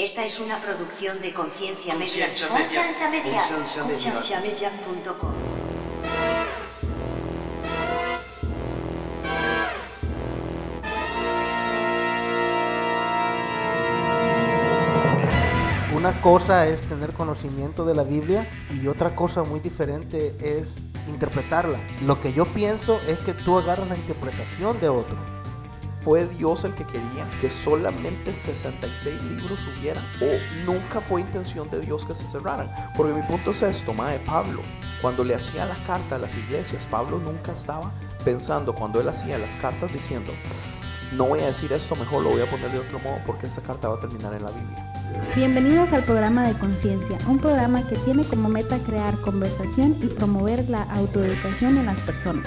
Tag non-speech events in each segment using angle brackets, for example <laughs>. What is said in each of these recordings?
Esta es una producción de Conciencia Media. Conciencia Media. Conciencia Media. Conciencia Media. Concienciamedia.com. Una cosa es tener conocimiento de la Biblia y otra cosa muy diferente es interpretarla. Lo que yo pienso es que tú agarras la interpretación de otro. ¿Fue Dios el que quería que solamente 66 libros hubieran? ¿O nunca fue intención de Dios que se cerraran? Porque mi punto es esto, de Pablo, cuando le hacía la carta a las iglesias, Pablo nunca estaba pensando, cuando él hacía las cartas, diciendo, no voy a decir esto, mejor lo voy a poner de otro modo porque esta carta va a terminar en la Biblia. Bienvenidos al programa de Conciencia, un programa que tiene como meta crear conversación y promover la autoeducación en las personas,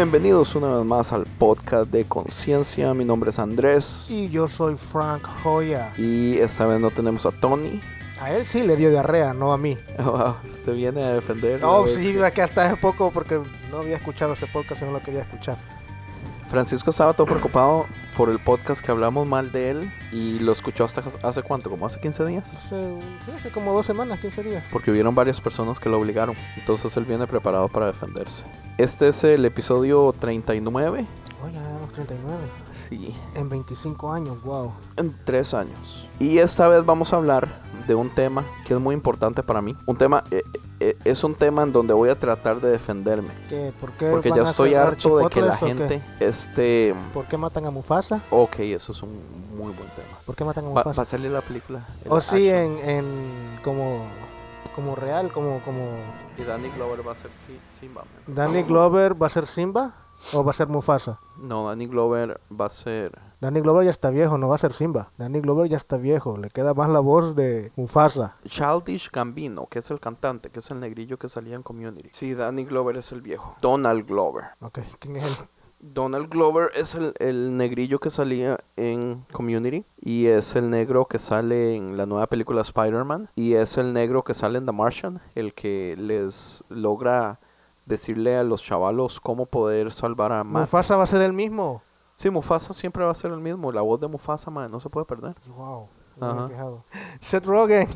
Bienvenidos una vez más al podcast de Conciencia. Mi nombre es Andrés Y yo soy Frank Hoya. y esta vez no tenemos a Tony. A él sí le dio diarrea, no a mí. <laughs> Wow, usted viene a defender. No, sí, que- que hasta hace poco porque no había escuchado ese podcast y no lo quería escuchar. Francisco estaba todo preocupado por el podcast que hablamos mal de él y lo escuchó hasta hace cuánto, como hace 15 días. Hace, sí, hace como dos semanas, 15 días. Porque hubieron varias personas que lo obligaron. Entonces él viene preparado para defenderse. Este es el episodio 39. Oye, ya damos 39. Sí, En 25 años, wow. en tres años. Y esta vez vamos a hablar de un tema que es muy importante para mí. Un tema, eh, eh, es un tema en donde voy a tratar de defenderme. ¿Qué? ¿Por qué Porque ya estoy harto de que la gente, este... ¿Por qué matan a Mufasa? Ok, eso es un muy buen tema. ¿Por qué matan a Va, Mufasa? va a salir la película. el O sí, en, en como, como real, como, como Y Danny Glover va a ser Si- Simba. man. Danny Glover va a ser Simba o va a ser Mufasa. No, Danny Glover va a ser... Danny Glover ya está viejo, no va a ser Simba. Danny Glover ya está viejo, le queda más la voz de Mufasa. Childish Gambino, que es el cantante, que es el negrillo que salía en Community. Sí, Danny Glover es el viejo. Donald Glover. Ok, ¿quién es él? Donald Glover es el, el negrillo que salía en Community y es el negro que sale en la nueva película Spider-Man y es el negro que sale en The Martian, el que les logra decirle a los chavalos cómo poder salvar a Matt. Mufasa va a ser el mismo. Sí, Mufasa siempre va a ser el mismo. La voz de Mufasa, man, no se puede perder. Wow. Ajá. fijado. Seth Rogen.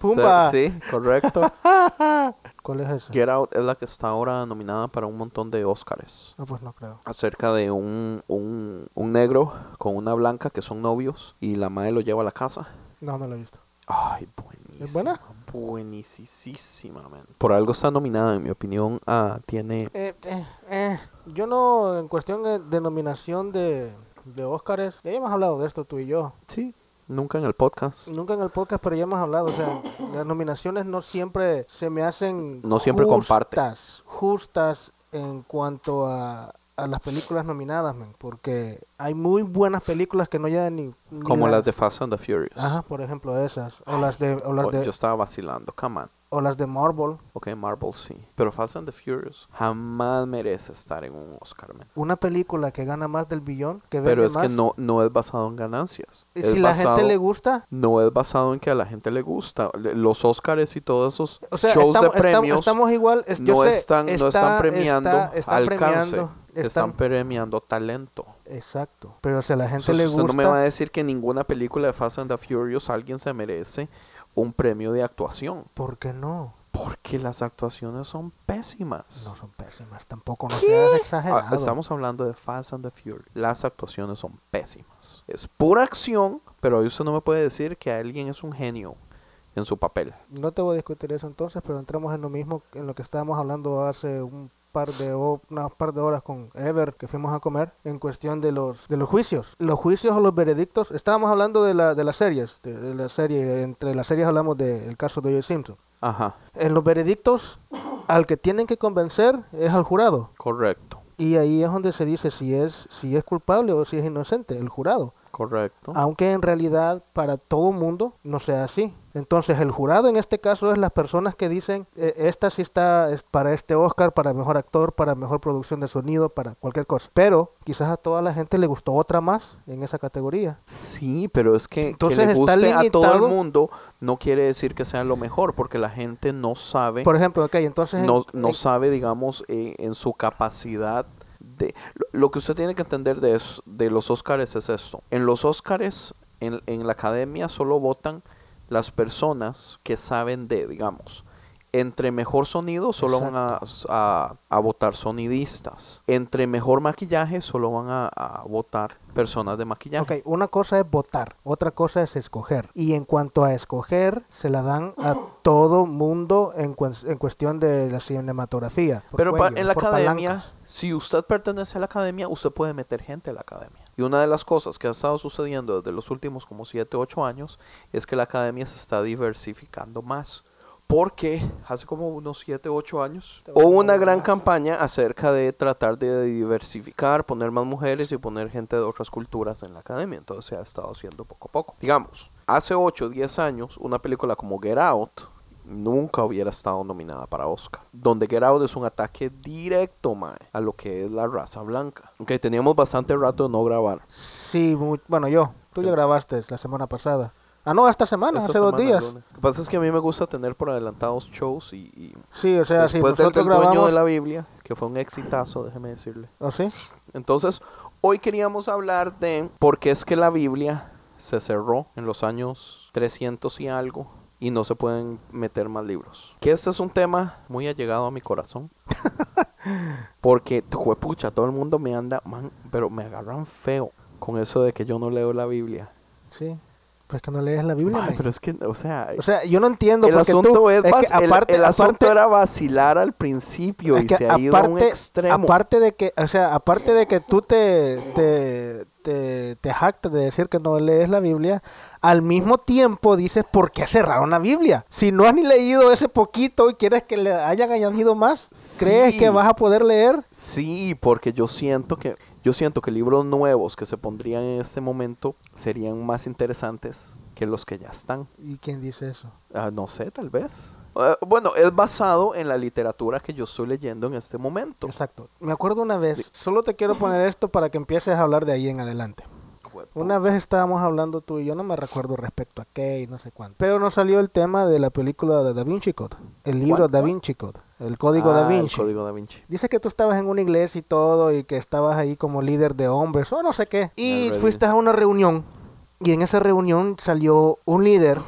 Pumba. Sí, correcto. <laughs> ¿Cuál es ese? Get Out es la que está ahora nominada para un montón de Oscars. No, pues no creo. Acerca de un, un, un negro con una blanca que son novios y la madre lo lleva a la casa. No, no lo he visto. Ay, buenísima. buena? Buenísima, man. Por algo está nominada, en mi opinión. Ah, tiene... Eh, eh, eh, Yo no, en cuestión de, de nominación de, de Óscares, ya hemos hablado de esto tú y yo. Sí, nunca en el podcast. Nunca en el podcast, pero ya hemos hablado. O sea, las nominaciones no siempre se me hacen No siempre comparte. justas, justas en cuanto a, a las películas nominadas, man, porque hay muy buenas películas que no llegan ni, ni Como las de Fast and the Furious. Ajá, por ejemplo esas, o las de, o las Oh, de, Yo estaba vacilando, come on. O las de Marvel. Ok, Marvel sí. Pero Fast and the Furious jamás merece estar en un Oscar, man. Una película que gana más del billón, que Pero vende es que no, no es basado en ganancias. y Es si la basado- gente le gusta, No es basado en que a la gente le gusta. Los Oscars y todos esos o sea, shows estamos, de estamos- premios estamos igual, es- no, sé, están, no están está- premiando está- alcance. premiando, están, premiando talento. exacto, pero si a la gente le usted gusta, no me va a decir que ninguna película de Fast and the Furious alguien se merece un premio de actuación. ¿por qué no? Porque las actuaciones son pésimas. No son pésimas, tampoco no seas Ah, exagerado. estamos hablando de Fast and the Furious. Las actuaciones son pésimas. Es pura acción, pero ahí usted no me puede decir que alguien es un genio en su papel. No te voy a discutir eso entonces, pero entramos en lo mismo, en lo que estábamos hablando hace un par de unas par de horas con Ever que fuimos a comer en cuestión de los de los juicios los juicios o los veredictos estábamos hablando de la de las series de, de la serie entre las series hablamos del caso de O.J. Simpson Ajá, en los veredictos al que tienen que convencer es al jurado correcto, y ahí es donde se dice si es si es culpable o si es inocente el jurado correcto. aunque en realidad para todo mundo no sea así. Entonces el jurado en este caso es las personas que dicen, "Eh, esta sí está es para este Oscar, para mejor actor, para mejor producción de sonido, para cualquier cosa. Pero quizás a toda la gente le gustó otra más en esa categoría. Sí, pero es que, Entonces que le está guste a todo el limitado. mundo no quiere decir que sea lo mejor, porque la gente no sabe, Por ejemplo, ok, entonces... en- no, no en- sabe, digamos, eh, en su capacidad de... Lo, lo que usted tiene que entender de, es- de los Óscares es esto. En los Óscares, en, en la academia solo votan las personas que saben de, digamos. Entre mejor sonido solo van a, a- a votar sonidistas. Entre mejor maquillaje solo van a, a votar personas de maquillaje. Ok, una cosa es votar, otra cosa es escoger. Y en cuanto a escoger, se la dan a todo mundo en, en cuestión de la cinematografía. Pero cuello, en la academia, palancas. si usted pertenece a la academia, usted puede meter gente a la academia. Y una de las cosas que ha estado sucediendo desde los últimos como 7 o 8 años es que la academia se está diversificando más. Porque hace como unos 7 o 8 años hubo una gran campaña acerca de tratar de diversificar, poner más mujeres y poner gente de otras culturas en la academia. Entonces se ha estado haciendo poco a poco. Digamos, hace 8 o 10 años, una película como Get Out nunca hubiera estado nominada para Oscar. Donde Get Out es un ataque directo, mae, a lo que es la raza blanca. Ok, teníamos bastante rato de no grabar. Sí, bueno, yo. Tú ya grabaste la semana pasada. Ah, no, esta semana, Esta hace dos días. lunes. Lo que pasa es que a mí me gusta tener por adelantados shows y, y Sí, o sea, después del, nosotros del dueño grabamos... de la Biblia, que fue un exitazo, déjeme decirle. ¿Oh, sí? Entonces, hoy queríamos hablar de por qué es que la Biblia se cerró en los años 300 y algo y no se pueden meter más libros. Que este es un tema muy allegado a mi corazón. <laughs> Porque, juepucha, todo el mundo me anda, man, pero me agarran feo con eso de que yo no leo la Biblia. Sí. Pues que no lees la Biblia, Ay, pero es que, o sea, O sea, yo no entiendo el porque asunto tú... es, es que el- aparte, el, asunto aparte- era vacilar al principio es y se ha ido a un aparte- extremo. Aparte de que, o sea, aparte de que tú te, te, te, te jactas de decir que no lees la Biblia, al mismo tiempo dices, ¿por qué cerraron la Biblia? Si no has ni leído ese poquito y quieres que le hayan añadido más, ¿crees Sí. que vas a poder leer? Sí, porque yo siento que yo siento que libros nuevos que se pondrían en este momento serían más interesantes que los que ya están. ¿Y quién dice eso? Ah, no sé, tal vez. Eh, bueno, es basado en la literatura que yo estoy leyendo en este momento. Exacto. Me acuerdo una vez, solo te quiero poner esto para que empieces a hablar de ahí en adelante. Una vez estábamos hablando tú y yo, no me recuerdo respecto a qué y no sé cuánto. Pero nos salió el tema de la película de Da Vinci Code, el libro ¿Cuál? Da Vinci Code, el código Ah, Da el Vinci. código Da Vinci. Dice que tú estabas en una iglesia y todo y que estabas ahí como líder de hombres o no sé qué. Y Already. fuiste a una reunión y en esa reunión salió un líder,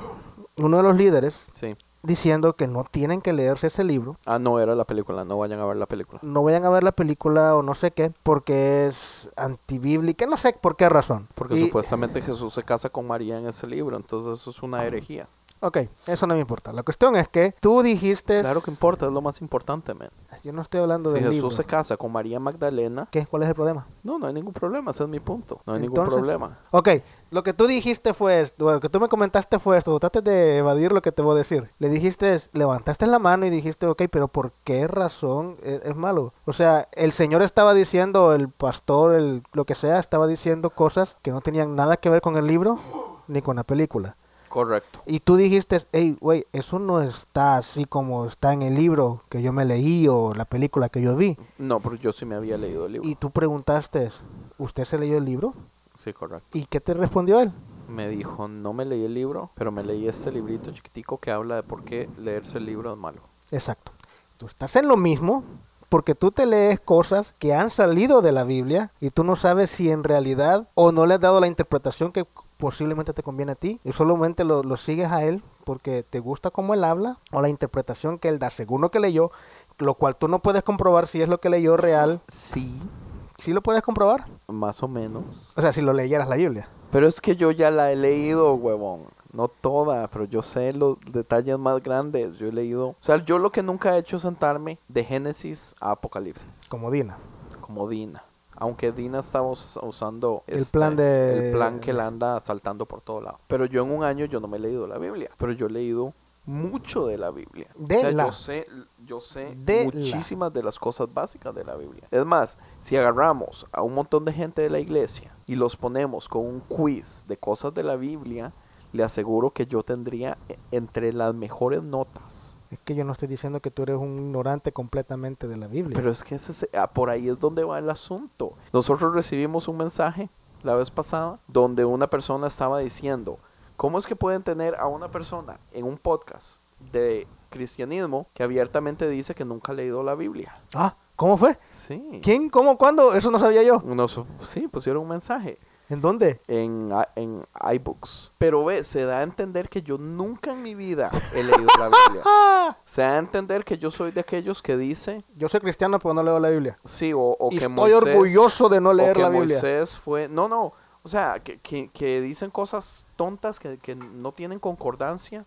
uno de los líderes, Sí. Diciendo que no tienen que leerse ese libro Ah, no era la película, no vayan a ver la película. no vayan a ver la película o no sé qué, porque es antibíblica, no sé por qué razón. Porque Y- supuestamente Jesús se casa con María en ese libro, entonces eso es una herejía. Ok, eso no me importa. La cuestión es que tú dijiste... Claro que importa, es lo más importante, man. Yo no estoy hablando Si del Jesús libro. se casa con María Magdalena, ¿Qué? ¿Cuál es el problema? no, no hay ningún problema, ese es mi punto. No hay ningún Entonces- problema. Ok, lo que tú dijiste fue esto, lo que tú me comentaste fue esto, trataste de evadir lo que te voy a decir. Le dijiste, levantaste la mano y dijiste, ok, pero ¿por qué razón es, es malo? O sea, el Señor estaba diciendo, el pastor, el lo que sea, estaba diciendo cosas que no tenían nada que ver con el libro ni con la película. Correcto. Y tú dijiste, hey, güey, eso no está así como está en el libro que yo me leí o la película que yo vi. No, pero yo sí me había leído el libro. Y tú preguntaste, ¿usted se leyó el libro? Sí, correcto. ¿Y qué te respondió él? Me dijo, no me leí el libro, pero me leí este librito chiquitico que habla de por qué leerse el libro es malo. Exacto. Tú estás en lo mismo porque tú te lees cosas que han salido de la Biblia y tú no sabes si en realidad o no le has dado la interpretación que posiblemente te conviene a ti y solamente lo, lo sigues a él porque te gusta cómo él habla o la interpretación que él da según lo que leyó, lo cual tú no puedes comprobar si es lo que leyó real. Sí, ¿Sí lo puedes comprobar? más o menos. O sea, si lo leyeras la Biblia. Pero es que yo ya la he leído, huevón. no toda, pero yo sé los detalles más grandes. Yo he leído, o sea, yo lo que nunca he hecho es sentarme de Génesis a Apocalipsis, Como Dina. como Dina. Aunque Dina estaba us- usando El este, plan de- el plan que la anda saltando por todo lado. Pero yo en un año yo no me he leído la Biblia, pero yo he leído mucho de la Biblia. De O sea, la. yo sé, yo sé De la. muchísimas de las cosas básicas de la Biblia. Es más, si agarramos a un montón de gente de la iglesia y los ponemos con un quiz de cosas de la Biblia, le aseguro que yo tendría e- entre las mejores notas. Es que yo no estoy diciendo que tú eres un ignorante completamente de la Biblia. Pero es que ese es- ah, por ahí es donde va el asunto. Nosotros recibimos un mensaje la vez pasada donde una persona estaba diciendo, ¿cómo es que pueden tener a una persona en un podcast de cristianismo que abiertamente dice que nunca ha leído la Biblia? Ah, ¿cómo fue? Sí. ¿Quién? ¿Cómo? ¿Cuándo? Eso no sabía yo. Nos- sí, pusieron un mensaje ¿En dónde? en, i- en iBooks. Pero ve, se da a entender que yo nunca en mi vida he leído la <laughs> Biblia. Ah, <laughs> Se da a entender que yo soy de aquellos que dice, yo soy cristiano, pero no leo la Biblia. sí, o, o y que estoy Moisés... orgulloso de no o leer que la Biblia. Moisés fue... No, no. O sea, que, que, que dicen cosas tontas que, que no tienen concordancia.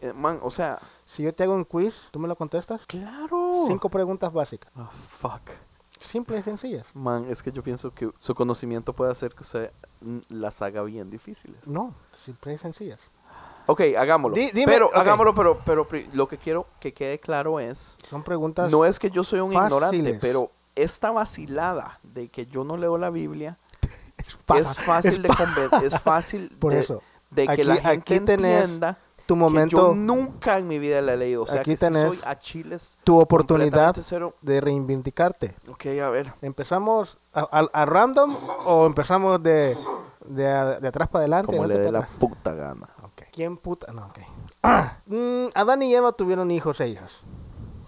Eh, man, o sea, Si yo te hago un quiz, ¿tú me lo contestas? claro. Cinco preguntas básicas. Ah, fuck. Simples y sencillas. Man, es que yo pienso que su conocimiento puede hacer que usted mm, las haga bien difíciles. No, simples y sencillas. Ok, hagámoslo. Di- dime- pero ok. hagámoslo, pero, pero lo que quiero que quede claro es, Son preguntas no es que yo soy un ignorante, pero esta vacilada de que yo no leo la Biblia <laughs> es fácil es de paja. conven- es fácil Por de, eso, de que aquí- la gente aquí tenés entienda tu que momento, yo nunca en mi vida la he leído. O sea, Aquí que si tenés soy a chiles tu oportunidad de reivindicarte. Ok, a ver. ¿Empezamos a, a- a random o empezamos de, de, de atrás para adelante? Como le dé la puta gana. Ok. ¿Quién puta? No, ok. <clears throat> Mm, Adán y Eva tuvieron hijos e hijas.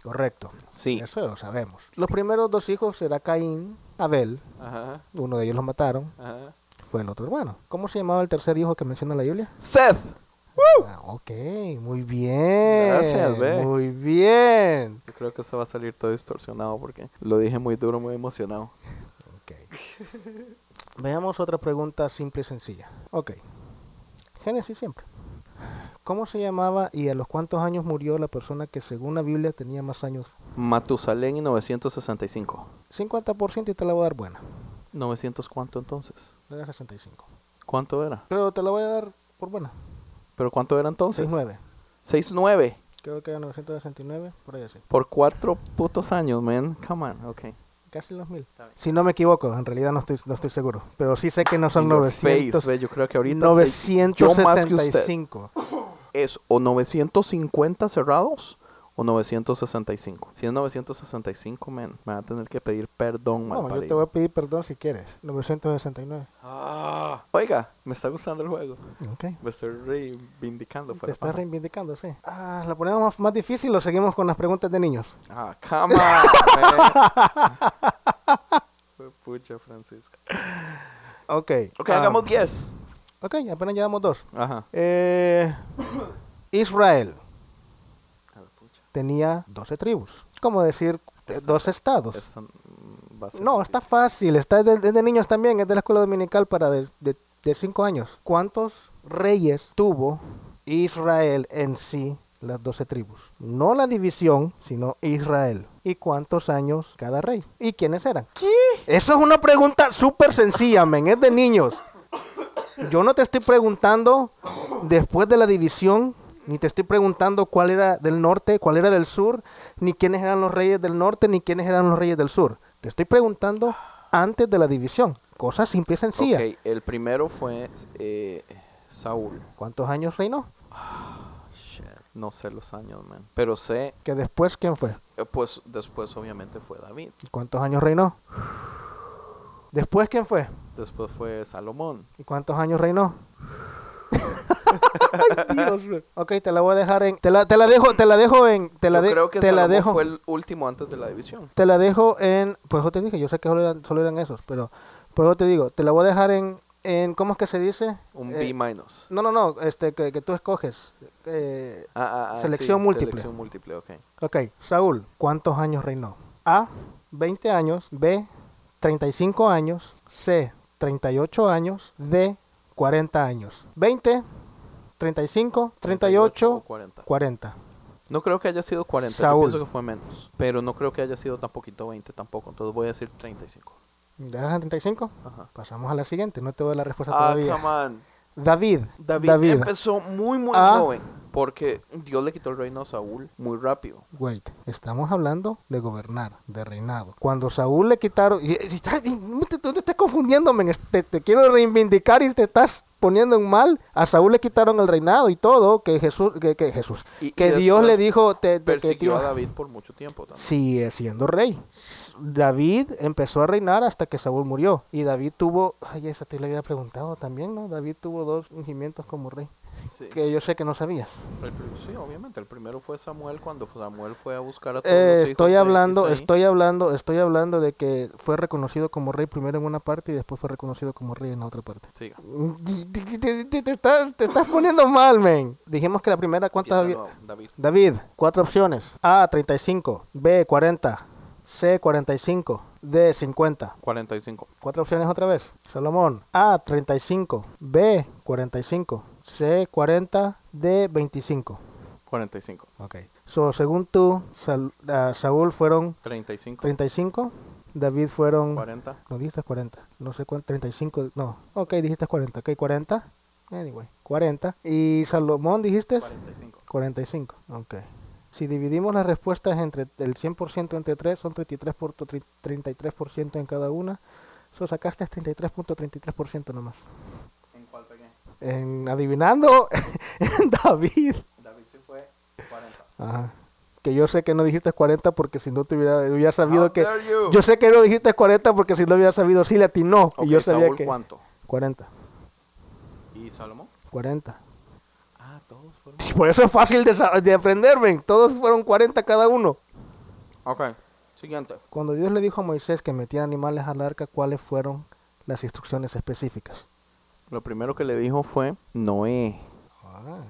Correcto. Sí. Eso lo sabemos. Los primeros dos hijos será Caín, Abel. Ajá, Uno de ellos los mataron. ajá. Fue el otro hermano. ¿Cómo se llamaba el tercer hijo que menciona la Biblia? Seth. Ah, ok, muy bien. Gracias, ve. Muy bien. Yo creo que eso va a salir todo distorsionado porque lo dije muy duro, muy emocionado. Ok. <laughs> Veamos otra pregunta simple y sencilla. Ok. Génesis siempre. ¿Cómo se llamaba y a los cuántos años murió la persona que según la Biblia tenía más años? Matusalén y 965. 50% y te la voy a dar buena. ¿900 cuánto entonces? Era 65. ¿Cuánto era? Pero te la voy a dar por buena. ¿Pero cuánto era entonces? 69. 6-9. Creo que era 969, por ahí así. Por cuatro putos años, man. Come on, ok. Casi los mil. Si no me equivoco, en realidad no estoy, no estoy seguro. Pero sí sé que no son In your 900. face, yo creo que ahorita sé- yo más que usted. 965. es o 950 cerrados o 965. Si es 965, man, me va a tener que pedir perdón, No, yo te voy a pedir perdón si quieres. 969. Ah, oiga, me está gustando el juego. Ok. Me estoy reivindicando. Te estás reivindicando, sí. Ah, ¿la ponemos más, más difícil o seguimos con las preguntas de niños? Ah, come on, <laughs> Pucha, Francisco. Ok. Ok, hagamos 10. Ok, apenas llevamos dos. Ajá. Eh, Israel. Tenía 12 tribus. Como decir, eh, Está- dos estados. Esta, mm, No, está fácil. Está de, de- niños también. Es de la escuela dominical para de, de, de cinco años. ¿Cuántos reyes tuvo Israel en sí? Las 12 tribus. No la división, sino Israel. ¿Y cuántos años cada rey? ¿Y quiénes eran? ¿Qué? Eso es una pregunta súper sencilla, men. Es de niños. Yo no te estoy preguntando después de la división, ni te estoy preguntando cuál era del norte, cuál era del sur, ni quiénes eran los reyes del norte, ni quiénes eran los reyes del sur. Te estoy preguntando antes de la división. Cosa simple y sencilla. Ok, el primero fue eh, Saúl. ¿Cuántos años reinó? Shit, no sé los años, man. Pero sé, Que después, ¿quién fue? eh, pues después obviamente fue David. ¿Cuántos años reinó? Después, ¿quién fue? Después fue Salomón. ¿Y cuántos años reinó? <laughs> Ay, Dios. Ok, te la voy a dejar en. Te la, te la dejo, te la dejo en. Te la, Yo de- creo que te la dejo. fue el último antes de la división. Te la dejo en. Pues yo te dije, yo sé que solo eran, solo eran esos, pero. Pues yo te digo, te la voy a dejar en. en ¿Cómo es que se dice? Un Eh, B minus. No, no, no, este, que, que tú escoges. Eh, Ah, ah, ah, selección sí, múltiple. Selección múltiple, ok. ok, Saúl, ¿cuántos años reinó? A, 20 años. B, 35 años. C, 38 años. D, 40 años. 20, 35, 38 38, o 40. 40. No creo que haya sido 40, Saúl. yo pienso que fue menos. Pero no creo que haya sido tan poquito 20 tampoco, entonces voy a decir 35. ¿Dejas en 35? Ajá. Pasamos a la siguiente, no te doy la respuesta Ah, todavía. come on. David. David, empezó muy, muy Ah. joven. Porque Dios le quitó el reino a Saúl muy rápido. Wait, estamos hablando de gobernar, de reinado. Cuando Saúl le quitaron, y, y y no te, te estás confundiéndome, te, te quiero reivindicar y te estás poniendo en mal. A Saúl le quitaron el reinado y todo, que Jesús, que, que Jesús, Y- que y Dios le dijo, te, te- que Persiguió iba- a David por mucho tiempo también. sigue siendo rey. David empezó a reinar hasta que Saúl murió. Y David tuvo, ay, esa te lo había preguntado también, ¿no? David tuvo dos ungimientos como rey, Sí. que yo sé que no sabías. El sí, obviamente. El primero fue Samuel cuando Samuel fue a buscar a todos Eh, los estoy hablando, estoy hablando, estoy hablando de que fue reconocido como rey primero en una parte y después fue reconocido como rey en la otra parte. Siga. Te, te- te- te estás, te estás poniendo mal, men. Dijimos que la primera, ¿cuántas había? David, cuatro opciones. A, 35. B, 40. C, 45. D, 50. 45. Cuatro opciones otra vez. Salomón, A, 35. B, 45. C, 40. D, 25. 45. Ok. So, según tú, Sal- ah, Saúl fueron 35. 35. David fueron... 40. No, dijiste 40. No sé cuánto. 35. No. Ok, dijiste 40. Ok, 40. Anyway, 40. Y Salomón dijiste 45. 45. Ok. Si dividimos las respuestas entre el 100% entre 3, son 33 por, 33% en cada una. So, sacaste 33.33% nomás. ¿En cuál pegué? En adivinando <laughs> en David. David sí fue 40. Ajá. Que yo sé que no dijiste 40 porque si no te hubiera, hubiera sabido How que... Yo sé que no dijiste 40 porque si no hubiera sabido, sí le atinó. Ok, y yo sabía Saúl, que... ¿cuánto? 40. ¿Y Salomón? 40. Sí, <laughs> por eso es fácil de, aprender, ven. Todos fueron 40 cada uno. Ok, siguiente. Cuando Dios le dijo a Moisés que metiera animales al arca, ¿cuáles fueron las instrucciones específicas? Lo primero que le dijo fue Noé. Ah,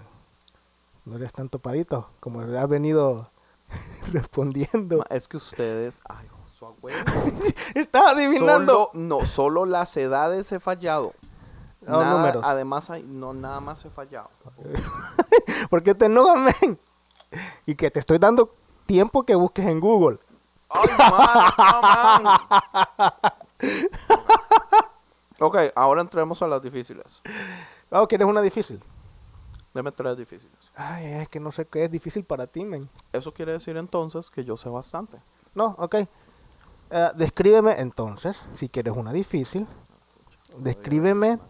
no eres tan topadito como ha venido <laughs> respondiendo. Ma, Es que ustedes. Ay, su abuelo. <laughs> Estaba adivinando. Solo, no, solo las edades he fallado. Nada- números. Además, hay- no, nada más he fallado. <laughs> ¿Por qué te enojas, men? Y que te estoy dando tiempo que busques en Google. ¡Ay, man! no, man. <laughs> ok, ahora entremos a las difíciles. Oh, ¿quieres una difícil? Deme tres difíciles. Ay, es que no sé qué es difícil para ti, men. Eso quiere decir entonces que yo sé bastante. No, ok. Eh, descríbeme entonces, si quieres una difícil, descríbeme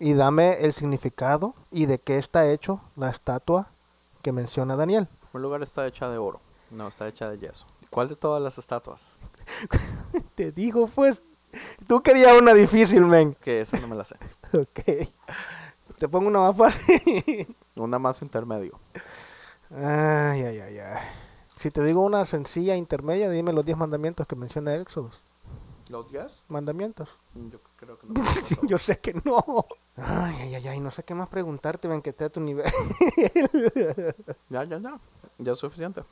y dame el significado y de qué está hecho la estatua que menciona Daniel. Primer lugar está hecha de oro. No, está hecha de yeso. ¿Cuál de todas las estatuas? <laughs> Te digo, pues, tú querías una difícil, men. Que esa no me la sé. <laughs> Ok. Te pongo una más fácil. <laughs> Una más intermedio. Ay, ay, ay, ay. Si te digo una sencilla intermedia, dime los 10 mandamientos que menciona Éxodos. ¿Los 10? Mandamientos. Yo creo que no. <laughs> Yo sé que no. Ay, ay, ay, ay, no sé qué más preguntarte, ven que esté a tu nivel. <laughs> Ya, ya, ya. Ya es suficiente.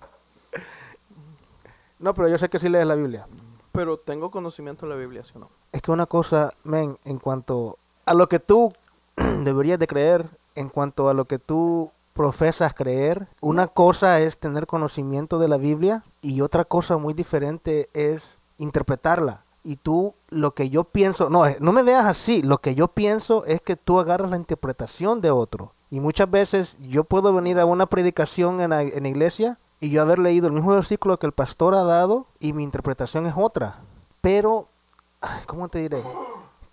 No, pero yo sé que sí lees la Biblia. Pero tengo conocimiento de la Biblia, ¿sí o no? Es que una cosa, men, en cuanto a lo que tú <clears throat> deberías de creer, en cuanto a lo que tú profesas creer, una cosa es tener conocimiento de la Biblia y otra cosa muy diferente es interpretarla. Y tú, lo que yo pienso, no, eh, no me veas así, lo que yo pienso es que tú agarras la interpretación de otro. Y muchas veces yo puedo venir a una predicación en la, en la iglesia y yo haber leído el mismo versículo que el pastor ha dado y mi interpretación es otra. Pero, ¿cómo te diré?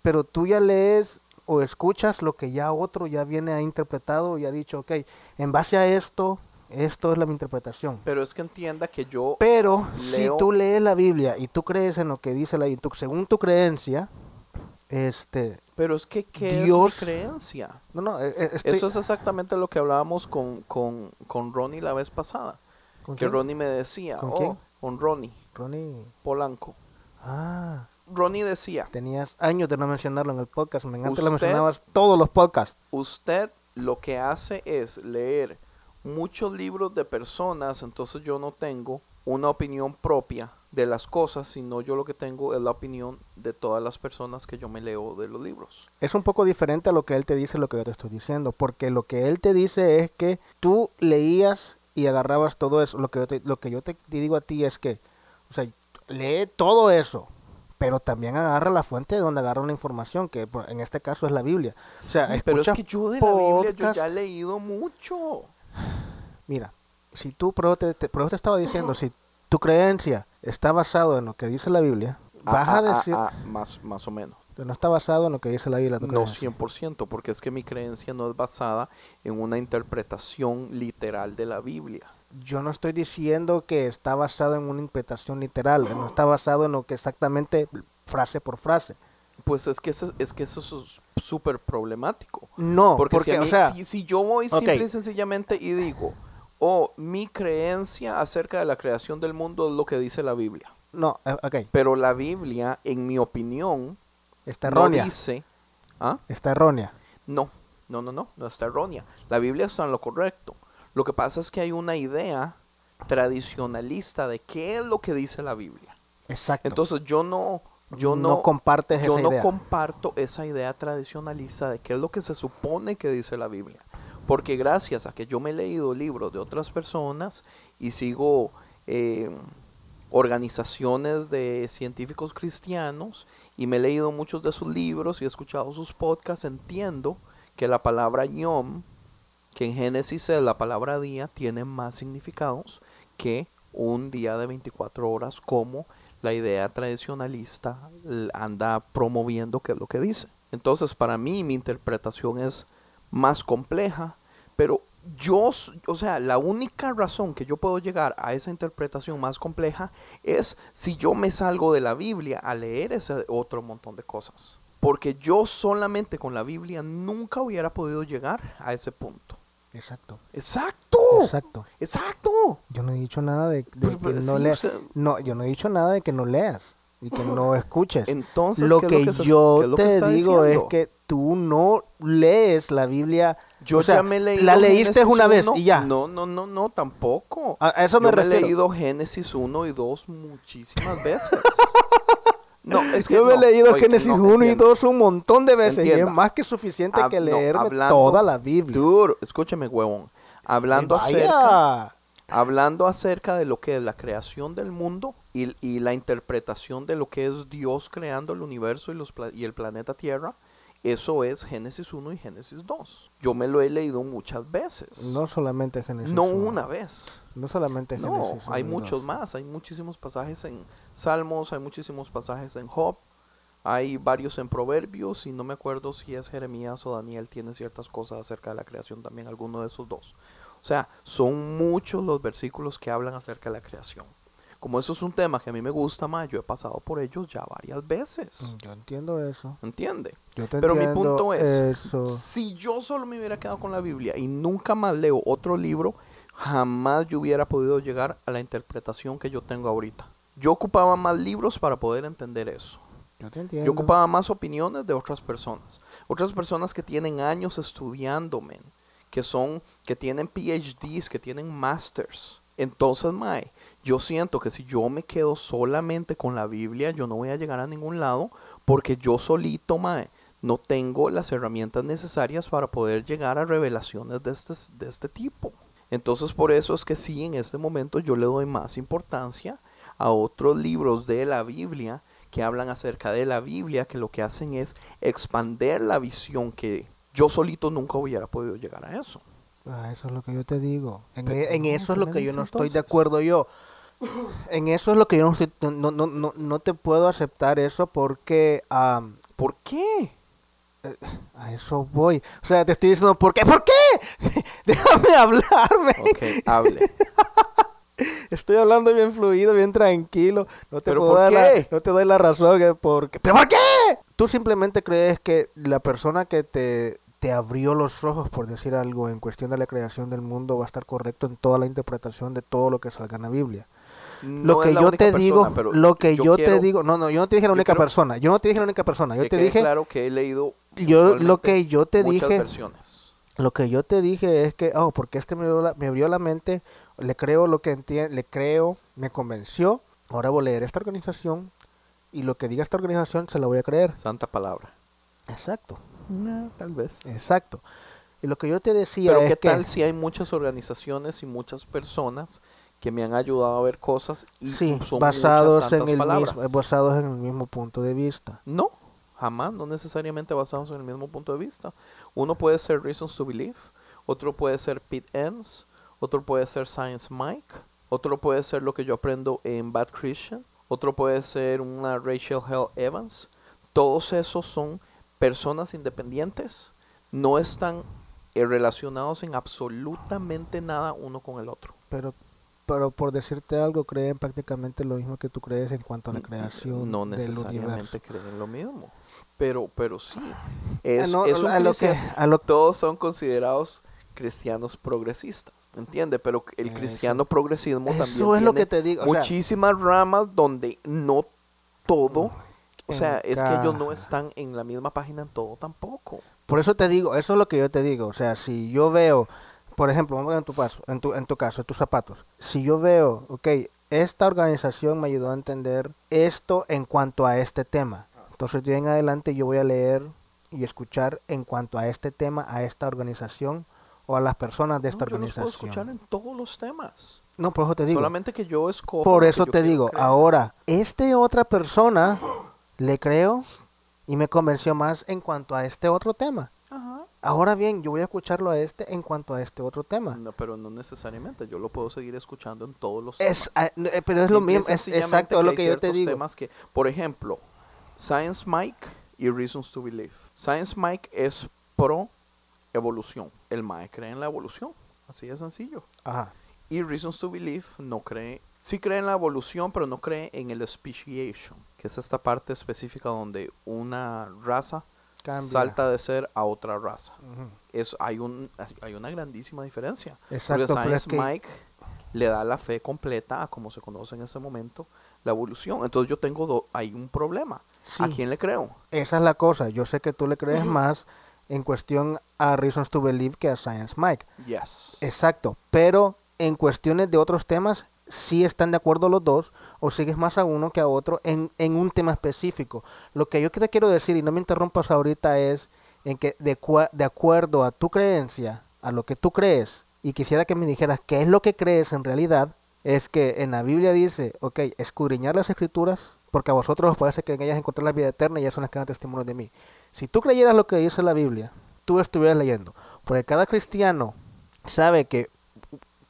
Pero tú ya lees o escuchas lo que ya otro ya viene a interpretado y ha dicho, ok, en base a esto, esto es la mi interpretación. Pero es que entienda que yo... Pero si Leo- tú lees la Biblia y tú crees en lo que dice la y tú- según tu creencia, este, Pero es que, ¿qué Dios- es mi creencia? no, no, eh, eh, estoy- Eso es exactamente lo que hablábamos con, con, con Ronnie la vez pasada. ¿con Que quién? Ronnie me decía, ¿Con oh, quién? con Ronnie Ronnie. Polanco. Ah, Ronnie decía, tenías años de no mencionarlo en el podcast, me antes lo mencionabas todos los podcasts. usted lo que hace es leer muchos libros de personas, entonces yo no tengo una opinión propia de las cosas, sino yo lo que tengo es la opinión de todas las personas que yo me leo de los libros. Es un poco diferente a lo que él te dice, lo que yo te estoy diciendo, porque lo que él te dice es que tú leías y agarrabas todo eso. Lo que yo te, lo que yo te digo a ti es que, o sea, lee todo eso, pero también agarra la fuente de donde agarra una información, que en este caso es la Biblia. O sea, Sí, pero es que yo de la Biblia yo ya he leído mucho. Mira, si tú, por eso te, eso te estaba diciendo, si tu creencia está basado en lo que dice la Biblia, vas Ah, a ah, ah, decir, ah, más, más o menos. no está basado en lo que dice la Biblia. tu No creencia. 100%, porque es que mi creencia no es basada en una interpretación literal de la Biblia. Yo no estoy diciendo que está basado en una interpretación literal, no está basado en lo que exactamente frase por frase. Pues es que eso, es que eso es súper problemático. No, Porque, porque, si, o sea, si, si yo voy simple y sencillamente y digo, oh, mi creencia acerca de la creación del mundo es lo que dice la Biblia. no, eh, ok, Pero la Biblia, en mi opinión, está no errónea, dice... ¿Ah? está errónea. No, no, no, no, no está errónea. La Biblia está en lo correcto. Lo que pasa es que hay una idea tradicionalista de qué es lo que dice la Biblia. Exacto. Entonces yo no, yo no, no compartes yo esa no idea. comparto esa idea tradicionalista de qué es lo que se supone que dice la Biblia. Porque gracias a que yo me he leído libros de otras personas y sigo eh, organizaciones de científicos cristianos y me he leído muchos de sus libros y he escuchado sus podcasts, entiendo que la palabra yom, que en Génesis es la palabra día, tiene más significados que un día de 24 horas como la idea tradicionalista anda promoviendo que es lo que dice. Entonces, para mí, mi interpretación es más compleja, pero yo, o sea, la única razón que yo puedo llegar a esa interpretación más compleja es si yo me salgo de la Biblia a leer ese otro montón de cosas. Porque yo solamente con la Biblia nunca hubiera podido llegar a ese punto. Exacto. Exacto. Exacto. Exacto. Yo no he dicho nada de, de Pero- que pero no sí, leas. o sea- No, yo no he dicho nada de que no leas y que no <laughs> escuches. Entonces, lo ¿qué es que se- yo es lo te digo es diciendo? que tú no lees la Biblia. Yo o sea, ya me he leído la leíste Génesis una vez 1. y ya. No, no, no, no, tampoco. A, eso me Yo me he refiero. leído Génesis 1 y 2 muchísimas veces. <laughs> no, es que yo me he no, leído oye, Génesis no, 1 y entienda. 2 un montón de veces y es más que suficiente Hab- que no, leerme hablando- toda la Biblia. Dude, escúcheme, huevón. Hablando acerca, hablando acerca de lo que es la creación del mundo y, y la interpretación de lo que es Dios creando el universo y, los y el planeta Tierra, eso es Génesis 1 y Génesis 2. Yo me lo he leído muchas veces. No solamente Génesis No 1. una vez. No solamente No, Génesis hay 1 y muchos 2. más. Hay muchísimos pasajes en Salmos, hay muchísimos pasajes en Job, hay varios en Proverbios y no me acuerdo si es Jeremías o Daniel tiene ciertas cosas acerca de la creación también, alguno de esos dos. O sea, son muchos los versículos que hablan acerca de la creación. Como eso es un tema que a mí me gusta más, yo he pasado por ellos ya varias veces. Mm, Yo entiendo eso. ¿Entiende? Yo te Pero mi punto es, eso. si yo solo me hubiera quedado con la Biblia y nunca más leo otro libro, jamás yo hubiera podido llegar a la interpretación que yo tengo ahorita. Yo ocupaba más libros para poder entender eso. Yo te entiendo. Yo ocupaba más opiniones de otras personas. Otras personas que tienen años estudiando, men, que son, que tienen PhDs, que tienen masters. Entonces, Mae, yo siento que si yo me quedo solamente con la Biblia, yo no voy a llegar a ningún lado, porque yo solito, Mae, no tengo las herramientas necesarias para poder llegar a revelaciones de este, de este tipo. Entonces, por eso es que sí, en este momento yo le doy más importancia a otros libros de la Biblia que hablan acerca de la Biblia, que lo que hacen es expander la visión que yo solito nunca hubiera podido llegar a eso. Ah, eso es lo que yo te digo. En, Pero e- en eso es ¿qué lo que yo no estoy de acuerdo yo. En eso es lo que yo no estoy, no, no, no, no te puedo aceptar eso porque ¿Por qué? a eso voy. O sea, te estoy diciendo, ¿por qué? ¿Por qué? <laughs> Déjame hablarme. Ok, hable. <laughs> Estoy hablando bien fluido, bien tranquilo. No te ¿Pero puedo dar la- no te doy la razón que por qué. ¿Pero por qué? Tú simplemente crees que la persona que te, te abrió los ojos, por decir algo, en cuestión de la creación del mundo va a estar correcto en toda la interpretación de todo lo que salga en la Biblia. No lo que yo te persona, digo, lo que yo, te quiero digo, no, no, yo no te dije la única persona, yo no te dije la única persona, yo te dije, claro que he leído yo lo que yo te dije, versiones. Lo que yo te dije es que, oh, porque este me abrió la, me abrió la mente, le creo lo que entiende, le creo, me convenció. Ahora voy a leer esta organización y lo que diga esta organización se la voy a creer. Santa palabra. Exacto, No, tal vez. exacto. Y lo que yo te decía Pero es qué que tal si hay muchas organizaciones y muchas personas que me han ayudado a ver cosas y sí, son basados en el palabras? mismo, basados en el mismo punto de vista. No, jamás, no necesariamente basados en el mismo punto de vista. Uno puede ser Reasons to Believe, otro puede ser Pete Enns, otro puede ser Science Mike, otro puede ser lo que yo aprendo en Bad Christian, otro puede ser una Rachel Hell Evans. Todos esos son personas independientes, no están eh, relacionados en absolutamente nada uno con el otro. Pero, pero por decirte algo, creen prácticamente lo mismo que tú crees en cuanto a la creación no del necesariamente creen lo mismo, pero pero sí es, no, es un a lo que, a lo- todos son considerados cristianos progresistas, ¿entiendes? Pero el Eso- cristiano progresismo también eso es lo tiene que te digo. o sea, muchísimas ramas donde no todo, o sea, es que ellos no están en la misma página en todo tampoco. Por eso te digo, eso es lo que yo te digo. O sea, si yo veo, por ejemplo, vamos a ver en tu caso, en tu, en tu caso, en tus zapatos. Si yo veo, ok, esta organización me ayudó a entender esto en cuanto a este tema. Entonces de en adelante yo voy a leer y escuchar en cuanto a este tema, a esta organización o a las personas de esta No, yo los puedo escuchar organización. en todos los temas. No, por eso te digo. Solamente que yo escojo. Por eso te digo, creer. ahora, este otra persona le creo y me convenció más en cuanto a este otro tema. Ajá. Ahora bien, yo voy a escucharlo a este en cuanto a este otro tema. No, pero no necesariamente. Yo lo puedo seguir escuchando en todos los Es, temas. ah, eh, pero es lo mismo, es exacto es lo que yo te digo. temas que, por ejemplo, Science Mike y Reasons to Believe. Science Mike es pro evolución. El Mike cree en la evolución. Así de sencillo. Ajá. Y Reasons to Believe no cree, sí cree en la evolución, pero no cree en el speciation, que es esta parte específica donde una raza Cambia. salta de ser a otra raza. Es, hay, un, hay una grandísima diferencia. Exacto, Porque Science que Mike le da la fe completa a como se conoce en ese momento la evolución. Entonces yo tengo do- hay un problema. ¿A quién le creo? esa es la cosa. Yo sé que tú le crees más en cuestión a Reasons to Believe que a Science Mike. Yes. Exacto, pero en cuestiones de otros temas sí están de acuerdo los dos o sigues más a uno que a otro en, en un tema específico. Lo que yo te quiero decir, y no me interrumpas ahorita, es en que de, de acuerdo a tu creencia, a lo que tú crees, y quisiera que me dijeras qué es lo que crees en realidad, es que en la Biblia dice, ok, escudriñar las escrituras, porque a vosotros os parece que en ellas encontrar la vida eterna y ellas son las que dan testimonio de mí. Si tú creyeras lo que dice la Biblia, tú estuvieras leyendo, porque cada cristiano sabe que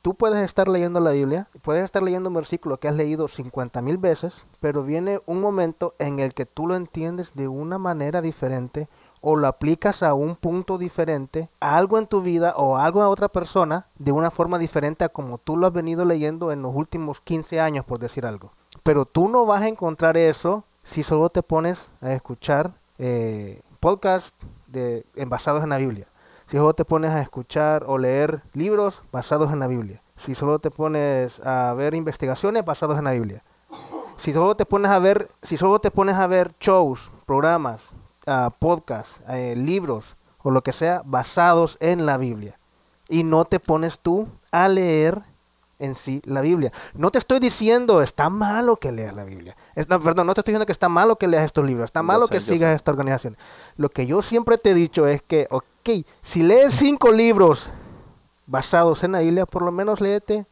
tú puedes estar leyendo la Biblia, puedes estar leyendo un versículo que has leído 50 mil veces, pero viene un momento en el que tú lo entiendes de una manera diferente o lo aplicas a un punto diferente, a algo en tu vida o a algo a otra persona de una forma diferente a como tú lo has venido leyendo en los últimos 15 años, por decir algo. Pero tú no vas a encontrar eso si solo te pones a escuchar eh, podcasts de, en- basados en la Biblia si solo te pones a escuchar o leer libros basados en la Biblia, si solo te pones a ver investigaciones basados en la Biblia, si solo te pones a ver, si solo te pones a ver shows, programas, ah, podcasts, eh, libros o lo que sea basados en la Biblia y no te pones tú a leer en sí la Biblia. No te estoy diciendo está malo que leas la Biblia. Es- no, perdón, no te estoy diciendo que está malo que leas estos libros, está malo sé, que sigas sé. esta organización. Lo que yo siempre te he dicho es que, ok, si lees cinco libros basados en la Biblia, por lo menos léete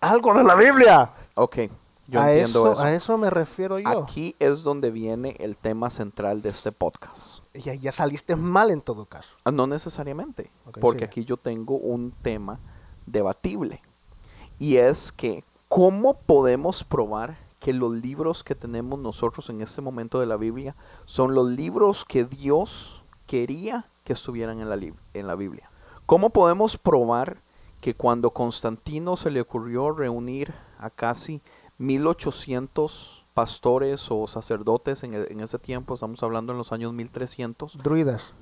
algo de la Biblia. Ok, yo a, entiendo eso, eso. a eso me refiero yo. Aquí es donde viene el tema central de este podcast. Ya, ya saliste mal en todo caso. Ah, No necesariamente, porque sigue. aquí yo tengo un tema debatible. Y es que, ¿cómo podemos probar que los libros que tenemos nosotros en este momento de la Biblia son los libros que Dios quería que estuvieran en la, en la Biblia? ¿Cómo podemos probar que cuando Constantino se le ocurrió reunir a casi 1800 pastores o sacerdotes en, e- en ese tiempo, estamos hablando en los años 1300, Druidas.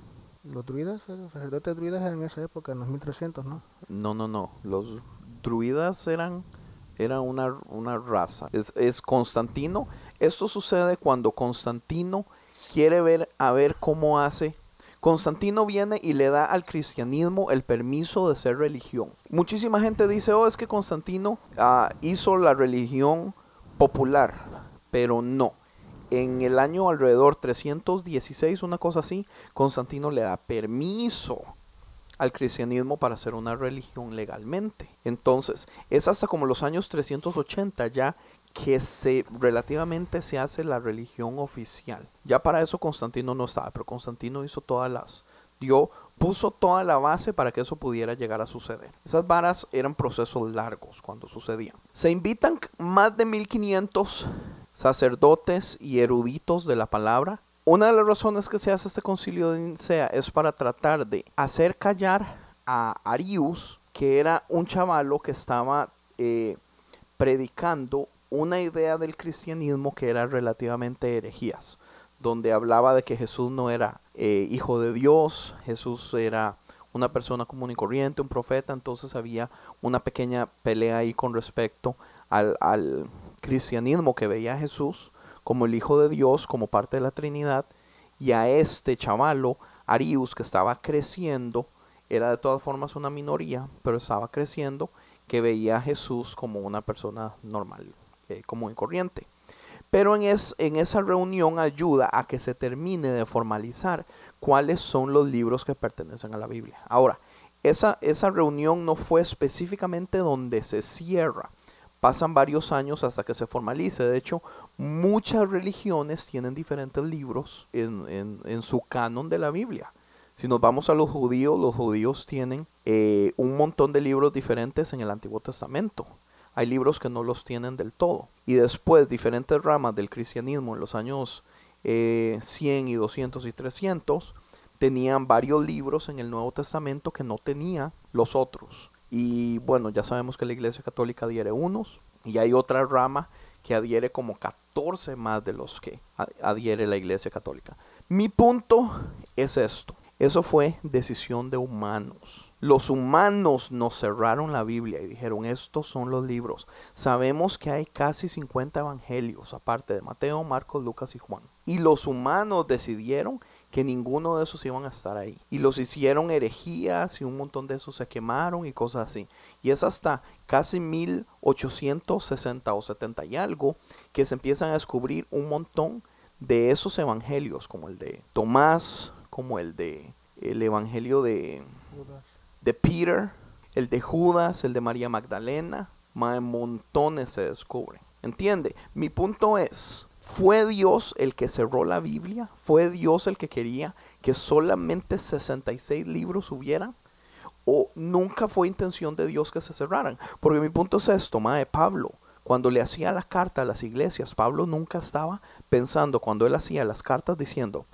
Los druidas, los sacerdotes druidas en esa época, en los 1300, ¿no? No, no, no. Los druidas eran, era una, una raza. Es, es Constantino. Esto sucede cuando Constantino quiere ver a ver cómo hace. Constantino viene y le da al cristianismo el permiso de ser religión. Muchísima gente dice, oh, es que Constantino ah, hizo la religión popular, pero no. En el año alrededor 316, una cosa así, Constantino le da permiso al cristianismo para ser una religión legalmente. Entonces, es hasta como los años 380 ya que se relativamente se hace la religión oficial. Ya para eso Constantino no estaba, pero Constantino hizo todas las dio puso toda la base para que eso pudiera llegar a suceder. Esas varas eran procesos largos cuando sucedían. Se invitan más de 1500 sacerdotes y eruditos de la palabra. Una de las razones que se hace este concilio de Nicea es para tratar de hacer callar a Arius, que era un chavalo que estaba eh, predicando una idea del cristianismo que era relativamente herejías, donde hablaba de que Jesús no era eh, hijo de Dios, Jesús era una persona común y corriente, un profeta, entonces había una pequeña pelea ahí con respecto al, al cristianismo que veía a Jesús como el Hijo de Dios, como parte de la Trinidad, y a este chavalo, Arius, que estaba creciendo, era de todas formas una minoría, pero estaba creciendo, que veía a Jesús como una persona normal, eh, común y corriente. Pero en, es, en esa reunión ayuda a que se termine de formalizar cuáles son los libros que pertenecen a la Biblia. Ahora, esa, esa reunión no fue específicamente donde se cierra. Pasan varios años hasta que se formalice. De hecho, muchas religiones tienen diferentes libros en, en, su canon de la Biblia. Si nos vamos a los judíos, los judíos tienen eh, un montón de libros diferentes en el Antiguo Testamento hay libros que no los tienen del todo. Y después diferentes ramas del cristianismo en los años 100 eh, y 200 y 300 tenían varios libros en el Nuevo Testamento que no tenían los otros. Y bueno, ya sabemos que la Iglesia Católica adhiere unos y hay otra rama que adhiere como 14 más de los que adhiere la Iglesia Católica. Mi punto es esto. Eso fue decisión de humanos. Los humanos nos cerraron la Biblia y dijeron, estos son los libros. Sabemos que hay casi 50 evangelios, aparte de Mateo, Marcos, Lucas y Juan. Y los humanos decidieron que ninguno de esos iban a estar ahí. Y los hicieron herejías y un montón de esos se quemaron y cosas así. Y es hasta casi 1860 o 70 y algo que se empiezan a descubrir un montón de esos evangelios, como el de Tomás, como el de el evangelio de de Peter, el de Judas, el de María Magdalena, más montones se descubren. ¿Entiende? Mi punto es, ¿fue Dios el que cerró la Biblia? ¿Fue Dios el que quería que solamente 66 libros hubieran? ¿O nunca fue intención de Dios que se cerraran? Porque mi punto es esto, de Pablo, cuando le hacía la carta a las iglesias, Pablo nunca estaba pensando, cuando él hacía las cartas, diciendo,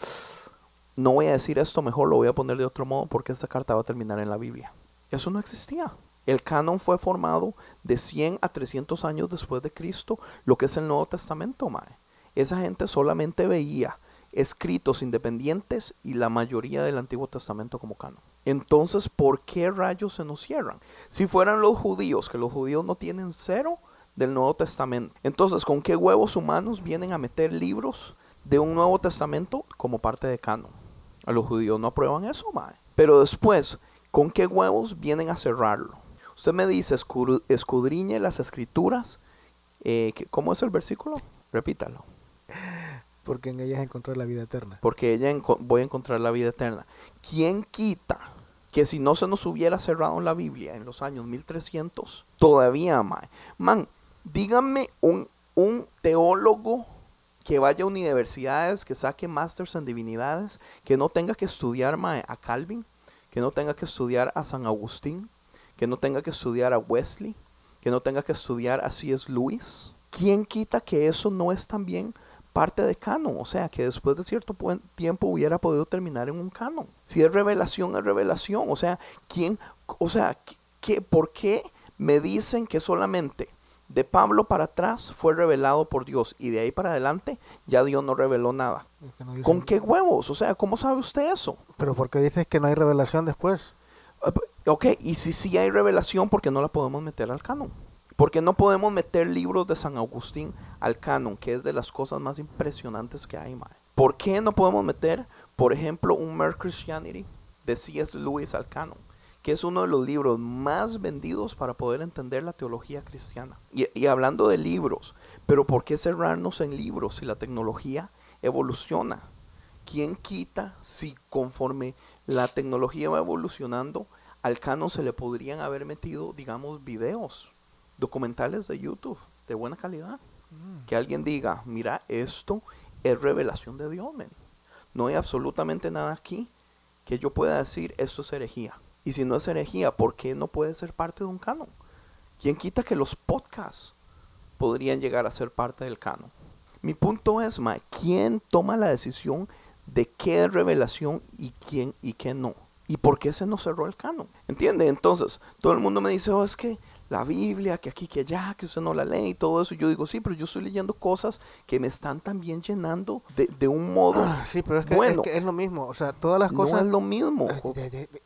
no voy a decir esto, mejor lo voy a poner de otro modo porque esta carta va a terminar en la Biblia. Eso no existía. El canon fue formado de 100 a 300 años después de Cristo, lo que es el Nuevo Testamento, mae. Esa gente solamente veía escritos independientes y la mayoría del Antiguo Testamento como canon. Entonces, ¿por qué rayos se nos cierran? Si fueran los judíos, que los judíos no tienen cero del Nuevo Testamento. Entonces, ¿con qué huevos humanos vienen a meter libros de un Nuevo Testamento como parte de canon? A los judíos no aprueban eso, mae. Pero después, ¿con qué huevos vienen a cerrarlo? Usted me dice, escudriñe las escrituras. Eh, ¿Cómo es el versículo? Repítalo. <laughs> Porque en ellas encontrar la vida eterna. Porque ella voy a encontrar la vida eterna. ¿Quién quita que si no se nos hubiera cerrado la Biblia en los años 1300, todavía, mae? Man, dígame un, un teólogo que vaya a universidades, que saque masters en divinidades, que no tenga que estudiar a Calvin, que no tenga que estudiar a San Agustín, que no tenga que estudiar a Wesley, que no tenga que estudiar a C.S. Lewis. ¿Quién quita que eso no es también parte de canon? O sea, que después de cierto tiempo hubiera podido terminar en un canon. Si es revelación, es revelación. O sea, ¿quién? O sea, ¿qué, ¿por qué me dicen que solamente de Pablo para atrás fue revelado por Dios y de ahí para adelante ya Dios no reveló nada. ¿Con qué huevos? O sea, ¿cómo sabe usted eso? Pero ¿por qué dices que no hay revelación después? Ah, ok, y si sí hay revelación, ¿por qué no la podemos meter al canon? Porque no podemos meter libros de San Agustín al canon, que es de las cosas más impresionantes que hay, mae. ¿Por qué no podemos meter? Por ejemplo, un Mere Christianity de C.S. Lewis al canon, que es uno de los libros más vendidos para poder entender la teología cristiana. Y, y hablando de libros, pero ¿por qué cerrarnos en libros si la tecnología evoluciona? ¿Quién quita si conforme la tecnología va evolucionando, al canon se le podrían haber metido, digamos, videos, documentales de YouTube de buena calidad? Que alguien diga, mira, esto es revelación de Dios, men. No hay absolutamente nada aquí que yo pueda decir, esto es herejía. Y si no es herejía, ¿por qué no puede ser parte de un canon? ¿Quién quita que los podcasts podrían llegar a ser parte del canon? Mi punto es, ma, ¿quién toma la decisión de qué es revelación y quién y qué no? ¿Y por qué se nos cerró el canon? ¿Entiende? Entonces, todo el mundo me dice, oh, es que la Biblia, que aquí, que allá, que usted no la lee y todo eso. Yo digo, sí, pero yo estoy leyendo cosas que me están también llenando de, de un modo <clears throat> Sí, pero es que, bueno. es que es lo mismo. O sea, todas las no cosas... es lo mismo. De- de-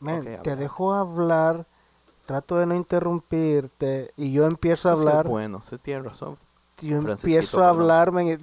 de- Men, Ok, te dejo hablar, trato de no interrumpirte y yo empiezo a Eso hablar. bueno, usted tiene razón. Yo empiezo a hablar, Tiene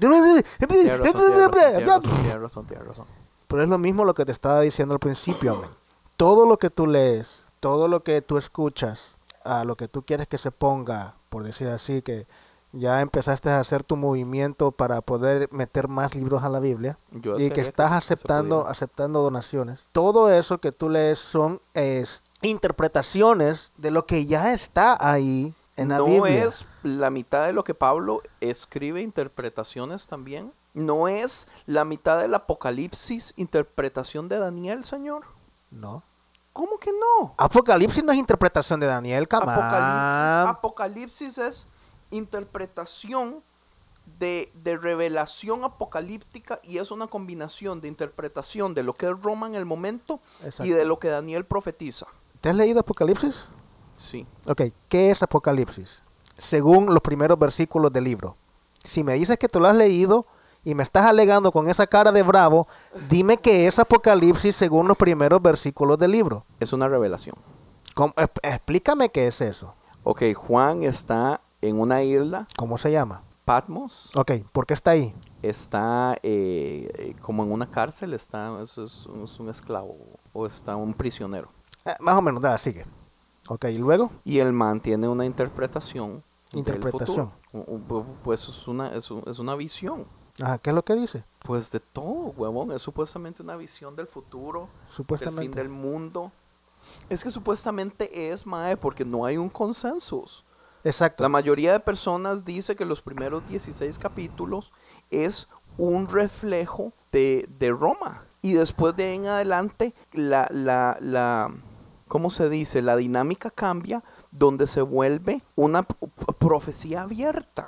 razón, tiene razón. Pero es lo mismo lo que te estaba diciendo al principio, men. Todo lo que tú lees, todo lo que tú escuchas, a lo que tú quieres que se ponga, por decir así, que ya empezaste a hacer tu movimiento para poder meter más libros a la Biblia Yo y que estás aceptando aceptando donaciones. Todo eso que tú lees son es, interpretaciones de lo que ya está ahí en la no Biblia. es la mitad de lo que Pablo escribe interpretaciones también. No es la mitad del Apocalipsis interpretación de Daniel, Señor. No. ¿Cómo que no? Apocalipsis no es interpretación de Daniel, Apocalipsis, on. Apocalipsis es interpretación de, de revelación apocalíptica y es una combinación de interpretación de lo que es Roma en el momento y de lo que Daniel profetiza. ¿Te has leído Apocalipsis? Sí. Ok, ¿qué es Apocalipsis? Según los primeros versículos del libro. Si me dices que tú lo has leído y me estás alegando con esa cara de bravo, dime qué es Apocalipsis según los primeros versículos del libro. Es una revelación. ¿Cómo- exp- explícame qué es eso. Ok, Juan está en una isla, ¿Cómo se llama? Patmos, Ok, ¿por qué está ahí? está eh, como en una cárcel, está, es, es un- es un esclavo o está un prisionero. Eh, más o menos, da, sigue. Ok, ¿y luego? Y el man tiene una interpretación. del Interpretación. futuro. U- u- Pues es una, es, un- es una visión. Ajá, ¿qué es lo que dice? Pues de todo, huevón. Es supuestamente una visión del futuro, del fin Supuestamente. del mundo. Es que supuestamente es, Mae, porque no hay un consensus. Exacto. La mayoría de personas dice que los primeros 16 capítulos es un reflejo de, de Roma. Y después de ahí en adelante, la, la, la, ¿cómo se dice? La dinámica cambia donde se vuelve una profecía abierta.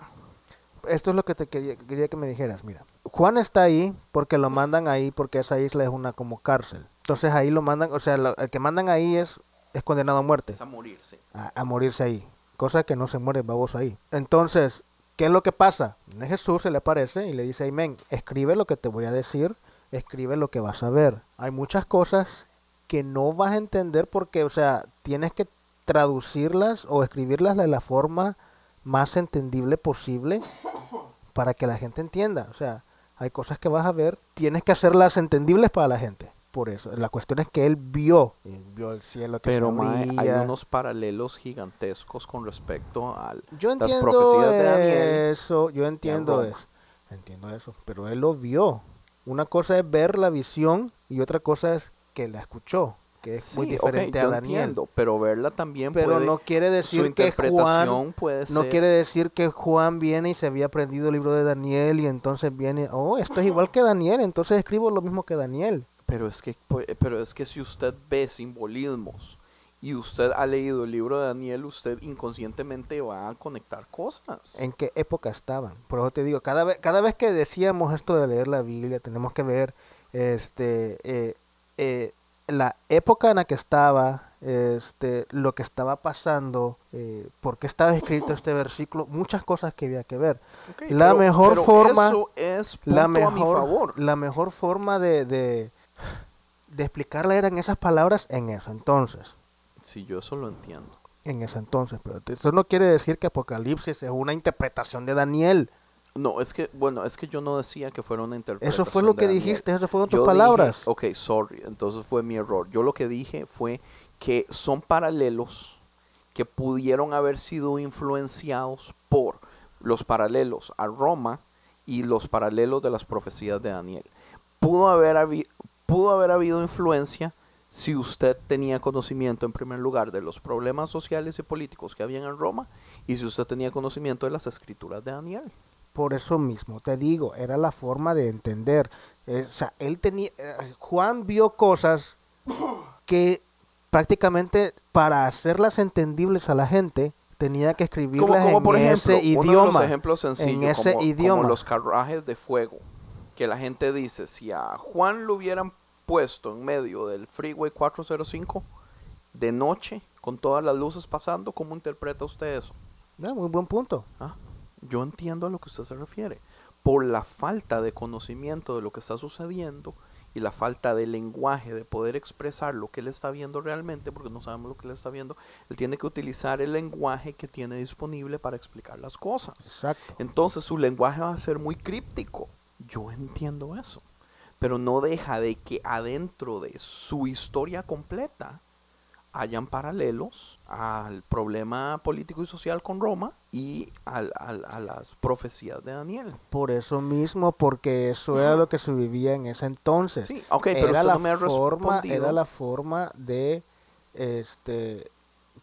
Esto es lo que te quería, quería que me dijeras. Mira, Juan está ahí porque lo mandan ahí porque esa isla es una como cárcel. Entonces ahí lo mandan, o sea, lo- el que mandan ahí es, es condenado a muerte, Es a morirse. a, a morirse ahí. Cosa que no se muere baboso ahí. Entonces, ¿qué es lo que pasa? Jesús se le aparece y le dice, amén, escribe lo que te voy a decir, escribe lo que vas a ver. Hay muchas cosas que no vas a entender porque, o sea, tienes que traducirlas o escribirlas de la forma más entendible posible para que la gente entienda. O sea, hay cosas que vas a ver, tienes que hacerlas entendibles para la gente. Por eso, la cuestión es que él vio, él vio el cielo que Pero mae, hay unos paralelos gigantescos con respecto. Yo las profecías de Daniel eso, yo entiendo eso, entiendo eso, pero él lo vio. Una cosa es ver la visión y otra cosa es que la escuchó, que es muy Sí, diferente yo a Daniel. entiendo, pero verla también Pero puede... no quiere su decir que Juan puede no ser... quiere decir que Juan viene y se había aprendido el libro de Daniel y entonces viene, oh, esto es igual que Daniel, entonces escribo lo mismo que Daniel. Pero es que, pu- pero es que si usted ve simbolismos y usted ha leído el libro de Daniel, usted inconscientemente va a conectar cosas. en qué época estaban. Por eso te digo, cada vez, cada vez que decíamos esto de leer la Biblia, tenemos que ver este eh, eh, la época en la que estaba, este, lo que estaba pasando, eh, por qué estaba escrito este versículo, muchas cosas que había que ver. Ok, la pero- mejor pero forma- Eso es La mejor, favor. la mejor forma de, de, de explicarla eran esas palabras en eso entonces. Sí, yo eso lo entiendo. En ese entonces, pero eso no quiere decir que Apocalipsis es una interpretación de Daniel. No, es que, bueno, es que yo no decía que fuera una interpretación. Eso fue lo de que Daniel. dijiste, eso fueron Yo tus dije- palabras. ok, sorry, entonces fue mi error. Yo lo que dije fue que son paralelos que pudieron haber sido influenciados por los paralelos a Roma y los paralelos de las profecías de Daniel. Pudo haber, habi- pudo haber habido influencia si usted tenía conocimiento en primer lugar de los problemas sociales y políticos que habían en Roma y si usted tenía conocimiento de las escrituras de Daniel. Por eso mismo, te digo, era la forma de entender. Eh, o sea, él tenía, eh, Juan vio cosas que prácticamente para hacerlas entendibles a la gente tenía que escribirlas como en por ejemplo, ese uno de idioma. los ejemplos sencillos, ese como, como idioma. los carruajes de fuego, que la gente dice, si a Juan lo hubieran puesto en medio del Freeway 405 de noche, con todas las luces pasando, ¿cómo interpreta usted eso? Muy buen punto. Ah, Yo entiendo a lo que usted se refiere. Por la falta de conocimiento de lo que está sucediendo y la falta de lenguaje de poder expresar lo que él está viendo realmente, porque no sabemos lo que él está viendo, él tiene que utilizar el lenguaje que tiene disponible para explicar las cosas. Exacto. Entonces su lenguaje va a ser muy críptico. Yo entiendo eso. Pero no deja de que adentro de su historia completa hayan paralelos al problema político y social con Roma y al- al- a las profecías de Daniel. Por eso mismo, porque eso era lo que se vivía en ese entonces. Sí, ok, pero era la no me forma, era la forma de, este,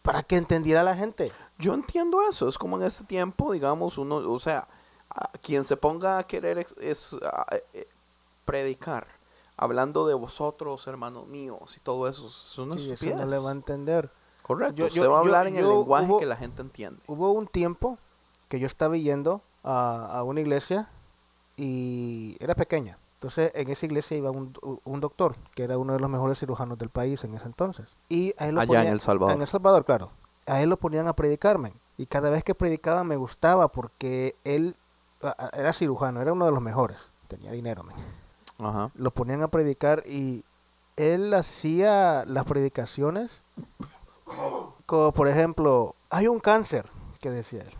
para que entendiera la gente. Yo entiendo eso, es como en ese tiempo, digamos, uno, o sea, a quien se ponga a querer es, a- eh, predicar, hablando de vosotros, hermanos míos, y todo eso, es una Sí, eso no le va a entender. Correcto, Yo- usted yo- va a yo- hablar en el lenguaje hubo- que la gente entiende. Hubo un tiempo que yo estaba yendo a, a una iglesia y era pequeña. Entonces en esa iglesia iba un, un doctor, que era uno de los mejores cirujanos del país en ese entonces. Y a él lo Allá en ponían- El Salvador. En El Salvador, claro. A él lo ponían a predicarme. Y cada vez que predicaba me gustaba porque él era cirujano, era uno de los mejores. Tenía dinero. Ajá. Lo ponían a predicar y él hacía las predicaciones como por ejemplo, hay un cáncer, que decía él,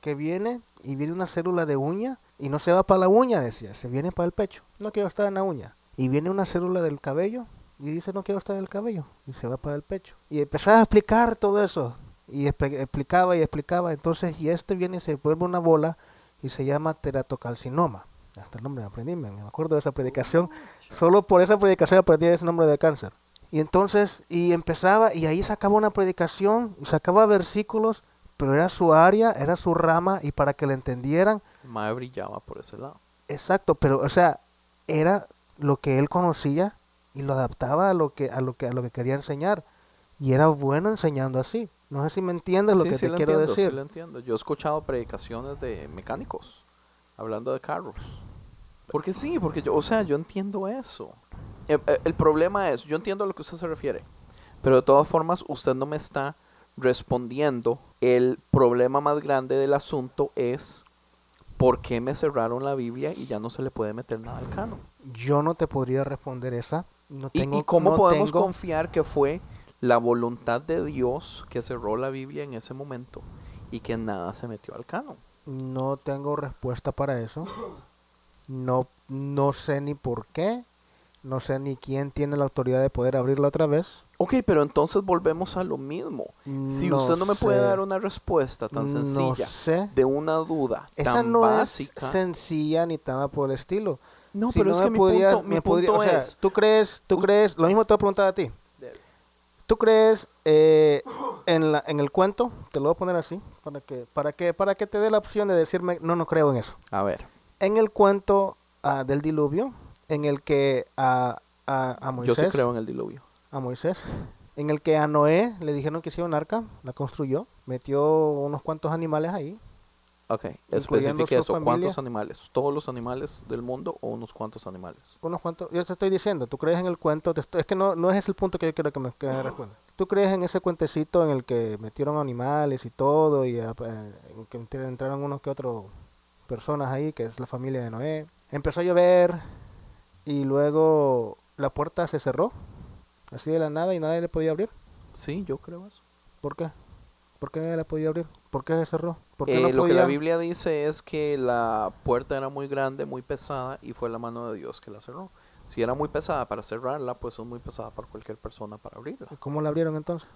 que viene y viene una célula de uña y no se va para la uña, decía, se viene para el pecho, no quiero estar en la uña. Y viene una célula del cabello y dice, no quiero estar en el cabello, y se va para el pecho. Y empezaba a explicar todo eso, y expli- explicaba y explicaba, entonces, y este viene y se vuelve una bola y se llama teratocalcinoma. Hasta el nombre me aprendí, me me acuerdo de esa predicación. Solo por esa predicación aprendí ese nombre de cáncer. Y entonces, y empezaba, y ahí sacaba una predicación, sacaba versículos, pero era su área, era su rama, y para que le entendieran, mae brillaba por ese lado. exacto, pero, o sea, era lo que él conocía y lo adaptaba a lo que, a lo que, a lo que quería enseñar. Y era bueno enseñando así. No sé si me entiendes lo Sí, que sí te lo quiero entiendo, sí decir. lo entiendo. Yo he escuchado predicaciones de mecánicos hablando de carros. Porque sí, porque yo, o sea, yo entiendo eso. El, el- el problema es, yo entiendo a lo que usted se refiere, pero de todas formas usted no me está respondiendo. El problema más grande del asunto es por qué me cerraron la Biblia y ya no se le puede meter nada al canon. Yo no te podría responder esa. No ¿Y, tengo, y cómo no podemos tengo- confiar que fue la voluntad de Dios que cerró la Biblia en ese momento y que nada se metió al canon? No tengo respuesta para eso. No, no sé ni por qué. No sé ni quién tiene la autoridad de poder abrirla otra vez. Ok, pero entonces volvemos a lo mismo. Si No usted no me puede dar una respuesta tan No sencilla sé. de una duda Esa tan no básica. es sencilla ni nada por el estilo. no, Si pero es me que mi punto, mi me podría- punto o sea, es. tú crees, tú crees, lo mismo te voy a preguntar a ti. ¿Tú crees eh, en, la, en el cuento? Te lo voy a poner así, para que, para que, para que te dé la opción de decirme, no, no creo en eso. A ver, En el cuento ah, del diluvio, en el que a, a, a yo Moisés, sí creo en el diluvio. a Moisés, en el que a Noé le dijeron que hiciera un arca, la construyó, metió unos cuantos animales ahí, Ok, especifique eso. familia. ¿Cuántos animales? ¿Todos los animales del mundo o unos cuantos animales? unos cuantos, yo te estoy diciendo, tú crees en el cuento, es que no, no es el punto que yo quiero que me, que me responda. ¿Tú crees en ese cuentecito en el que metieron animales y todo y eh, en que entr- entraron unos que otros personas ahí, que es la familia de Noé? Empezó a llover y luego la puerta se cerró, así de la nada y nadie le podía abrir. Sí, yo creo eso. ¿Por qué? ¿Por qué la podía abrir? ¿Por qué cerró? ¿Por qué Eh, no lo que la Biblia dice es que la puerta era muy grande, muy pesada y fue la mano de Dios que la cerró. Si era muy pesada para cerrarla, pues es muy pesada para cualquier persona para abrirla. ¿Cómo la abrieron entonces?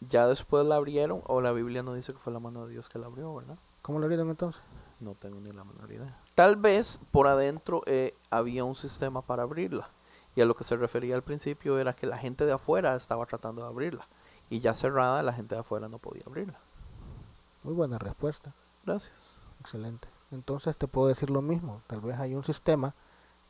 Ya después la abrieron o la Biblia no dice que fue la mano de Dios que la abrió, ¿verdad? ¿Cómo la abrieron entonces? No tengo ni la menor idea. Tal vez por adentro eh, había un sistema para abrirla. Y a lo que se refería al principio era que la gente de afuera estaba tratando de abrirla. Y ya cerrada, la gente de afuera no podía abrirla. Muy buena respuesta. Gracias. Excelente. Entonces te puedo decir lo mismo. Tal vez hay un sistema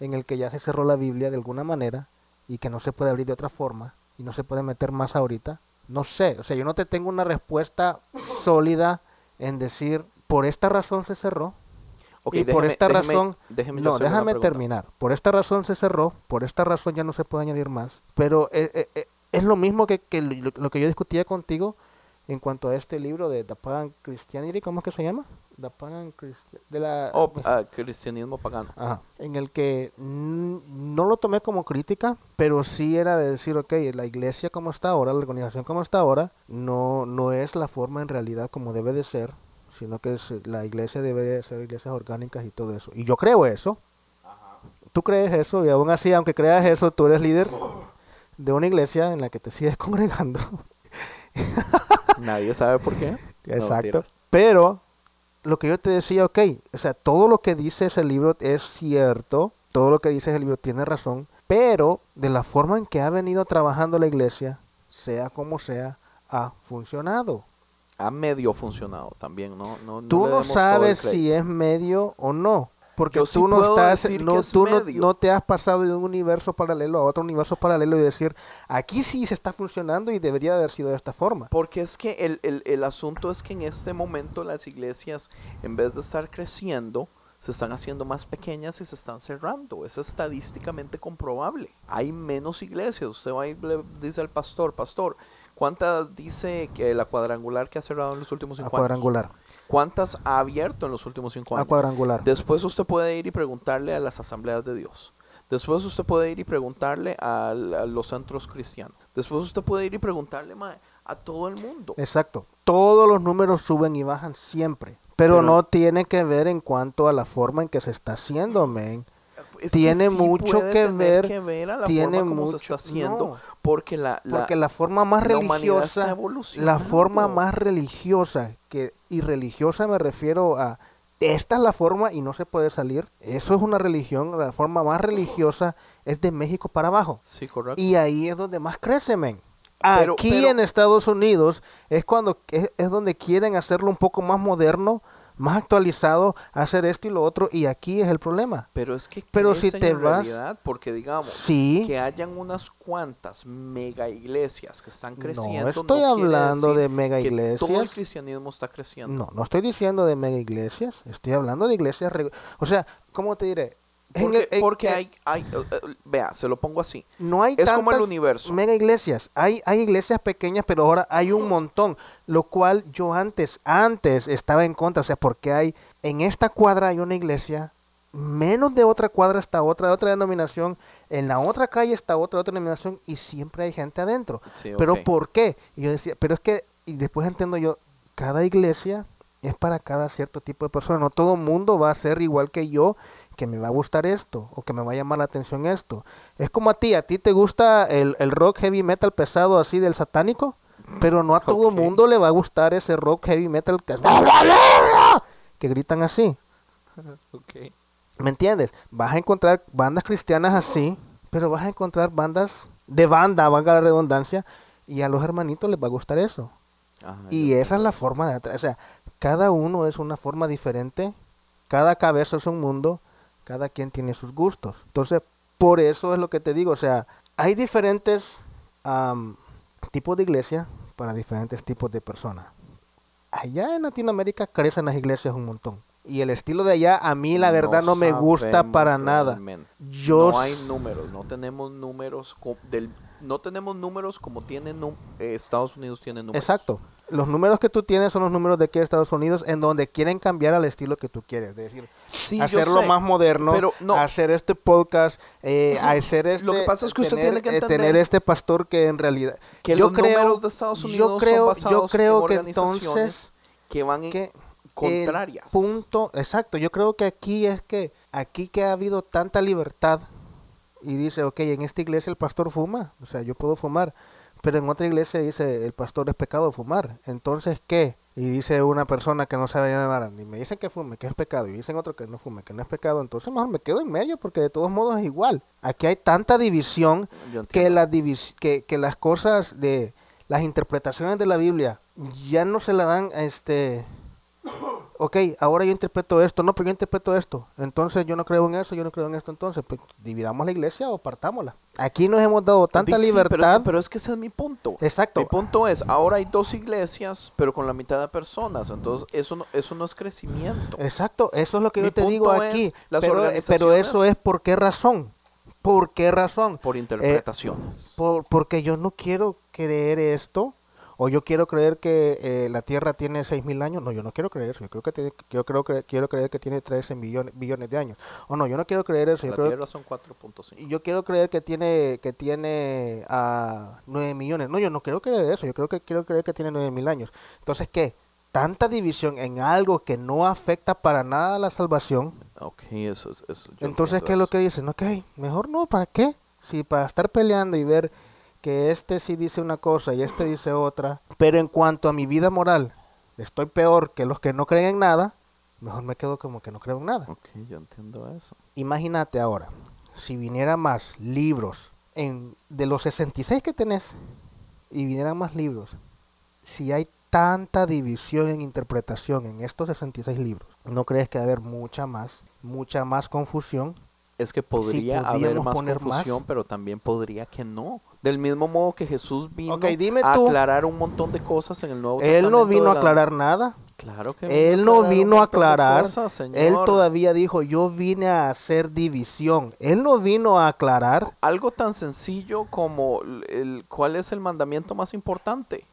en el que ya se cerró la Biblia de alguna manera y que no se puede abrir de otra forma y no se puede meter más ahorita. No sé, o sea, yo no te tengo una respuesta sólida en decir por esta razón se cerró Ok, y por esta déjeme- razón déjeme no, déjame terminar. Por esta razón se cerró, por esta razón ya no se puede añadir más. Pero eh, eh, eh, es lo mismo que, que lo, lo que yo discutía contigo en cuanto a este libro de The Pagan Christianity, ¿cómo es que se llama? The Pagan Christian... De la, Oh, ah, cristianismo pagano. Ajá. En el que no lo tomé como crítica, pero sí era de decir, ok, la iglesia como está ahora, la organización como está ahora, no, no es la forma en realidad como debe de ser, sino que es- la iglesia debe de ser iglesias orgánicas y todo eso. Y yo creo eso. Tú crees eso y aún así, aunque creas eso, tú eres líder de una iglesia en la que te sigues <laughs> congregando. Nadie sabe por qué. No, Exacto. Pero lo que yo te decía, ok, o sea, todo lo que dice ese libro es cierto, todo lo que dice ese libro tiene razón, pero de la forma en que ha venido trabajando la iglesia, sea como sea, ha funcionado. Ha medio funcionado también, ¿no? no, Tú no todo el sabes si es medio o no. Porque sí tú no estás, no, es tú no, te has pasado de un universo paralelo a otro universo paralelo y decir, aquí sí se está funcionando y debería haber sido de esta forma. Porque es que el, el, el asunto es que en este momento las iglesias, en vez de estar creciendo, se están haciendo más pequeñas y se están cerrando. Es estadísticamente comprobable. Hay menos iglesias. Usted va y le dice al pastor, pastor, ¿cuántas dice que la cuadrangular que ha cerrado en los últimos A cinco años? cuadrangular. ¿Cuántas ha abierto en los últimos cinco A años? cuadrangular. Después usted puede ir y preguntarle a las asambleas de Dios. Después usted puede ir y preguntarle a, los centros cristianos. Después usted puede ir y preguntarle a todo el mundo. Exacto. Todos los números suben y bajan siempre. Pero, Pero- no tiene que ver en cuanto a la forma en que se está haciendo, men. Es que tiene sí mucho puede que tener ver, que ver a la tiene forma como mucho- se está haciendo, no. porque la, la- Porque la forma más la religiosa, la forma más religiosa, que y religiosa me refiero a esta es la forma y no se puede salir. Eso es una religión, la forma más religiosa es de México para abajo. Sí, correcto. Y ahí es donde más crece, men. Pero- Aquí pero- en Estados Unidos es cuando es, es donde quieren hacerlo un poco más moderno, más actualizado, hacer esto y lo otro, y aquí es el problema. Pero es que Pero si te en vas- realidad, porque digamos Sí, que hayan unas cuantas mega iglesias que están creciendo. no estoy quiere hablando de mega que Todo el iglesias. cristianismo está creciendo. No, no estoy diciendo de mega iglesias, estoy hablando de iglesias, o sea, ¿cómo te diré? Porque, el- porque hay, hay eh, eh, vea, se lo pongo así. no hay Es como el universo. mega iglesias, hay, hay iglesias pequeñas, pero ahora hay un montón, lo cual yo antes, antes estaba en contra, o sea, porque hay, en esta cuadra hay una iglesia, menos de otra cuadra está otra de otra denominación, en la otra calle está otra de otra denominación y siempre hay gente adentro. Sí, Pero ok. ¿por qué? Y yo decía, pero es que, y después entiendo yo, cada iglesia es para cada cierto tipo de persona. No todo mundo va a ser igual que yo, que me va a gustar esto, o que me va a llamar la atención esto. Es como a ti, a ti te gusta el, el rock heavy metal pesado así del satánico, pero no a todo Ok. mundo le va a gustar ese rock heavy metal que, que gritan así. <laughs> ¿Me entiendes? Vas a encontrar bandas cristianas así, pero vas a encontrar bandas de banda, valga la redundancia, y a los hermanitos les va a gustar eso. Ajá, Y esa es la forma de atra- O sea, cada uno es una forma diferente, cada cabeza es un mundo, cada quien tiene sus gustos. Entonces, por eso es lo que te digo. O sea, hay diferentes am, tipos de iglesia para diferentes tipos de personas. Allá en Latinoamérica crecen las iglesias un montón. Y el estilo de allá a mí la verdad no me gusta para nada. Yo no hay números, no tenemos números del, no tenemos números como tiene nu- eh, Estados Unidos tiene números. Exacto. Los números que tú tienes son los números de aquí de Estados Unidos en donde quieren cambiar al estilo que tú quieres. Es decir, Sí, hacerlo sé, más moderno, pero no. hacer este podcast, eh, hacer este... Lo que pasa es que usted tener, tiene que eh, entender tener este pastor que en realidad... que yo los creo, números de Estados yo creo, son yo creo en que entonces que van en que contrarias. el punto, exacto, yo creo que aquí es que aquí que ha habido tanta libertad y dice, ok, en esta iglesia el pastor fuma, o sea, yo puedo fumar, pero en otra iglesia dice, el pastor es pecado fumar, entonces, ¿qué? Y dice una persona que no sabe nada, ni me dicen que fume, que es pecado, y dicen otro que no fume, que no es pecado, entonces mejor me quedo en medio, porque de todos modos es igual. Aquí hay tanta división divis- que, que las cosas de las interpretaciones de la Biblia ya no se la dan a este ok, ahora yo interpreto esto, no, pero yo interpreto esto, entonces yo no creo en eso, yo no creo en esto, entonces pues dividamos la iglesia o partámosla. Aquí nos hemos dado tanta Sí, libertad. Pero es, que, pero es que ese es mi punto. Exacto. Mi punto es, ahora hay dos iglesias, pero con la mitad de personas. Entonces, eso no, eso no es crecimiento. Exacto, eso es lo que Mi yo te digo es, aquí. las Pero, pero eso es por qué razón. ¿Por qué razón? Por interpretaciones. Por- porque yo no quiero creer esto, o yo quiero creer que eh, la Tierra tiene 6.000 años. No, yo no quiero creer eso. Yo, creo que tiene- yo creo que, quiero creer que tiene 13 millones, billones de años. O no, yo no quiero creer eso. Yo, la creo, Tierra son 4.5. y yo quiero creer que tiene que tiene a 9 millones. No, yo no quiero creer eso. Yo creo que quiero creer que tiene 9 mil años. Entonces, ¿qué? Tanta división en algo que no afecta para nada a la salvación. Ok, eso es... Eso, yo Entonces, ¿qué es lo que dicen? Ok, mejor no, ¿para qué? Si para estar peleando y ver que este sí dice una cosa y este dice otra, pero en cuanto a mi vida moral, estoy peor que los que no creen en nada, mejor me quedo como que no creo en nada. Ok, yo entiendo eso. Imagínate ahora, si viniera más libros en, de los 66 que tenés y vinieran más libros, si hay tanta división en interpretación en estos 66 libros, ¿no crees que va a haber mucha más, mucha más confusión? Es que podría haber más confusión, más. pero también podría que no. Del mismo modo que Jesús vino dime a tú. aclarar un montón de cosas en el Nuevo Él no Testamento vino a la- aclarar nada. Claro que Él no vino a aclarar. cosas, Él todavía dijo, yo vine a hacer división. Él no vino a aclarar. Algo tan sencillo como el, el- cuál es el mandamiento más importante.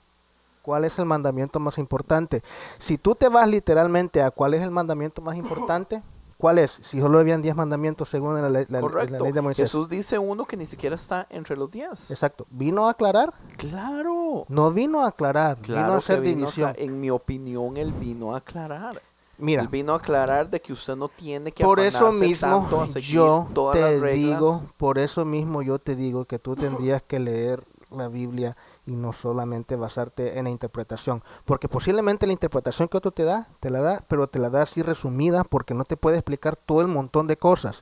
¿Cuál es el mandamiento más importante? Si tú te vas literalmente a cuál es el mandamiento más <laughs> importante, ¿cuál es? Si solo habían 10 mandamientos según la, ley- la de Moisés. Jesús dice uno que ni siquiera está entre los diez. Exacto. ¿Vino a aclarar? Claro. No vino a aclarar, Claro vino a hacer vino división. en mi opinión, él vino a aclarar. Mira, Él vino a aclarar de que usted no tiene que por eso mismo a yo todas te las digo, por eso mismo yo te digo que tú tendrías que leer la Biblia y no solamente basarte en la interpretación, porque posiblemente la interpretación que otro te da, te la da, pero te la da así resumida porque no te puede explicar todo el montón de cosas,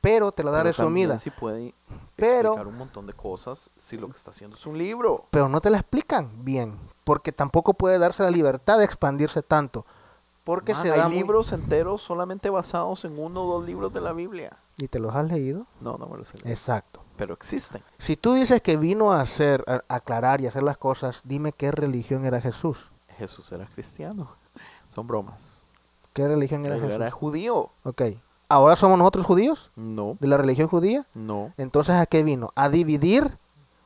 pero te la da Pero resumida, sí puede Pero- explicar un montón de cosas si lo que está haciendo es un libro. pero no te la explican bien, porque tampoco puede darse la libertad de expandirse tanto, porque Man, se hay da muy- libros enteros solamente basados en uno o dos libros de la Biblia. y te los has leído, No, no me los he leído, exacto. Pero existen. Si tú dices que vino a hacer, a aclarar y hacer las cosas, dime qué religión era Jesús. Jesús era cristiano. Son bromas. ¿Qué religión era Él era Jesús? judío. Ok. ¿Ahora somos nosotros judíos? No, ¿De la religión judía? no. Entonces, ¿a qué vino? ¿A dividir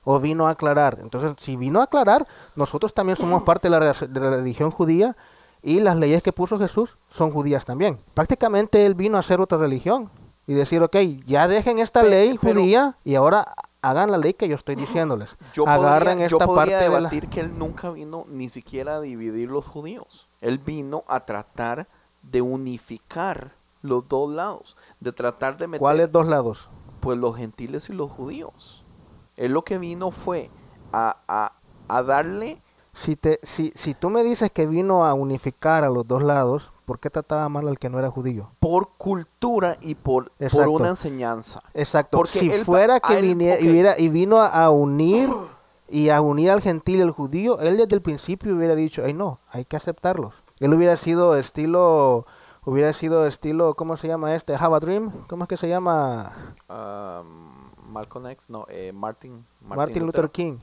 o vino a aclarar? Entonces, si vino a aclarar, nosotros también <clears throat> somos parte de la, de la religión judía y las leyes que puso Jesús son judías también. Prácticamente él vino a hacer otra religión y decir, ok, ya dejen esta ley pero- judía y ahora hagan la ley que yo estoy diciéndoles. Yo Agarren podría, yo esta parte podría de la... debatir que él nunca vino ni siquiera a dividir los judíos. Él vino a tratar de unificar los dos lados, de tratar de meter ¿Cuáles dos lados? pues los gentiles y los judíos. Él lo que vino fue a, a, a darle Si, te, si, si tú me dices que vino a unificar a los dos lados, ¿por qué trataba mal al que no era judío? por cultura y por, por una enseñanza. Exacto. Porque si él fuera que él- viniera, y, vino a, a unir y a unir al gentil y al judío, él desde el principio hubiera dicho, ay no, hay que aceptarlos. Él hubiera sido estilo, hubiera sido estilo, ¿cómo se llama este? Have a Dream, ¿cómo es que se llama? Um, Malcolm X, no, eh, Martin, Martin, Luther King.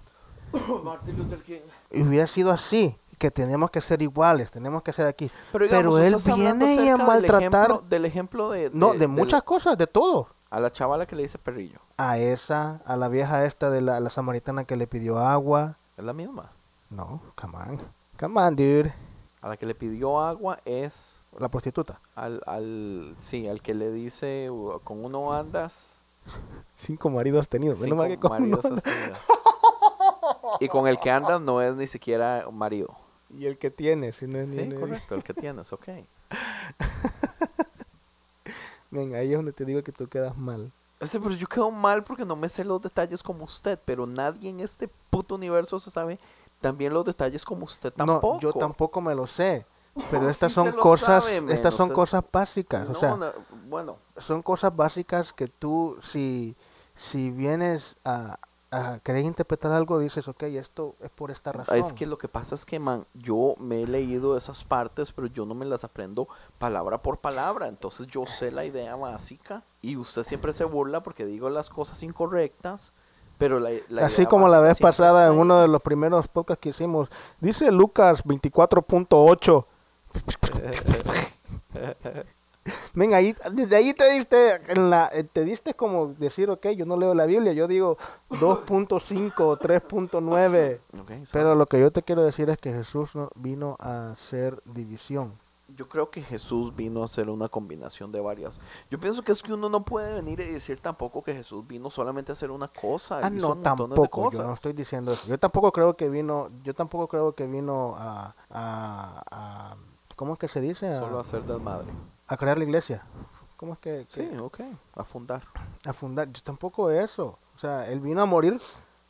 <coughs> Martin Luther King. Y hubiera sido así, que tenemos que ser iguales, tenemos que ser aquí. Pero, él viene y a acerca del maltratar, ejemplo- Del ejemplo de... no, de de muchas cosas, de todo. A la chavala que le dice perrillo. A esa, a la vieja esta de la, la samaritana que le pidió agua. Es la misma. No, come on. Come on, dude. A la que le pidió agua es La prostituta. al, al sí, al que le dice "Uh, con uno andas, <laughs> Cinco maridos tenidos. Menos cinco mal que con maridos uno- has tenido". Y con el que andas no es ni siquiera un marido. Y el que tiene, si no es ni- Sí, ni- correcto, el que tienes, ok. <laughs> Ven, ahí es donde te digo que tú quedas mal. Este, pero yo quedo mal porque no me sé los detalles como usted, pero nadie en este puto universo se sabe también los detalles como usted tampoco. No, yo tampoco me lo sé. <laughs> Pero estas sí son cosas, sabe, estas o son sea, cosas básicas. No, o sea, no, bueno, son cosas básicas que tú, si, si vienes a, a querer interpretar algo, dices, ok, esto es por esta razón. es que lo que pasa es que, man, yo me he leído esas partes, pero yo no me las aprendo palabra por palabra. Entonces yo sé la idea básica y usted siempre se burla porque digo las cosas incorrectas, pero la, la Así como la vez pasada en uno de los primeros podcasts que hicimos, dice Lucas 24.8. <laughs> Venga, ahí, desde ahí te diste, en la, eh, te diste como decir, ok, yo no leo la Biblia, yo digo 2.5 o 3.9. Ok, so- Pero lo que yo te quiero decir es que Jesús no- vino a hacer división. Yo creo que Jesús vino a hacer una combinación de varias. Yo pienso que es que uno no puede venir y decir tampoco que Jesús vino solamente a hacer una cosa. Ah, no, tampoco, yo no estoy diciendo eso. Yo tampoco creo que vino, yo tampoco creo que vino a, a, a- ¿cómo es que se dice? Solo a hacer desmadre. A crear la iglesia. ¿Cómo es que, Sí, ok. A fundar. a fundar? Yo tampoco eso. O sea, él vino a morir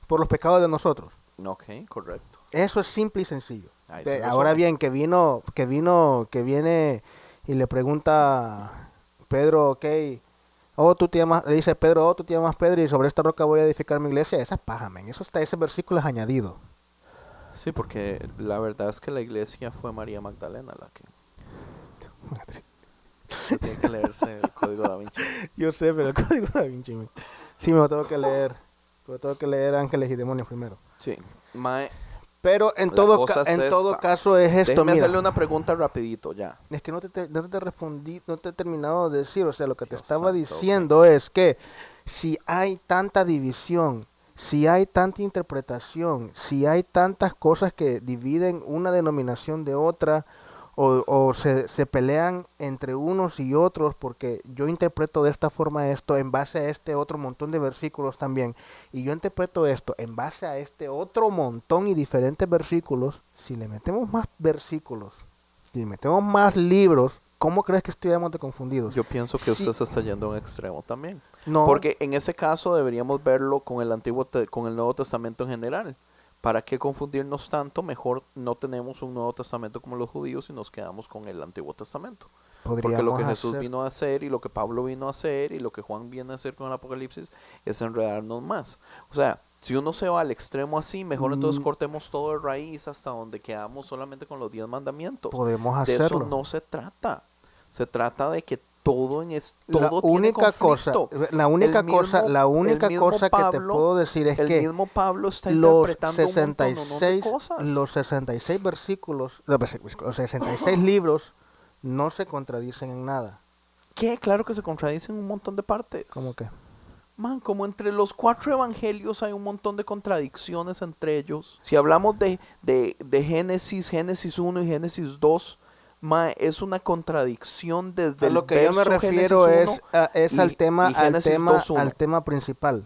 por los pecados de nosotros. Ok, correcto. Eso es simple y sencillo. De- sí ahora razón. bien, que vino, que vino, que viene y le pregunta Pedro, ok, oh, tú te llamas, le dice Pedro, oh, tú te llamas Pedro y sobre esta roca voy a edificar mi iglesia. Esa es paja. Eso está, ese versículo es añadido. Sí, porque la verdad es que la iglesia fue María Magdalena la que... <laughs> Tiene que leerse el código da Vinci. Yo sé, pero el código da Vinci. Sí, me lo tengo que leer. Pero tengo que leer Ángeles y Demonios primero. Sí. Mae, Pero en todo, ca- en todo caso es esto, déjeme mira. hacerle una pregunta rapidito ya. Es que no te, te- no te respondí, no te he terminado de decir, o sea, lo que te Dios estaba santo, diciendo es que si hay tanta división, si hay tanta interpretación, si hay tantas cosas que dividen una denominación de otra, o, o se, se pelean entre unos y otros, porque yo interpreto de esta forma esto en base a este otro montón de versículos también, y yo interpreto esto en base a este otro montón y diferentes versículos, si le metemos más versículos, si le metemos más libros, ¿cómo crees que estuviéramos de confundidos? Yo pienso que Sí. usted se está yendo a un extremo también. no, Porque en ese caso deberíamos verlo con el Antiguo con el Nuevo Testamento en general. ¿Para qué confundirnos tanto? Mejor no tenemos un Nuevo Testamento como los judíos y nos quedamos con el Antiguo Testamento. Porque lo que Jesús hacer- vino a hacer y lo que Pablo vino a hacer y lo que Juan viene a hacer con el Apocalipsis es enredarnos más. O sea, si uno se va al extremo así, mejor entonces Mm. cortemos todo de raíz hasta donde quedamos solamente con los diez mandamientos. podemos De hacerlo. eso no se trata. Se trata de que todo en es la todo tiene única cosa, conflicto. la única El cosa, mismo- la única mismo cosa que te Pablo- puedo decir es el que mismo Pablo está los interpretando un montón, de 66 cosas. los 66 versículos, los versículos, los 66 libros no se contradicen en nada. ¿Qué? Claro que se contradicen un montón de partes. ¿Cómo que? Man, como entre los cuatro evangelios hay un montón de contradicciones entre ellos. Si hablamos de, de, de Génesis, Génesis 1 y Génesis 2, ma, es una contradicción desde A el lo que yo me refiero Génesis es, a- es y- al tema al tema 2:1. al tema principal.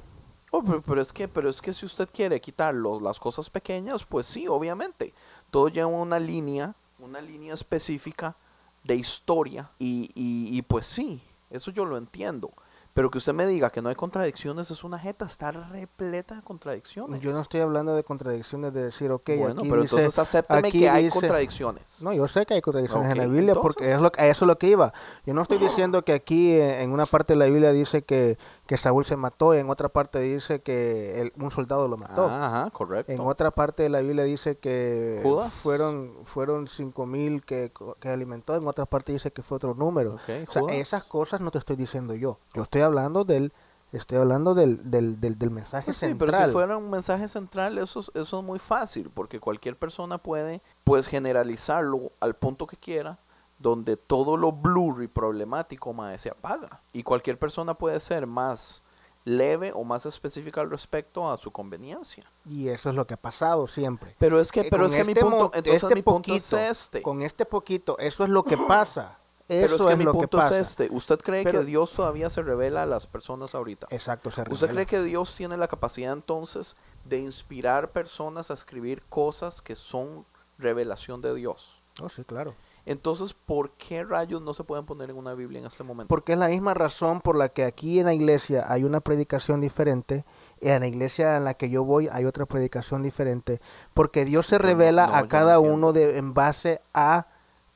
Oh, pero, pero es que, pero es que si usted quiere quitar los- las cosas pequeñas, pues sí, obviamente. Todo lleva una línea, una línea específica de historia y, y, y pues sí, eso yo lo entiendo. Pero que usted me diga que no hay contradicciones es una jeta, está repleta de contradicciones. Yo no estoy hablando de contradicciones de decir, ok, bueno, aquí pero dice, entonces acépteme aquí que hay dice- contradicciones. No, yo sé que hay contradicciones en la Biblia porque es entonces. lo, a eso es lo que iba. Yo no estoy diciendo que aquí eh, en una parte de la Biblia dice que, que Saúl se mató en otra parte dice que el- un soldado lo mató. Ajá, correcto. En otra parte de la Biblia dice que Judas. fueron fueron cinco mil que, co- que alimentó, en otra parte dice que fue otro número. O sea, esas cosas no te estoy diciendo yo. Yo estoy hablando del estoy hablando del, del, del, del mensaje Pues sí, central. pero si fuera un mensaje central, eso, es- eso es muy fácil, porque cualquier persona puede pues generalizarlo al punto que quiera, donde todo lo blurry problemático mae, se apaga. Y cualquier persona puede ser más leve o más específica al respecto a su conveniencia. Y eso es lo que ha pasado siempre. Pero es que, Eh, pero con es que mi este punto, entonces este mi punto es este. Con este poquito, eso es lo que <clears throat> pasa. Eso Pero es que mi lo punto que pasa. es este. ¿Usted cree Pero- que Dios todavía se revela a las personas ahorita? Exacto, se ¿Usted revela. cree que Dios tiene la capacidad entonces de inspirar personas a escribir cosas que son revelación de Dios? Oh, sí, claro. Entonces, ¿por qué rayos no se pueden poner en una Biblia en este momento? Porque es la misma razón por la que aquí en la iglesia hay una predicación diferente, y en la iglesia en la que yo voy hay otra predicación diferente, porque Dios se no- revela no, a cada uno de, en base a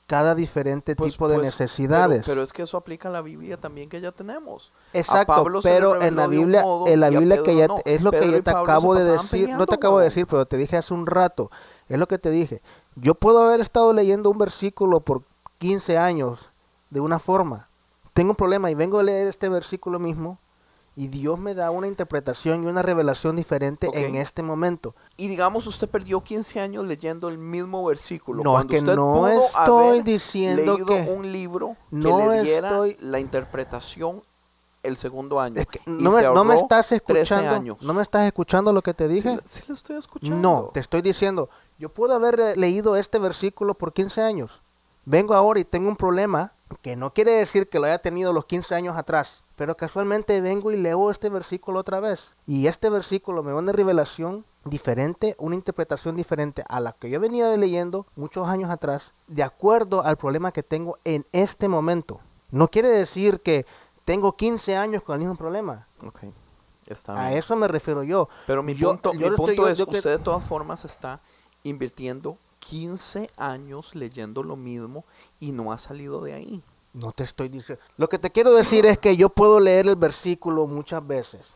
cada diferente Pues- tipo de pues, necesidades. Pero, pero es que eso aplica a la Biblia también que ya tenemos. Exacto, pero en la Biblia, modo en la Biblia que ya no. es lo Pedro que yo te acabo de decir, no te acabo de decir, pero te dije hace un rato, es lo que te dije. Yo puedo haber estado leyendo un versículo por 15 años de una forma. Tengo un problema y vengo a leer este versículo mismo y Dios me da una interpretación y una revelación diferente en este momento. Y digamos, usted perdió 15 años leyendo el mismo versículo. No, cuando es que usted no pudo estoy diciendo leído que- un libro No que le diera estoy- la interpretación el segundo año. Es que y no, me, no estás 13 escuchando, no me estás escuchando lo que te Sí dije. Sí, le estoy escuchando. No, te estoy diciendo, yo puedo haber eh, leído este versículo por 15 años. Vengo ahora y tengo un problema que no quiere decir que lo haya tenido los 15 años atrás, pero casualmente vengo y leo este versículo otra vez. Y este versículo me da una revelación diferente, una interpretación diferente a la que yo venía leyendo muchos años atrás, de acuerdo al problema que tengo en este momento. No quiere decir que tengo 15 años con el mismo problema. Ok, está A eso me refiero yo. Pero mi Yo- punto, yo mi estoy- punto yo- es, yo que- usted de todas formas está invirtiendo 15 años leyendo lo mismo y no ha salido de ahí. No te estoy diciendo. Lo que te quiero decir es que yo puedo leer el versículo muchas veces.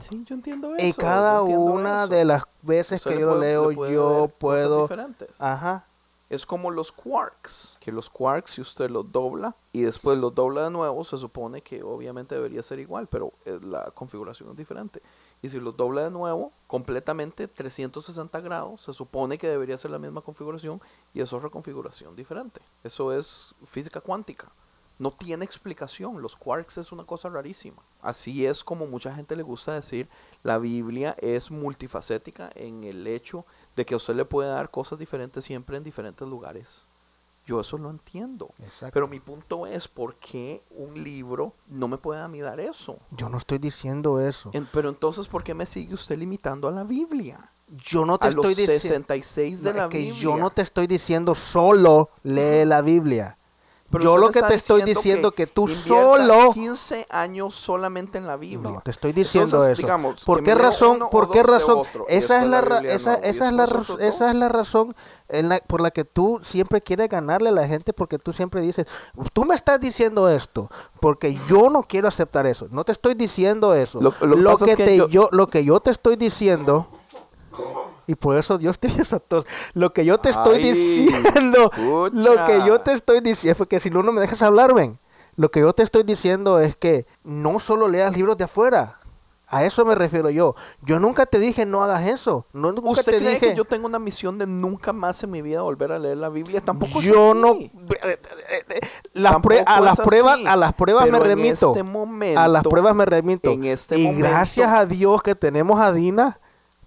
Sí, yo entiendo eso. Y cada una eso. de las veces Usted que yo lo puede- leo, puede yo puedo. diferentes. Ajá. Es como los quarks, que los quarks si usted los dobla y después los dobla de nuevo, se supone que obviamente debería ser igual, pero eh, la configuración es diferente. Y si los dobla de nuevo, completamente 360 grados, se supone que debería ser la misma configuración y es otra configuración diferente. Eso es física cuántica. No tiene explicación. Los quarks es una cosa rarísima. Así es como mucha gente le gusta decir, la Biblia es multifacética en el hecho de que a usted le puede dar cosas diferentes siempre en diferentes lugares. Yo eso lo entiendo. Exacto. Pero mi punto es, ¿por qué un libro no me puede a mí dar eso? Yo no estoy diciendo eso. En- pero entonces, ¿por qué me sigue usted limitando a la Biblia? Yo no te a estoy diciendo. 66 de la que Biblia. yo no te estoy diciendo solo lee la Biblia. Pero yo lo que te estoy diciendo que tú invierta solo 15 años solamente en la Biblia. No, te estoy diciendo Entonces, eso. digamos, ¿Por que qué razón? ¿Por qué razón? otro, Esa es la, esa, esa es la esa es la razón en la- por la que tú siempre quieres ganarle a la gente porque tú siempre dices, tú me estás diciendo esto porque yo no quiero aceptar eso. No te estoy diciendo eso. Lo- lo que que que te- yo- yo lo que yo te estoy diciendo y por eso Dios te hizo a todos. Lo que yo te estoy Ay, diciendo, lo que yo te estoy diciendo, porque si no, no me dejas hablar, ven. Lo que yo te estoy diciendo es que no solo leas libros de afuera. A eso me refiero yo. Yo nunca te dije no hagas eso. No, nunca ¿Usted te cree dije. que yo tengo una misión de nunca más en mi vida volver a leer la Biblia? Tampoco yo no. Las Tampoco prue- a las pruebas, así. a las pruebas me Pero remito. este momento, a las pruebas me remito. en este y momento- gracias a Dios que tenemos a Dina,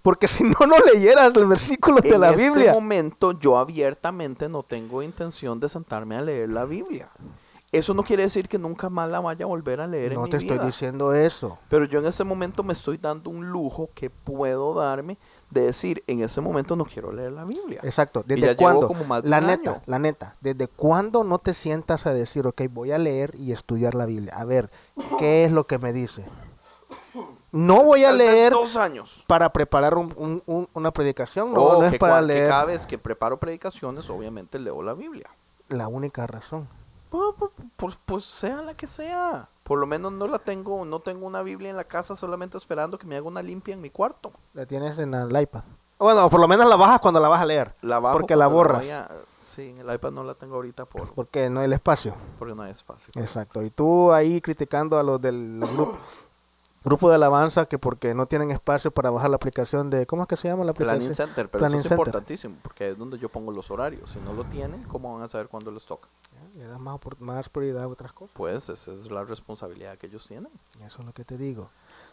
porque <laughs> si no, no leyeras el versículo de en la este Biblia. momento yo abiertamente no tengo intención de sentarme a leer la Biblia. Eso no quiere decir que nunca más la vaya a volver a leer en No mi te estoy diciendo eso. Pero yo en ese momento me estoy dando un lujo que puedo darme de decir, en ese momento no quiero leer la Biblia. Exacto. ¿Desde cuándo? como más de La neta, año. la neta. ¿Desde cuándo no te sientas a decir, ok, voy a leer y estudiar la Biblia? A ver, ¿qué es lo que me dice? No voy a Tal leer dos años. para preparar un- un- un- una predicación, no, O no es para leer cada vez que preparo predicaciones, obviamente leo la Biblia. la única razón. Pues, pues, sea la que sea. Por lo menos no la tengo, no tengo una Biblia en la casa solamente esperando que me haga una limpia en mi cuarto. La tienes en el iPad. Bueno, por lo menos la bajas cuando la vas a leer. La bajo Porque la borras. vaya- sí, en el iPad no la tengo ahorita por, Porque no hay el espacio. porque no hay espacio. Exacto. Y tú ahí criticando a los del grupo, grupo de alabanza que porque no tienen espacio para bajar la aplicación de... ¿Cómo es que se llama la aplicación? Planning Center, pero Planning eso es Center. importantísimo porque es donde yo pongo los horarios. Si no lo tienen, ¿cómo van a saber cuándo les toca? Le das más, más prioridad a otras cosas. Pues esa es la responsabilidad que ellos tienen. Eso es lo que te digo.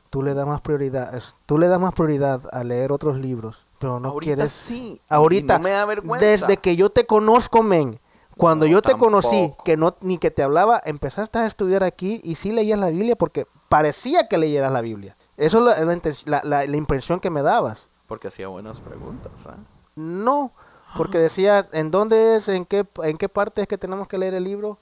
tú le das más prioridad, tú le das más prioridad a leer otros libros, pero no ahorita quieres sí. ahorita, no me da vergüenza. desde que yo te conozco, men. Cuando No, yo te conocí, tampoco. que no ni que te hablaba, empezaste a estudiar aquí y sí leías la Biblia porque parecía que leyeras la Biblia. Eso es la, la inten- la- la- la impresión que me dabas. Porque hacía buenas preguntas. ¿ah? No, porque decías, ¿en dónde es? ¿En qué, ¿En qué parte es que tenemos que leer el libro?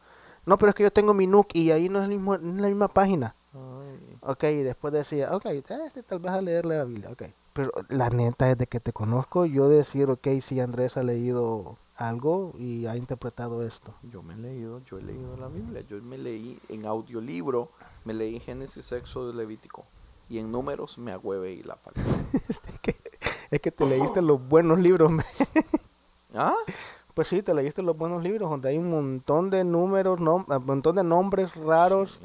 No, pero es que yo tengo mi NUC y ahí no es, el mismo, no es la misma página. Ay. Ok, y después decía, ok, este tal vez a leerle la Biblia, ok. Pero la neta, desde que te conozco, yo decir, ok, si Andrés ha leído algo y ha interpretado esto. Yo me he leído, yo he leído la Biblia. Yo me leí en audiolibro, me leí Génesis, Éxodo, Levítico. Y en números me agüeve y la falta. <laughs> es, que, es que te leíste los buenos libros. ¿Ah? Pues sí, te leíste los buenos libros donde hay un montón de números, nom- un montón de nombres raros.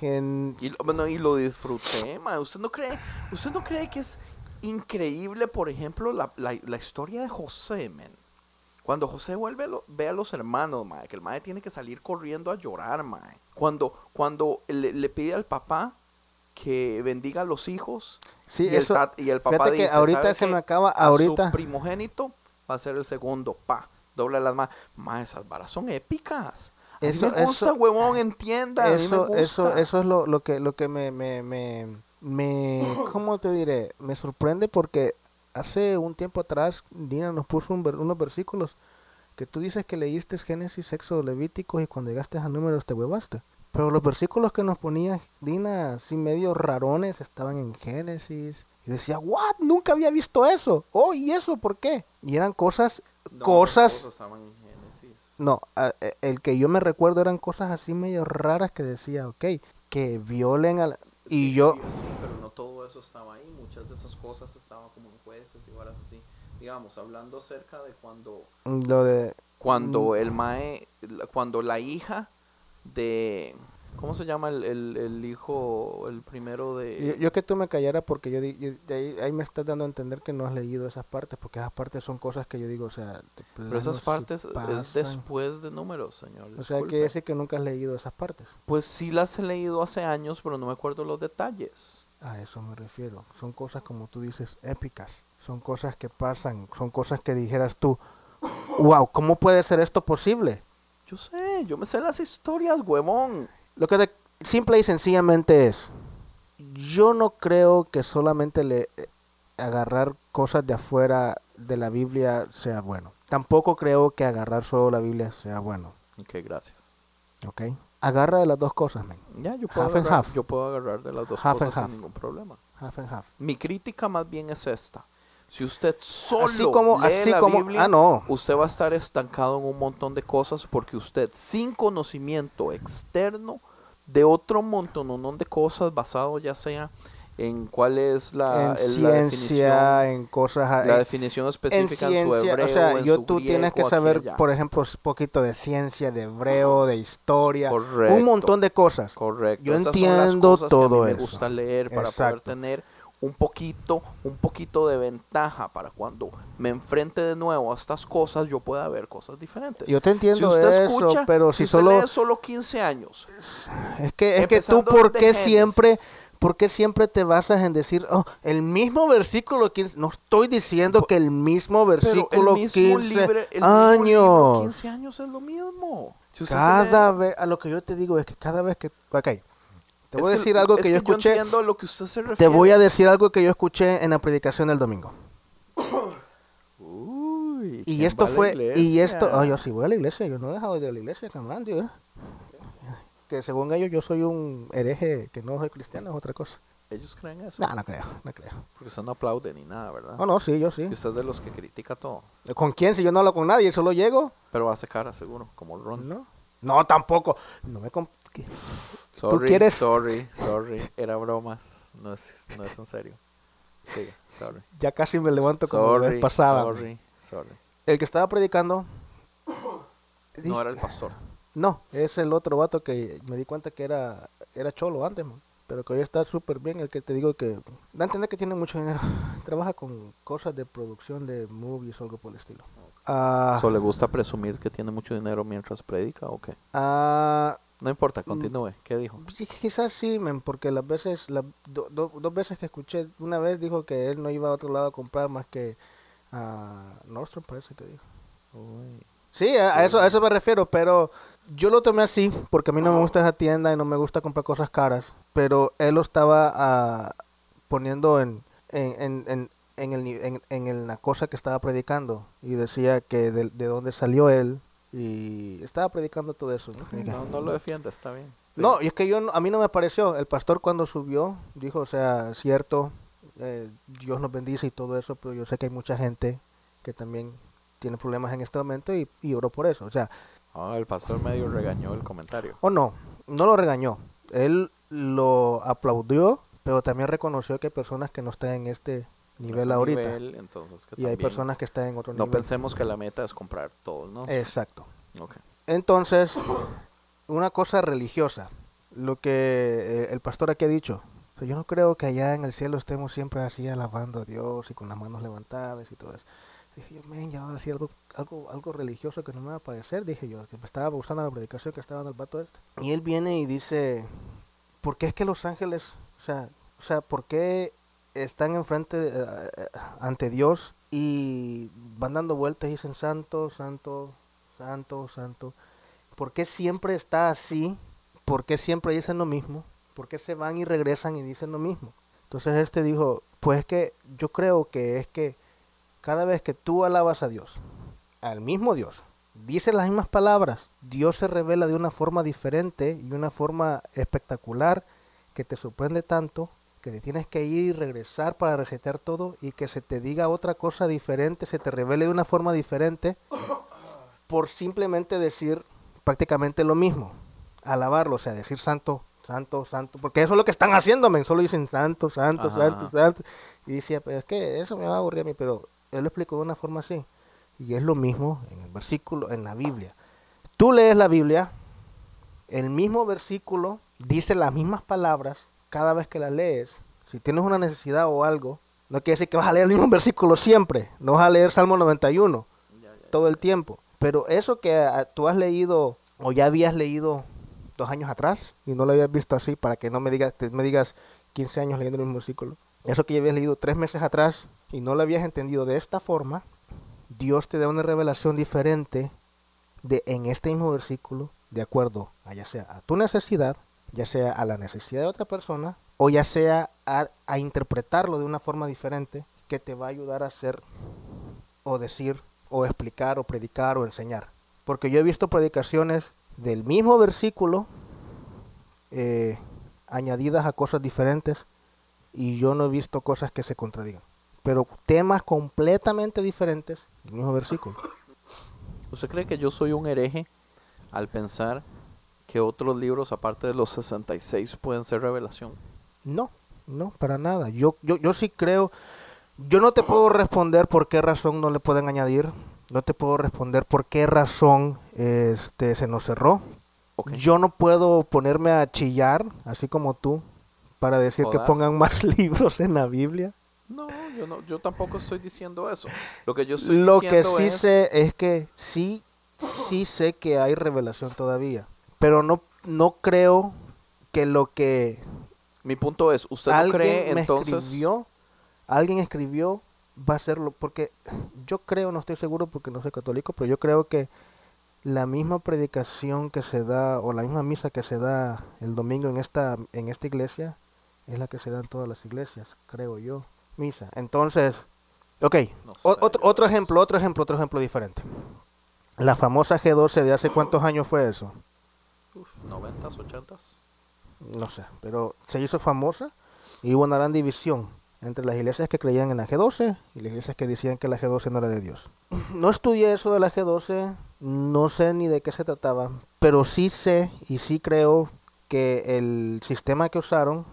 en- Y, lo- bueno, y lo disfruté, ma. ¿Usted no cree, usted no cree que es increíble, por ejemplo, la, la- la historia de José, men? Cuando José vuelve a lo- ve a los hermanos, ma, que el madre tiene que salir corriendo a llorar, ma. Cuando, cuando le, le pide al papá que bendiga a los hijos Sí, y, eso, el tat- y el papá fíjate que dice, ahorita "¿Sabe se qué? me acaba, A ahorita, su primogénito va a ser el segundo, pa, dobla las manos. Ma, esas varas son épicas. A Eso- mí me gusta, eso- huevón, entienda. a mí me eso, eso, eso es lo, lo que, lo que me, me, me, me, <coughs> ¿cómo te diré? Me sorprende porque hace un tiempo atrás Dina nos puso un ver- unos versículos que tú dices que leíste Génesis, Éxodo, Levíticos y cuando llegaste a números te huevaste. Pero los versículos que nos ponía Dina, así medio rarones, estaban en Génesis. Y decía, ¿what? Nunca había visto eso. Oh, ¿y eso por qué? Y eran cosas, No, cosas todos estaban en Génesis. no, a- e- el que yo me recuerdo eran cosas así medio raras que decía, ok, que violen al... Y Sí, yo, Sí, pero no todo eso estaba ahí. Muchas de esas cosas estaban como en jueces y varas así. Digamos, hablando acerca de cuando lo de... cuando Mm. el mae, cuando la hija de, ¿cómo se llama el, el, el hijo, el primero de... Yo, yo que tú me callaras porque yo, di- yo- de ahí, ahí me estás dando a entender que no has leído esas partes, porque esas partes son cosas que yo digo, o sea... pero esas partes es después de números, señor. O sea, que decir que nunca has leído esas partes. Pues sí las he leído hace años, pero no me acuerdo los detalles. A eso me refiero. Son cosas como tú dices, épicas. Son cosas que pasan, son cosas que dijeras tú, wow, ¿cómo puede ser esto posible? Yo sé, yo me sé las historias, huevón. Lo que de- simple y sencillamente es, yo no creo que solamente le eh, agarrar cosas de afuera de la Biblia sea bueno. Tampoco creo que agarrar solo la Biblia sea bueno, Ok, gracias. ¿ok? Agarra de las dos cosas, man. Ya, yo puedo, Half and agarrar, half. yo puedo agarrar de las dos Half cosas sin ningún problema. Half and half. Mi crítica más bien es esta. Si usted solo Así como, lee así la como, Biblia, ah no, usted va a estar estancado en un montón de cosas porque usted sin conocimiento externo de otro montón de cosas basado ya sea en cuál es la, en el- la en cosas, la en- definición en específica en, su ciencia, hebreo, o sea, en yo su tú tienes que saber, por ejemplo, un poquito de ciencia, de hebreo, de historia, Correcto. un montón de cosas. Correcto. Yo Esas entiendo cosas que a mí todo me eso. gusta leer para Exacto. poder tener un poquito, un poquito de ventaja para cuando me enfrente de nuevo a estas cosas yo pueda ver cosas diferentes. Yo te entiendo si usted eso, escucha, pero si, usted solo lee solo 15 años, es que es que tú por qué siempre ¿Por qué siempre te basas en decir, oh, el mismo versículo 15? No estoy diciendo que el mismo versículo el mismo 15 libre- el mismo libro, años. 15 años es lo mismo. Si Cada vez, a lo que yo te digo es que cada vez que, ok, te voy a que- decir algo es que yo escuché, entiendo a lo que usted se refiere. te voy a decir algo que yo escuché en la predicación del domingo. <coughs> Uy, Y ¿quién esto fue, y esto, oh, yo sí voy a la iglesia, yo no he dejado de ir a la iglesia, jamás, tío. Que según ellos yo soy un hereje que no soy cristiano, es otra cosa. Ellos creen eso. No, no creo, no creo. Porque usted no aplaude ni nada, ¿verdad? Oh, no, sí, yo sí. Y usted es de los que critica todo. ¿Con quién? Si yo no hablo con nadie, solo llego. Pero hace cara, seguro, como Ron. No. No, tampoco. No me comp-. Sorry, quieres? sorry, sorry. Era bromas. No es, no es en serio. Sí, sorry. Ya casi me levanto como la Sorry, vez pasada. sorry, sorry. El que estaba predicando. di- No era el pastor. No, es el otro vato que me di cuenta que era, era cholo antes, man. Pero que hoy está súper bien. El que te digo que. Da a entender que tiene mucho dinero. <laughs> Trabaja con cosas de producción de movies o algo por el estilo. Ah, ¿So le gusta presumir que tiene mucho dinero mientras predica o qué? ah, No importa, continúe. ¿Qué dijo? Sí, quizás sí, men, porque las veces, las do- do- dos veces que escuché, una vez dijo que él no iba a otro lado a comprar más que a Nordstrom, parece que dijo. Sí, a, a eso, a eso me refiero, pero yo lo tomé así, porque a mí no me gusta esa tienda y no me gusta comprar cosas caras, pero él lo estaba ah, poniendo en, en, en, en, en el, en, en el- la cosa que estaba predicando y decía que de, de dónde salió él y estaba predicando todo eso. ¿no? No, no lo defiende, está bien. Sí. No, y es que yo no- a mí no me pareció. El pastor cuando subió dijo, o sea, cierto, eh, Dios nos bendice y todo eso, pero yo sé que hay mucha gente que también tiene problemas en este momento y, y oro por eso. O sea, Ah, el pastor medio regañó el comentario. o no, no lo regañó. Él lo aplaudió, pero también reconoció que hay personas que no están en este nivel ahorita. nivel, entonces, que y hay personas que están en otro No nivel. pensemos que la meta es comprar todo, ¿no? Exacto. Entonces, una cosa religiosa, lo que eh, el pastor aquí ha dicho, o sea, yo no creo que allá en el cielo estemos siempre así alabando a Dios y con las manos levantadas y todo eso. Dije yo, men, ya va a decir algo, algo, algo religioso que no me va a parecer, dije yo, que me estaba gustando la predicación que estaba en el vato este. Y él viene y dice, ¿por qué es que los ángeles, o sea, o sea, ¿por qué están enfrente, eh, eh, ante Dios y van dando vueltas y dicen, santo, santo, santo, santo? ¿Por qué siempre está así? ¿Por qué siempre dicen lo mismo? ¿Por qué se van y regresan y dicen lo mismo? Entonces este dijo, pues es que yo creo que es que cada vez que tú alabas a Dios, al mismo Dios, dices las mismas palabras, Dios se revela de una forma diferente y una forma espectacular que te sorprende tanto que te tienes que ir y regresar para resetear todo y que se te diga otra cosa diferente, se te revele de una forma diferente por simplemente decir prácticamente lo mismo, alabarlo, o sea, decir santo, santo, santo, porque eso es lo que están haciendo, men, solo dicen santo, santo, Ajá, santo, santo, y decía, pero es que eso me va a aburrir a mí, pero él lo explicó de una forma así, y es lo mismo en el versículo, en la Biblia. Tú lees la Biblia, el mismo versículo dice las mismas palabras cada vez que la lees. Si tienes una necesidad o algo, no quiere decir que vas a leer el mismo versículo siempre, no vas a leer Salmo 91 todo el tiempo. Pero eso que ah, tú has leído o ya habías leído dos años atrás y no lo habías visto así para que no me digas, te- me digas 15 años leyendo el mismo versículo. Eso que ya habías leído tres meses atrás y no lo habías entendido de esta forma, Dios te da una revelación diferente de en este mismo versículo, de acuerdo a ya sea a tu necesidad, ya sea a la necesidad de otra persona, o ya sea a, interpretarlo de una forma diferente que te va a ayudar a hacer o decir o explicar o predicar o enseñar. Porque yo he visto predicaciones del mismo versículo eh, añadidas a cosas diferentes y yo no he visto cosas que se contradigan. Pero temas completamente diferentes del mismo versículo. ¿Usted cree que yo soy un hereje al pensar que otros libros aparte de los 66 pueden ser revelación? No, no, para nada. Yo, yo, yo sí creo, yo no te puedo responder por qué razón no le pueden añadir, no te puedo responder por qué razón este se nos cerró. Ok. Yo no puedo ponerme a chillar, así como tú, para decir que pongan más <laughs> libros en la Biblia. No, yo no, yo tampoco estoy diciendo eso. Lo que yo estoy Lo que sí es sé es que sí, sí sé que hay revelación todavía, pero no, no creo que lo que mi punto es, ¿usted no cree me entonces? escribió, alguien escribió, va a serlo, porque yo creo, no estoy seguro porque no soy católico, pero yo creo que la misma predicación que se da, o la misma misa que se da el domingo en esta, en esta iglesia, es la que se da en todas las iglesias, creo yo. Misa. Entonces, ok, No o- sé, otro, yo- otro ejemplo, otro ejemplo, otro ejemplo diferente. La famosa G12 de hace cuántos años fue eso? Uf, 90s, 80s. no sé, pero se hizo famosa y hubo una gran división entre las iglesias que creían en la G12 y las iglesias que decían que la G12 no era de Dios. <clears throat> No estudié eso de la G12, no sé ni de qué se trataba, pero sí sé y sí creo que el sistema que usaron,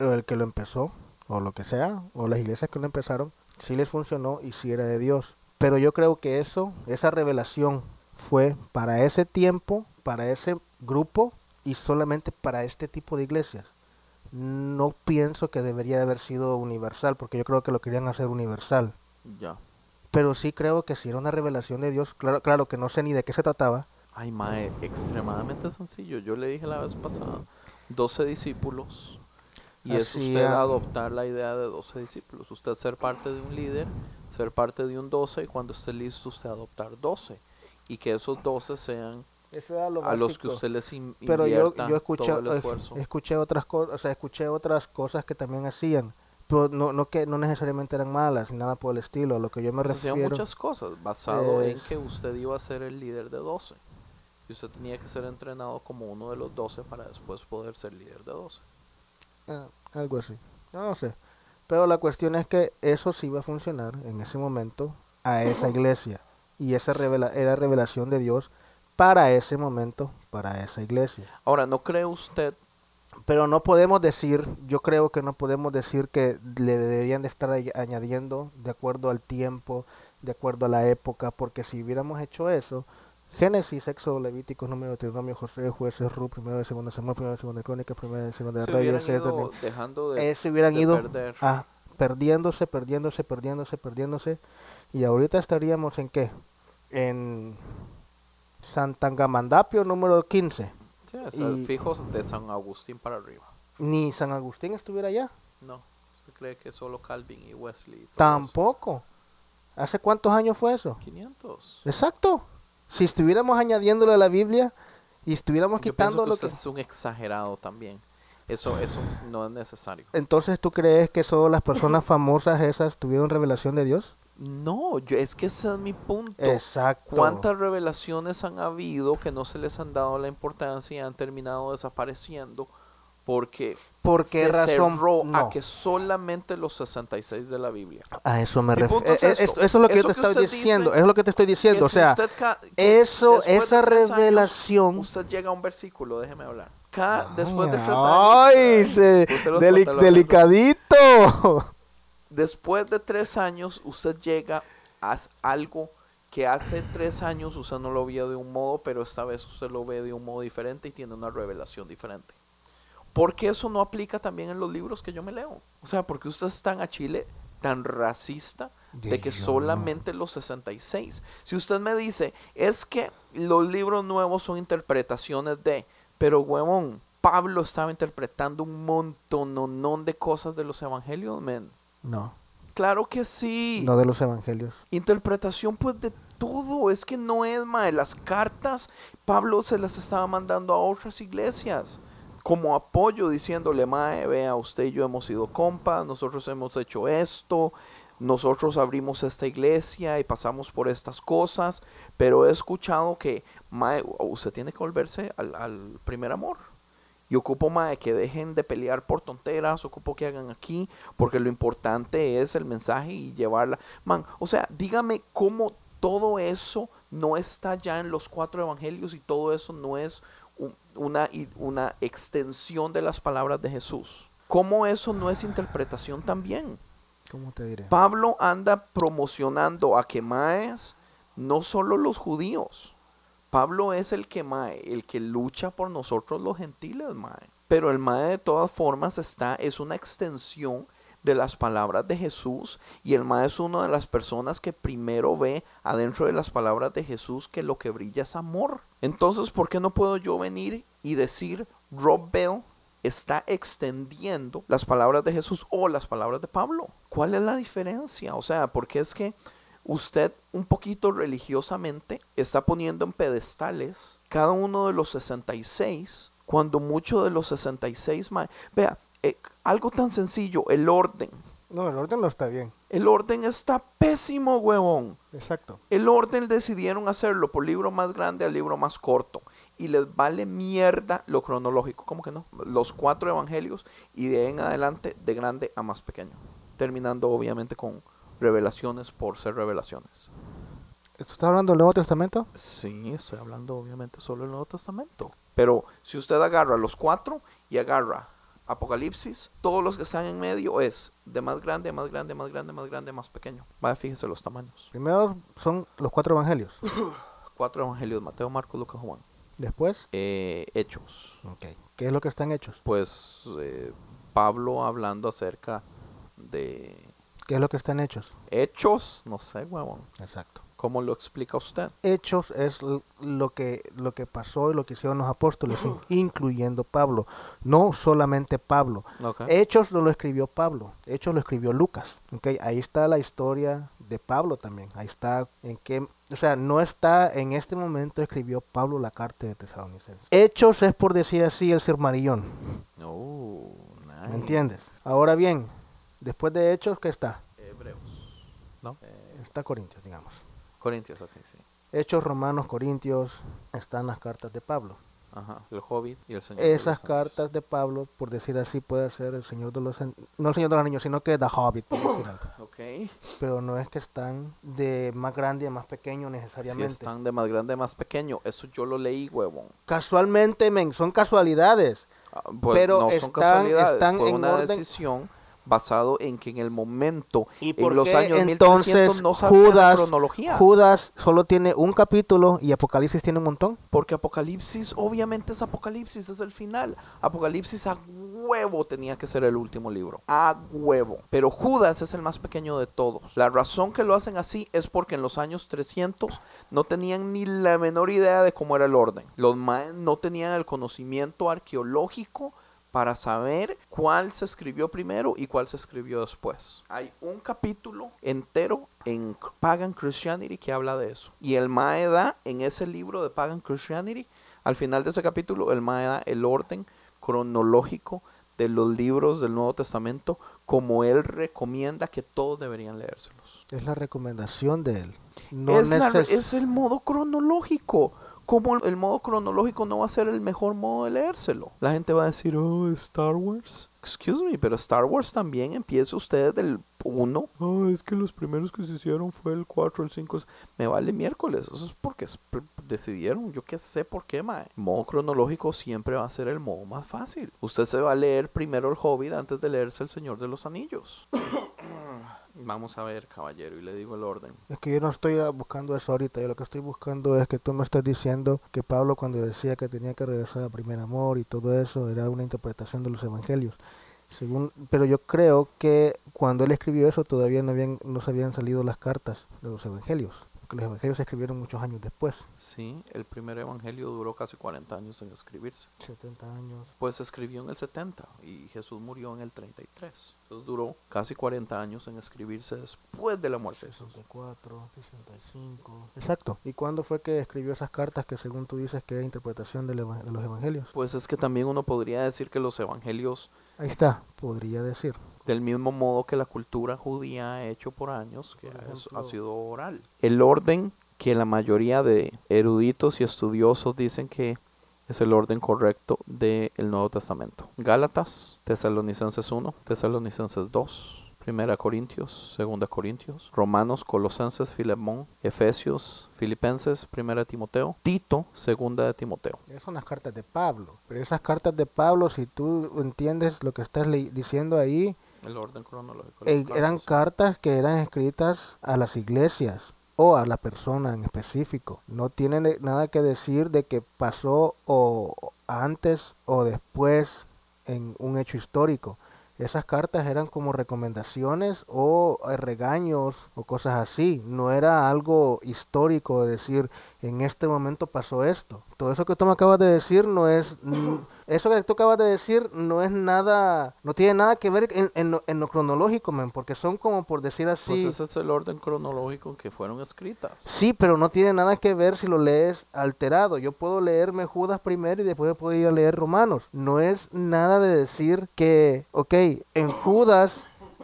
o el que lo empezó, o lo que sea, o las iglesias que lo empezaron, sí les funcionó y sí era de Dios. Pero yo creo que eso, esa revelación fue para ese tiempo, para ese grupo y solamente para este tipo de iglesias. No pienso que debería de haber sido universal, porque yo creo que lo querían hacer universal. Ya. Pero sí creo que si era una revelación de Dios, claro, claro que no sé ni de qué se trataba, Ay, mae, extremadamente sencillo. Yo le dije la vez pasada, 12 discípulos. Y es usted adoptar la idea de 12 discípulos. Usted ser parte de un líder, ser parte de un 12 y cuando esté listo usted adoptar 12. Y que esos 12 sean lo a los que usted les in- Pero yo, yo escuché, todo el esfuerzo. escuché otras cosas, o sea, escuché otras cosas que también hacían. Pero no, no que no necesariamente eran malas ni nada por el estilo. A lo que yo me refiero. muchas cosas basado en que usted iba a ser el líder de 12. Y usted tenía que ser entrenado como uno de los 12 para después poder ser líder de 12. Ah, algo así. No sé. Pero la cuestión es que eso sí iba a funcionar en ese momento a esa iglesia. Y esa revela era revelación de Dios para ese momento, para esa iglesia. Ahora, ¿no cree usted Pero no podemos decir, yo creo que no podemos decir que le deberían de estar añ- añadiendo de acuerdo al tiempo, de acuerdo a la época, porque si hubiéramos hecho eso, Génesis, Éxodo, Levíticos, Número, Deuteronomio, José, Jueces, Ruth, Primero de Segundo Samuel, Primero de Segunda Crónica, Primero de Segunda de se Reyes, hubieran ido dejando de, eso hubieran de ido ah, perdiéndose, perdiéndose, perdiéndose, perdiéndose, y ahorita estaríamos en qué? En Santangamandapio número 15. Sí, o sea, y- fijos de San Agustín para arriba. Ni San Agustín estuviera allá. No, usted cree que solo Calvin y Wesley. y todo eso? Tampoco. ¿Hace cuántos años fue eso? 500. Exacto. Si estuviéramos añadiéndole a la Biblia y estuviéramos quitando lo que... es un exagerado también. Eso, eso no es necesario. Entonces, ¿tú crees que solo las personas famosas esas tuvieron revelación de Dios? No, yo, es que ese es mi punto. Exacto. ¿Cuántas revelaciones han habido que no se les han dado la importancia y han terminado desapareciendo porque ¿Por qué se razón? cerró No. a que solamente los 66 de la Biblia? A eso me refiero. es eso, esto. eso es lo que Eso yo te que estoy dice diciendo. eso es lo que te estoy diciendo. O sea, eso, esa tres años, revelación. usted llega a un versículo, déjeme hablar. Cada, después de tres Ay, años. se- usted los deli- delicadito. Después de tres años, usted llega a algo que hace tres años usted no lo veía de un modo, pero esta vez usted lo ve de un modo diferente y tiene una revelación diferente. Porque eso no aplica también en los libros que yo me leo. O sea, porque usted es tan a Chile, tan racista, de que solamente los 66. Si usted me dice, es que los libros nuevos son interpretaciones de, pero huevón, Pablo estaba interpretando un montón de cosas de los evangelios, men. No, Claro que sí. no de los evangelios. Interpretación pues de todo. Es que no es, mae. Las cartas, Pablo se las estaba mandando a otras iglesias. Como apoyo, diciéndole, mae, vea, usted y yo hemos sido compas, nosotros hemos hecho esto, nosotros abrimos esta iglesia y pasamos por estas cosas, pero he escuchado que, mae, usted tiene que volverse al, al primer amor. Y ocupo, mae, que dejen de pelear por tonteras, ocupo que hagan aquí, porque lo importante es el mensaje y llevarla. Man, o sea, dígame cómo todo eso no está ya en los cuatro evangelios y todo eso no es una, una extensión de las palabras de Jesús. ¿Cómo eso no es interpretación también? ¿Cómo te diré? Pablo anda promocionando a que maes no solo los judíos. Pablo es el que mae, el que lucha por nosotros los gentiles, mae. Pero el mae de todas formas está, es una extensión de las palabras de Jesús y el mae es una de las personas que primero ve adentro de las palabras de Jesús que lo que brilla es amor. Entonces, ¿por qué no puedo yo venir y decir, Rob Bell está extendiendo las palabras de Jesús o las palabras de Pablo? ¿Cuál es la diferencia? O sea, porque es que usted un poquito religiosamente está poniendo en pedestales cada uno de los 66, cuando mucho de los 66, ma- vea, eh, algo tan sencillo, el orden. No, el orden no está bien. El orden está pésimo, huevón. Exacto. El orden decidieron hacerlo por libro más grande al libro más corto. Y les vale mierda lo cronológico. ¿Cómo que no? Los cuatro evangelios y de ahí en adelante de grande a más pequeño. Terminando obviamente con revelaciones por ser revelaciones. ¿Esto está hablando del Nuevo Testamento? Sí, estoy hablando obviamente solo del Nuevo Testamento. Pero si usted agarra los cuatro y agarra Apocalipsis, todos los que están en medio es de más grande, más grande, más grande, más grande, más pequeño. Vaya, fíjese los tamaños. Primero son los cuatro evangelios. <coughs> Cuatro evangelios, Mateo, Marcos, Lucas, Juan. Después, Eh, hechos. ¿qué es lo que están hechos? Pues eh, Pablo hablando acerca de ¿Qué es lo que están hechos? hechos, no sé, huevón. Exacto. ¿Cómo lo explica usted? Hechos es lo que, lo que pasó y lo que hicieron los apóstoles, in- incluyendo Pablo. No solamente Pablo. Ok. Hechos no lo escribió Pablo, Hechos lo escribió Lucas. ¿ok? Ahí está la historia de Pablo también. Ahí está en qué, o sea, no está en este momento escribió Pablo la carta de Tesalonicenses. Hechos es por decir así el Silmarillón, Oh, ¿me nice. entiendes? Ahora bien, después de Hechos, ¿qué está? Hebreos. ¿No? Eh, Está Corintios, digamos. Corintios, ok, sí. Hechos, Romanos, Corintios, están las cartas de Pablo. Ajá. El Hobbit y el Señor. de los Esas cartas de Pablo, por decir así, puede ser el Señor de los no el Señor de los Anillos, sino que The Hobbit, por decir algo. <coughs> Ok. Pero no es que están de más grande a más pequeño necesariamente. están de más grande a más pequeño. Eso yo lo leí, huevón. Casualmente, men, son casualidades. Ah, pues, Pero no están- casualidades, están fue en una orden- decisión basado en que en el momento, ¿Y en por los qué años entonces 1300 no Judas, cronología. Judas solo tiene un capítulo y Apocalipsis tiene un montón? Porque Apocalipsis, obviamente es Apocalipsis, es el final. Apocalipsis a huevo tenía que ser el último libro. A huevo. Pero Judas es el más pequeño de todos. La razón que lo hacen así es porque en los años 300 no tenían ni la menor idea de cómo era el orden. Los maes no tenían el conocimiento arqueológico para saber cuál se escribió primero y cuál se escribió después. Hay un capítulo entero en Pagan Christianity que habla de eso. Y el Mae da en ese libro de Pagan Christianity, al final de ese capítulo, el Mae da el orden cronológico de los libros del Nuevo Testamento como él recomienda que todos deberían leérselos. Es la recomendación de él. No es, la es el modo cronológico. ¿Cómo el, modo cronológico no va a ser el mejor modo de leérselo? La gente va a decir, oh, Star Wars. Excuse me, pero Star Wars también empieza usted del 1. Oh, es que los primeros que se hicieron fue el 4, el 5. Me vale miércoles. Eso es porque decidieron. Yo qué sé por qué, mae. Modo cronológico siempre va a ser el modo más fácil. Usted se va a leer primero el Hobbit antes de leerse el Señor de los Anillos. <coughs> <coughs> Vamos a ver, caballero, y le digo el orden. Es que yo no estoy ah, buscando eso ahorita, yo lo que estoy buscando es que tú me estás diciendo que Pablo cuando decía que tenía que regresar al primer amor y todo eso era una interpretación de los evangelios. Según, pero yo creo que cuando él escribió eso todavía no habían no se habían salido las cartas de los evangelios, porque los evangelios se escribieron muchos años después, Sí, el primer evangelio duró casi 40 años en escribirse. 70 años. Pues se escribió en el 70 y Jesús murió en el 33. Entonces duró casi 40 años en escribirse después de la muerte de Jesús. 64, 65. Exacto. ¿Y cuándo fue que escribió esas cartas que según tú dices que es interpretación de los evangelios? Pues es que también uno podría decir que los evangelios, Ahí está, podría decir. Del mismo modo que la cultura judía ha hecho por años, que Por es- ejemplo- ha sido oral. El orden que la mayoría de eruditos y estudiosos dicen que es el orden correcto del Nuevo Testamento. Gálatas, Tesalonicenses 1, Tesalonicenses 2, Primera Corintios, Segunda Corintios, Romanos, Colosenses, Filemón, Efesios, Filipenses, Primera Timoteo, Tito, Segunda de Timoteo. Esas son las cartas de Pablo. Pero esas cartas de Pablo, si tú entiendes lo que estás diciendo ahí, El orden cronológico. eh, eran cartas. que eran escritas a las iglesias o a la persona en específico. No tienen nada que decir de que pasó o antes o después en un hecho histórico. Esas cartas eran como recomendaciones o eh, regaños o cosas así. No era algo histórico de decir en este momento pasó esto. Todo eso que tú me acabas de decir no es eso que tú acabas de decir no es nada, no tiene nada que ver en, en lo, en lo cronológico, men, porque son como por decir así. Pues ese es el orden cronológico en que fueron escritas. Sí, pero no tiene nada que ver si lo lees alterado. Yo puedo leerme Judas primero y después puedo ir a leer Romanos. No es nada de decir que, ok, en Judas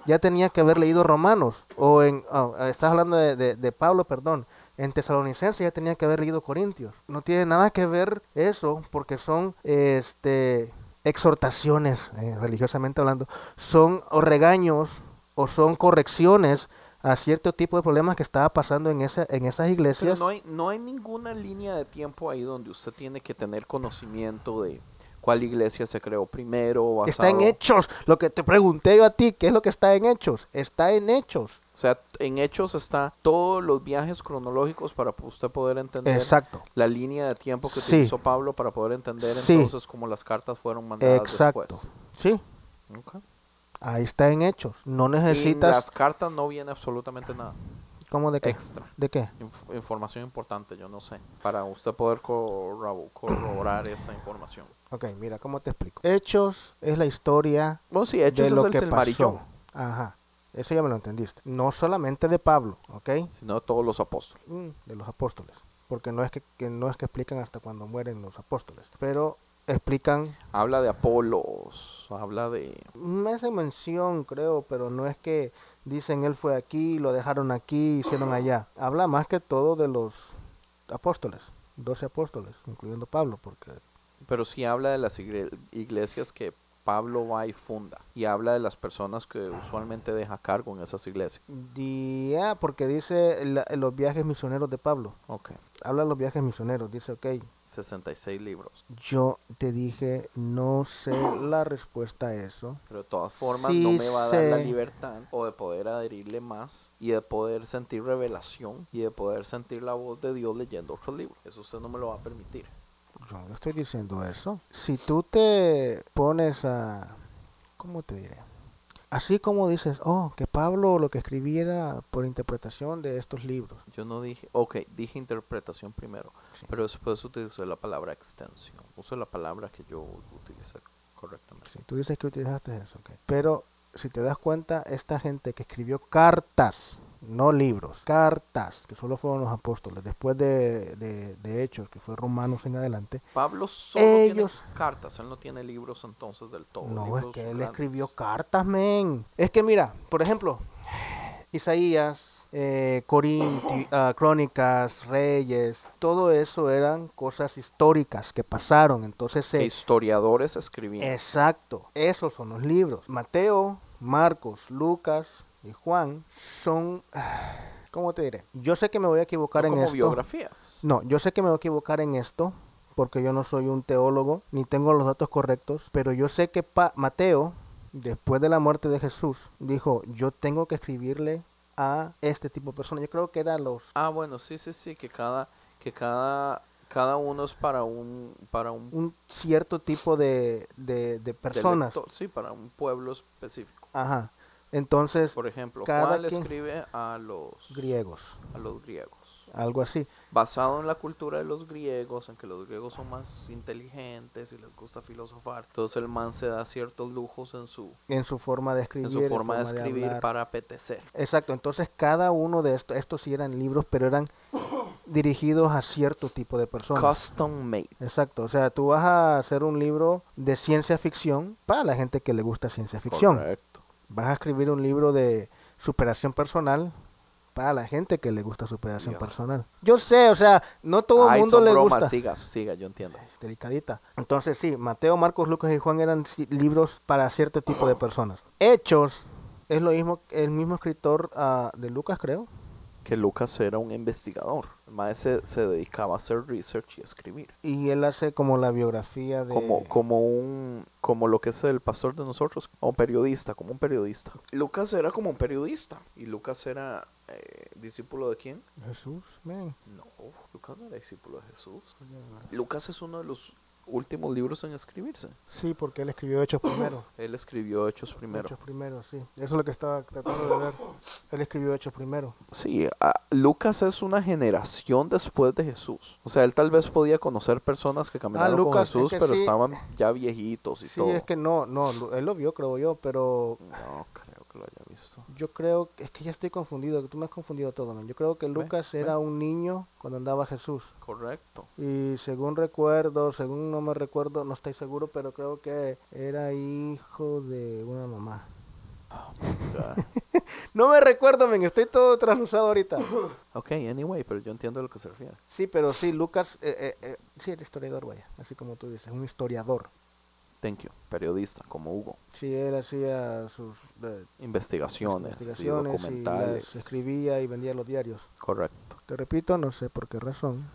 ya tenía que haber leído Romanos. O en, oh, estás hablando de, de- de Pablo, perdón. En Tesalonicenses ya tenía que haber leído Corintios. No tiene nada que ver eso porque son, este, exhortaciones, eh, religiosamente hablando. Son o regaños o son correcciones a cierto tipo de problemas que estaba pasando en, esa, en esas Pero iglesias. no hay, no hay ninguna línea de tiempo ahí donde usted tiene que tener conocimiento de cuál iglesia se creó primero. Está en hechos. Lo que te pregunté yo a ti, ¿qué es lo que está en hechos? Está en hechos. O sea, en hechos está todos los viajes cronológicos para usted poder entender Exacto. la línea de tiempo que Sí. utilizó Pablo para poder entender Sí. entonces cómo las cartas fueron mandadas Exacto. después. Sí, Ok. ahí está en hechos. No Y en necesitas... las cartas no viene absolutamente nada. ¿Cómo de qué? extra. ¿De qué? Inf- información importante, yo no sé. Para usted poder corrobo- corroborar esa información. Ok, mira, ¿cómo te explico? Hechos es la historia Bueno, sí, Hechos de es lo el que pasó. Ajá, eso ya me lo entendiste. No solamente de Pablo, ¿ok? sino de todos los apóstoles. Mm, de los apóstoles. Porque no es que, que no es que explican hasta cuando mueren los apóstoles. Pero explican, Habla de Apolos, habla de... me hace mención creo, pero no es que dicen él fue aquí, lo dejaron aquí, hicieron allá. Habla más que todo de los apóstoles, 12 apóstoles, incluyendo Pablo, porque Pero sí habla de las iglesias que Pablo va y funda. Y habla de las personas que usualmente deja cargo en esas iglesias. Di- ah, porque dice la- los viajes misioneros de Pablo. Ok. Habla de los viajes misioneros. Dice, ok, 66 libros. yo te dije, no sé la respuesta a eso. Pero de todas formas Sí no me va a dar la libertad o de poder adherirle más y de poder sentir revelación y de poder sentir la voz de Dios leyendo otros libros. Eso usted no me lo va a permitir. Yo no estoy diciendo eso. Si tú te pones a... ¿Cómo te diré? Así como dices, oh, que Pablo lo que escribiera por interpretación de estos libros. Yo no dije, ok, dije interpretación primero, Sí. pero después utilicé la palabra extensión. Usé la palabra que yo utilicé correctamente. Sí, tú dices que utilizaste eso, ok. Pero si te das cuenta, esta gente que escribió cartas, no libros, cartas, que solo fueron los apóstoles, después de, de, de Hechos, que fue Romanos en adelante, Pablo solo Ellos- tiene cartas, él no tiene libros entonces del todo. no, es que él grandes. escribió cartas, men. Es que mira, por ejemplo, Isaías, eh, Corinti- <coughs> ah, Crónicas, Reyes, todo eso eran cosas históricas que pasaron, entonces se... historiadores escribían. Exacto, esos son los libros. Mateo, Marcos, Lucas y Juan son, <sighs> ¿cómo te diré? Yo sé que me voy a equivocar no en como esto. biografías. No, yo sé que me voy a equivocar en esto porque yo no soy un teólogo ni tengo los datos correctos, pero yo sé que Pa- Mateo, después de la muerte de Jesús, dijo, yo tengo que escribirle a este tipo de personas. Yo creo que eran los... Ah, bueno, sí, sí, sí, que cada, que cada, cada uno es para un, para un un cierto tipo de, de, de personas. sí, para un pueblo específico. Ajá. Entonces, Por ejemplo, cada Juan le escribe a los, griegos, a los griegos. algo así. Basado en la cultura de los griegos, en que los griegos son más inteligentes y les gusta filosofar. Entonces el man se da ciertos lujos en su, En su forma de escribir. en su forma de forma escribir para apetecer. Exacto, entonces cada uno de estos, estos sí eran libros, pero eran dirigidos a cierto tipo de personas. Custom made. Exacto, o sea, tú vas a hacer un libro de ciencia ficción para la gente que le gusta ciencia ficción. Vas a escribir un libro de superación personal para la gente que le gusta superación Dios. personal. Yo sé, o sea, no todo el mundo son le bromas, gusta. Siga, siga, yo entiendo. Delicadita. Entonces sí, Mateo, Marcos, Lucas y Juan eran libros para cierto tipo de personas. Hechos es lo mismo, el mismo escritor ah, de Lucas, creo. Que Lucas era un investigador. El maestro se, se dedicaba a hacer research y escribir. Y él hace como la biografía de... Como, como un como lo que es el pastor de nosotros, como periodista, como un periodista. Lucas era como un periodista. Y Lucas era eh, discípulo de quién? Jesús, man. No, Lucas no era discípulo de Jesús. Lucas es uno de los últimos libros en escribirse. Sí, porque él escribió Hechos primero. <clears throat> Él escribió Hechos primero. Hechos primero, sí. Eso es lo que estaba tratando de ver. Él escribió Hechos primero. Sí, Lucas es una generación después de Jesús. O sea, él tal vez podía conocer personas que caminaron Ah, Lucas, con es Jesús, que pero sí. estaban ya viejitos y Sí, todo. es que no, no, él lo vio, creo yo, pero No creo que lo haya visto. yo creo, es que ya estoy confundido, tú me has confundido todo, man. Yo creo que Lucas ve. era un niño cuando andaba Jesús. Correcto. Y según recuerdo, según no me recuerdo, no estoy seguro, pero creo que era hijo de una mamá. <laughs> Ya. No me recuerdo, men, estoy todo traslusado ahorita. <laughs> ok, anyway, pero yo entiendo a lo que se refiere. Sí, pero sí, Lucas, eh, eh, eh, sí, era historiador, vaya, así como tú dices, un historiador. Thank you. Periodista, como Hugo. Sí, él hacía sus eh, Investigaciones, y investigaciones y documentales. las escribía y vendía los diarios. Correcto. Te repito, no sé por qué razón.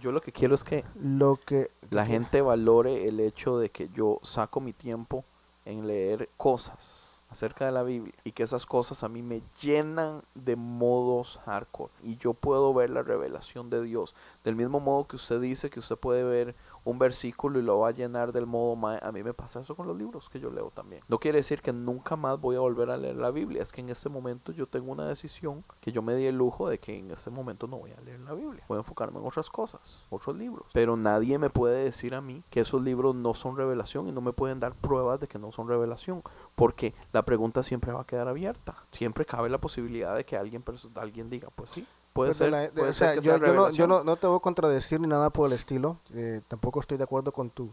Yo lo que quiero es que Lo que la gente valore el hecho de que yo saco mi tiempo en leer cosas acerca de la Biblia y que esas cosas a mí me llenan de modos hardcore y yo puedo ver la revelación de Dios del mismo modo que usted dice que usted puede ver un versículo y lo va a llenar del modo mae. A mí me pasa eso con los libros que yo leo también. No quiere decir que nunca más voy a volver a leer la Biblia. Es que en este momento yo tengo una decisión que yo me di el lujo de que en este momento no voy a leer la Biblia. Voy a enfocarme en otras cosas, otros libros. Pero nadie me puede decir a mí que esos libros no son revelación y no me pueden dar pruebas de que no son revelación. Porque la pregunta siempre va a quedar abierta. Siempre cabe la posibilidad de que alguien, alguien diga, pues sí. Puede Pues ser, la- de- puede o ser sea, que yo, sea yo no, yo no, no te voy a contradecir ni nada por el estilo. eh, tampoco estoy de acuerdo con tu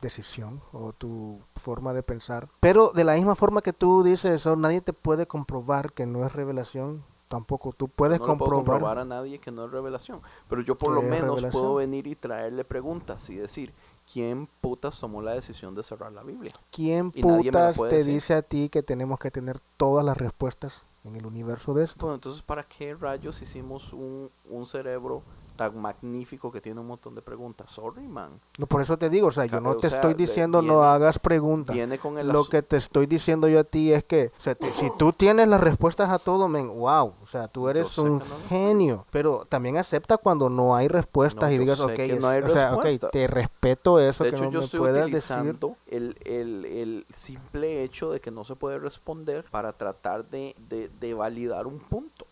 decisión o tu forma de pensar. Pero de la misma forma que tú dices eso, nadie te puede comprobar que no es revelación. Tampoco tú puedes no le puedo comprobar. comprobar a nadie que no es revelación. Pero yo por lo menos revelación. puedo venir y traerle preguntas y decir, ¿quién putas tomó la decisión de cerrar la Biblia? ¿Quién y putas te decir. dice a ti que tenemos que tener todas las respuestas en el universo de esto? Entonces, ¿para qué rayos hicimos un, un cerebro tan magnífico que tiene un montón de preguntas? Sorry, man. No, por eso te digo, o sea, yo no o te sea, estoy diciendo no hagas preguntas. Viene con el Lo que te estoy diciendo yo a ti es que, o sea, te- si tú tienes las respuestas a todo, men, wow, o sea, tú eres un no genio, pero también acepta cuando no hay respuestas No, y digas, ok, es- no hay o sea, ok, respuestas. te respeto eso De que hecho, no yo me estoy puedas decir. utilizando el, el, el simple hecho de que no se puede responder para tratar de, de, de validar un punto.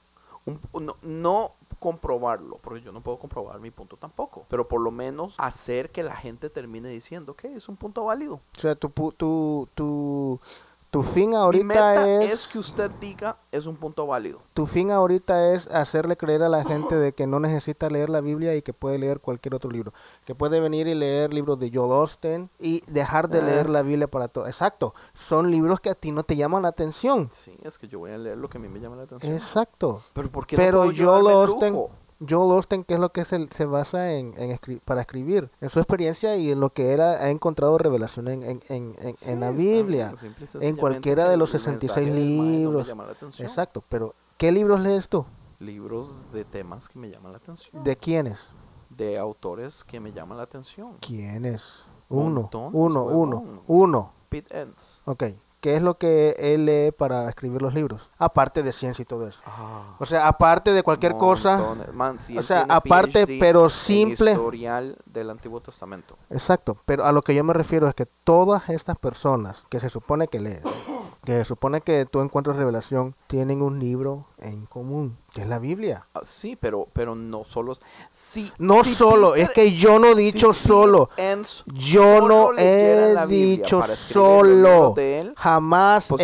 No, comprobarlo, porque yo no puedo comprobar mi punto tampoco, pero por lo menos hacer que la gente termine diciendo que es un punto válido. O sea, tu, tu, tu, tu fin Mi ahorita meta es, es que usted diga es un punto válido. tu fin ahorita es hacerle creer a la gente de que no necesita leer la Biblia y que puede leer cualquier otro libro, que puede venir y leer libros de Joel Austin y dejar de Ah. leer la Biblia para todo. Exacto, son libros que a ti no te llaman la atención. Sí, es que yo voy a leer lo que a mí me llama la atención. Exacto. Pero ¿por qué Pero no puedo Joel lujo? Joel Austin, ¿qué es lo que se, se basa en, en escri- para escribir? En su experiencia y en lo que era, ha encontrado revelación en, en, en, en- Sí, la Biblia. simple y en cualquiera que de los el 66 mensaje del mae no me libros. Exacto, pero ¿qué libros lees tú? Libros de temas que me llaman la atención. ¿De quiénes? de autores que me llaman la atención. ¿Quiénes? Uno, Montones, uno, uno, uno. Pete Ends. Ok. ¿Qué es lo que él lee para escribir los libros? Aparte de ciencia y todo eso. O sea, aparte de cualquier cosa. Man, sí, o sea, aparte, PhD pero simple. historial del Antiguo Testamento. Exacto, pero a lo que yo me refiero es que todas estas personas que se supone que lees, que se supone que tú encuentras revelación, tienen un libro en común, que es la Biblia. Ah, sí, pero, pero no solo. Sí, No solo, Peter- es que yo no he dicho solo. Yo no he dicho solo. él, Jamás no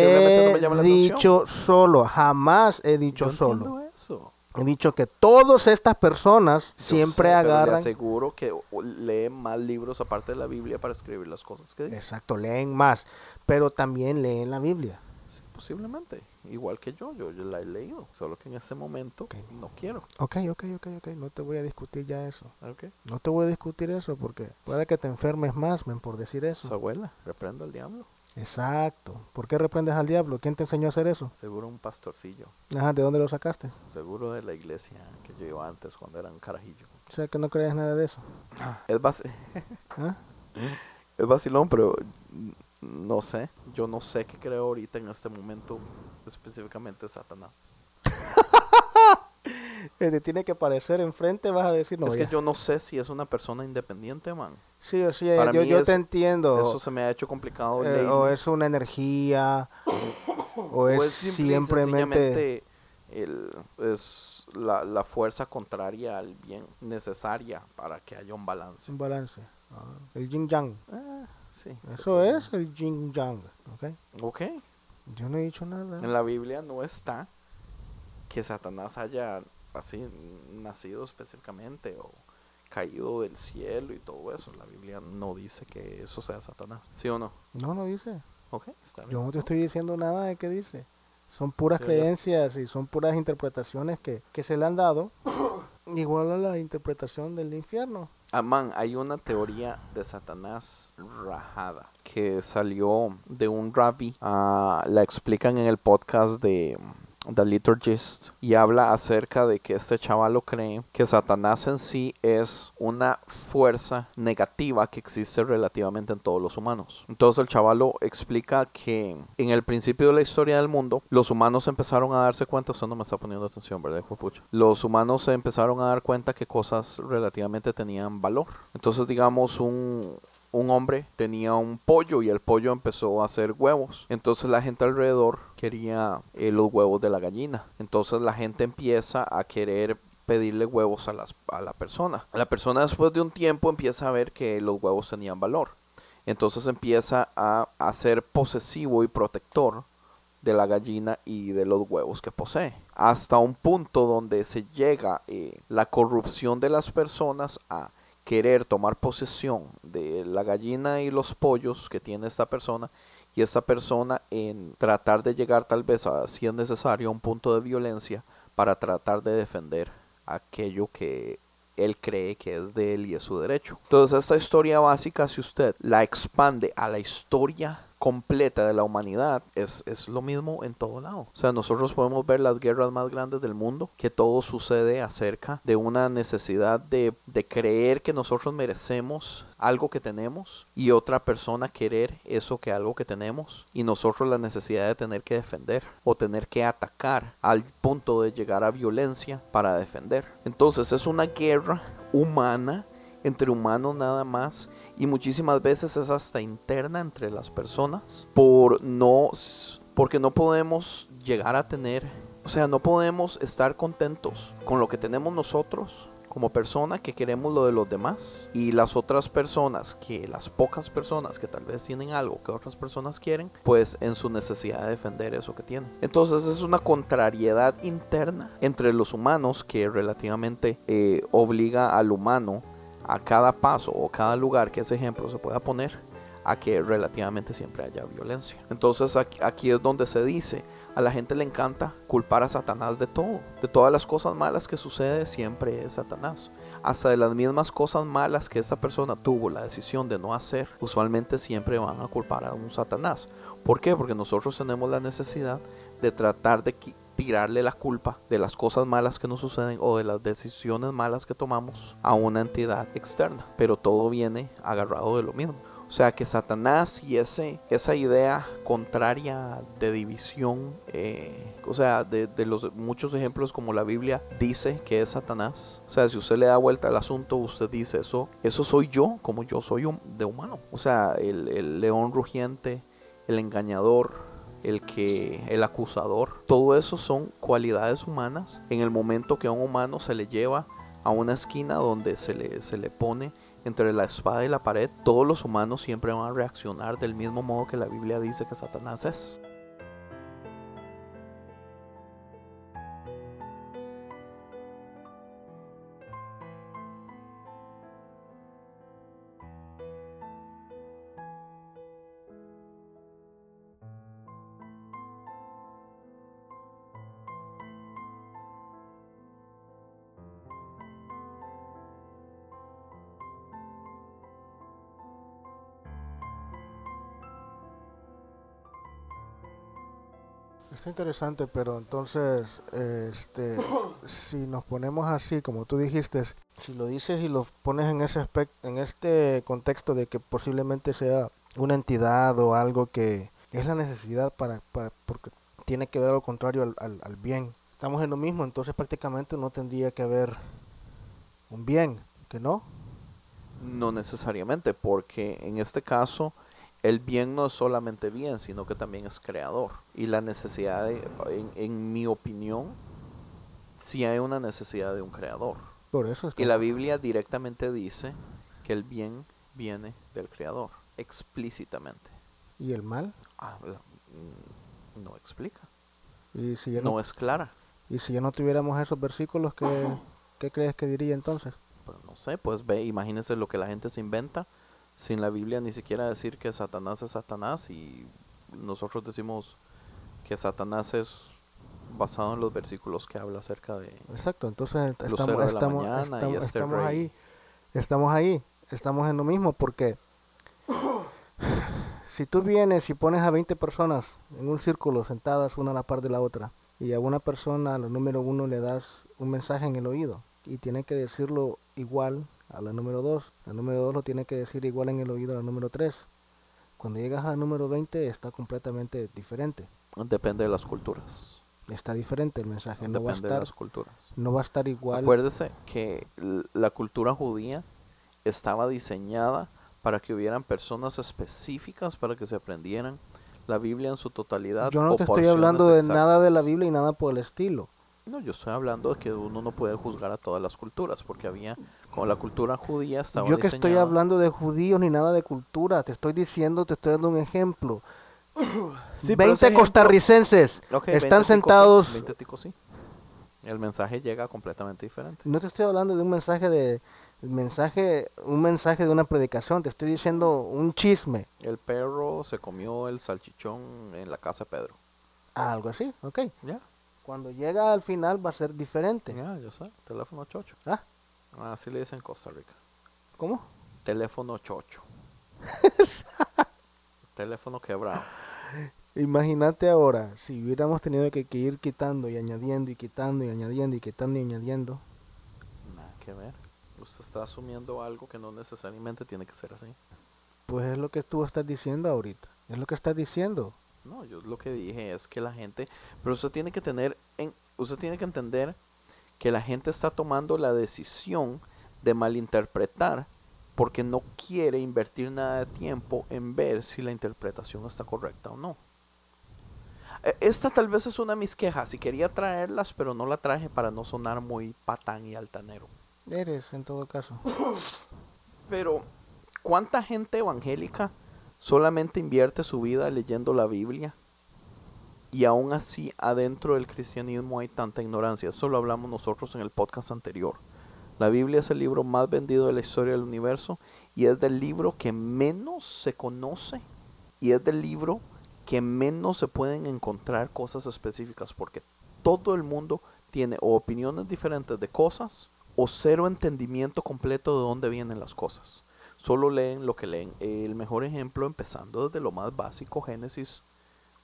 he dicho solo. Jamás he dicho solo. eso. He dicho que todas estas personas Yo siempre sé, pero agarran. aseguro que o- lee más libros aparte de la Biblia para escribir las cosas que dice. Exacto, leen más, pero también leen la Biblia. Sí, posiblemente. Igual que yo, yo, yo la he leído. Solo que en este momento no quiero. Ok, ok, ok, ok, no te voy a discutir ya eso. Ok. No te voy a discutir eso porque puede que te enfermes más, men, por decir Su eso. abuela, reprenda al diablo. Exacto. ¿Por qué reprendes al diablo? ¿Quién te enseñó a hacer eso? Seguro un pastorcillo. Ajá, ¿de dónde lo sacaste? Seguro de la iglesia que yo iba antes cuando era un carajillo. O sea, que no crees nada de eso. Es, vac- ¿Ah? <laughs> es vacilón, pero no sé. Yo no sé qué creo ahorita en este momento específicamente Satanás. <laughs> Te tiene que parecer enfrente, vas a decir no. es que yo no sé si es una persona independiente, man. Sí, sí, para yo, mí yo es- te entiendo. Eso se me ha hecho complicado. Eh, o es una energía, o es, O es simple y simplemente... el, es la, la fuerza contraria al bien necesaria para que haya un balance. un balance. Ah, el yin yang. Ah, sí, Eso es el yin yang. ¿ok? Ok. Yo no he dicho nada. En la Biblia no está que Satanás haya así nacido específicamente o caído del cielo y todo eso. La Biblia no dice que eso sea Satanás. ¿Sí o no? No, no dice. Ok, está bien. Yo no te estoy diciendo nada de qué dice. Son puras Yo creencias y son puras interpretaciones que, que se le han dado. <coughs> Igual a la interpretación del infierno. Amán, hay una teoría de Satanás rajada que salió de un rabbi. ah, la explican en el podcast de The Liturgist, y habla acerca de que este chavalo cree que Satanás en sí es una fuerza negativa que existe relativamente en todos los humanos. Entonces el chavalo explica que en el principio de la historia del mundo, los humanos empezaron a darse cuenta, usted no me está poniendo atención, ¿verdad? hijo de pucha? Los humanos se empezaron a dar cuenta que cosas relativamente tenían valor. Entonces, digamos, un, un hombre tenía un pollo y el pollo empezó a hacer huevos. Entonces la gente alrededor quería eh, los huevos de la gallina. Entonces la gente empieza a querer pedirle huevos a, a la persona. La persona después de un tiempo empieza a ver que los huevos tenían valor. Entonces empieza a, a ser posesivo y protector de la gallina y de los huevos que posee. Hasta un punto donde se llega eh, la corrupción de las personas a querer tomar posesión de la gallina y los pollos que tiene esta persona y esta persona en tratar de llegar tal vez a si es necesario a un punto de violencia para tratar de defender aquello que él cree que es de él y es su derecho. Entonces esta historia básica si usted la expande a la historia completa de la humanidad es, es, lo mismo en todo lado. O sea, nosotros podemos ver las guerras más grandes del mundo, que todo sucede acerca de una necesidad de, de creer que nosotros merecemos algo que tenemos y otra persona querer eso que algo que tenemos y nosotros la necesidad de tener que defender o tener que atacar al punto de llegar a violencia para defender. Entonces es una guerra humana entre humanos nada más y muchísimas veces es hasta interna entre las personas por no porque no podemos llegar a tener o sea no podemos estar contentos con lo que tenemos nosotros como persona que queremos lo de los demás y las otras personas que las pocas personas que tal vez tienen algo que otras personas quieren pues en su necesidad de defender eso que tienen. Entonces es una contrariedad interna entre los humanos que relativamente eh, obliga al humano a cada paso o cada lugar que ese ejemplo se pueda poner a que relativamente siempre haya violencia. Entonces aquí, es donde se dice, a la gente le encanta culpar a Satanás de todo, de todas las cosas malas que sucede siempre es Satanás. Hasta de las mismas cosas malas que esa persona tuvo la decisión de no hacer, usualmente siempre van a culpar a un Satanás. ¿Por qué? Porque nosotros tenemos la necesidad de tratar de tirarle la culpa de las cosas malas que nos suceden o de las decisiones malas que tomamos a una entidad externa. Pero todo viene agarrado de lo mismo. O sea que Satanás y ese, esa idea contraria de división, eh, o sea, de, los muchos ejemplos como la Biblia dice que es Satanás. O sea, si usted le da vuelta al asunto, usted dice eso, eso soy yo, como yo soy un, de humano. O sea, el, el león rugiente, el engañador, el que el acusador, todo eso son cualidades humanas en el momento que a un humano se le lleva a una esquina donde se le, se le pone entre la espada y la pared, todos los humanos siempre van a reaccionar del mismo modo que la Biblia dice que Satanás es. Está interesante, pero entonces, este, <coughs> si nos ponemos así, como tú dijiste, si lo dices y lo pones en ese aspecto, en este contexto de que posiblemente sea una entidad o algo que es la necesidad para, para porque tiene que ver algo contrario al, al, al bien. Estamos en lo mismo, entonces prácticamente no tendría que haber un bien, ¿que no? No necesariamente, porque en este caso el bien no es solamente bien, sino que también es creador. Y la necesidad, de, en, mi opinión, sí hay una necesidad de un creador. Por eso Y la Biblia directamente dice que el bien viene del creador, explícitamente. ¿Y el mal? Ah, mm, no explica. ¿Y si no, es clara. ¿Y si ya no tuviéramos esos versículos, qué, qué crees que diría entonces? Pues no sé, pues ve, imagínese lo que la gente se inventa sin la Biblia ni siquiera decir que Satanás es Satanás y nosotros decimos que Satanás es basado en los versículos que habla acerca de exacto entonces estamos, estamos, este estamos, ahí estamos ahí estamos en lo mismo porque si tú vienes y pones a 20 personas en un círculo sentadas una a la par de la otra y a una persona, a la número uno, le das un mensaje en el oído y tiene que decirlo igual a la número dos. La número dos lo tiene que decir igual en el oído a la número tres. Cuando llegas al número 20 está completamente diferente. Depende de las culturas. Está diferente el mensaje, no va a Depende de estar las culturas. no va a estar igual. Acuérdese que la cultura judía estaba diseñada para que hubieran personas específicas para que se aprendieran la Biblia en su totalidad. Yo no te estoy hablando de nada de la. Biblia y nada por el estilo. No, yo estoy hablando de que uno no puede juzgar a todas las culturas, porque había, como la cultura judía estaba Yo que estoy hablando de judíos ni nada de cultura, te estoy diciendo, te estoy dando un ejemplo. <coughs> Sí, pero 20 ese ejemplo- costarricenses Ok, 20 están sentados. 20 ticos sí. El mensaje llega completamente diferente. No te estoy hablando de un mensaje de mensaje, un mensaje de una predicación, te estoy diciendo un chisme, El perro se comió el salchichón en la casa de Pedro. algo así, ¿ok? Ya, Cuando llega al final va a ser diferente. ya, yo sé. Teléfono chocho. Ah, Así le dicen en Costa Rica. ¿cómo? Teléfono chocho. <laughs> Teléfono quebrado. Imagínate ahora, si hubiéramos tenido que, que ir quitando y añadiendo y quitando y añadiendo y quitando y añadiendo, Nada que ver. Usted está asumiendo algo que no necesariamente tiene que ser así. pues es lo que tú estás diciendo ahorita, es lo que estás diciendo. No, yo lo que dije es que la gente, pero usted tiene que tener, en, usted tiene que entender que la gente está tomando la decisión de malinterpretar porque no quiere invertir nada de tiempo en ver si la interpretación está correcta o no. E- Esta tal vez es una de mis quejas y quería traerlas, pero no la traje para no sonar muy patán y altanero. Eres en todo caso. Pero, ¿cuánta gente evangélica solamente invierte su vida leyendo la Biblia? Y aún así, adentro del cristianismo hay tanta ignorancia. Eso lo hablamos nosotros en el podcast anterior. La Biblia es el libro más vendido de la historia del universo y es del libro que menos se conoce y es del libro que menos se pueden encontrar cosas específicas porque todo el mundo tiene o opiniones diferentes de cosas o cero entendimiento completo de dónde vienen las cosas. Solo leen lo que leen. El mejor ejemplo, empezando desde lo más básico, Génesis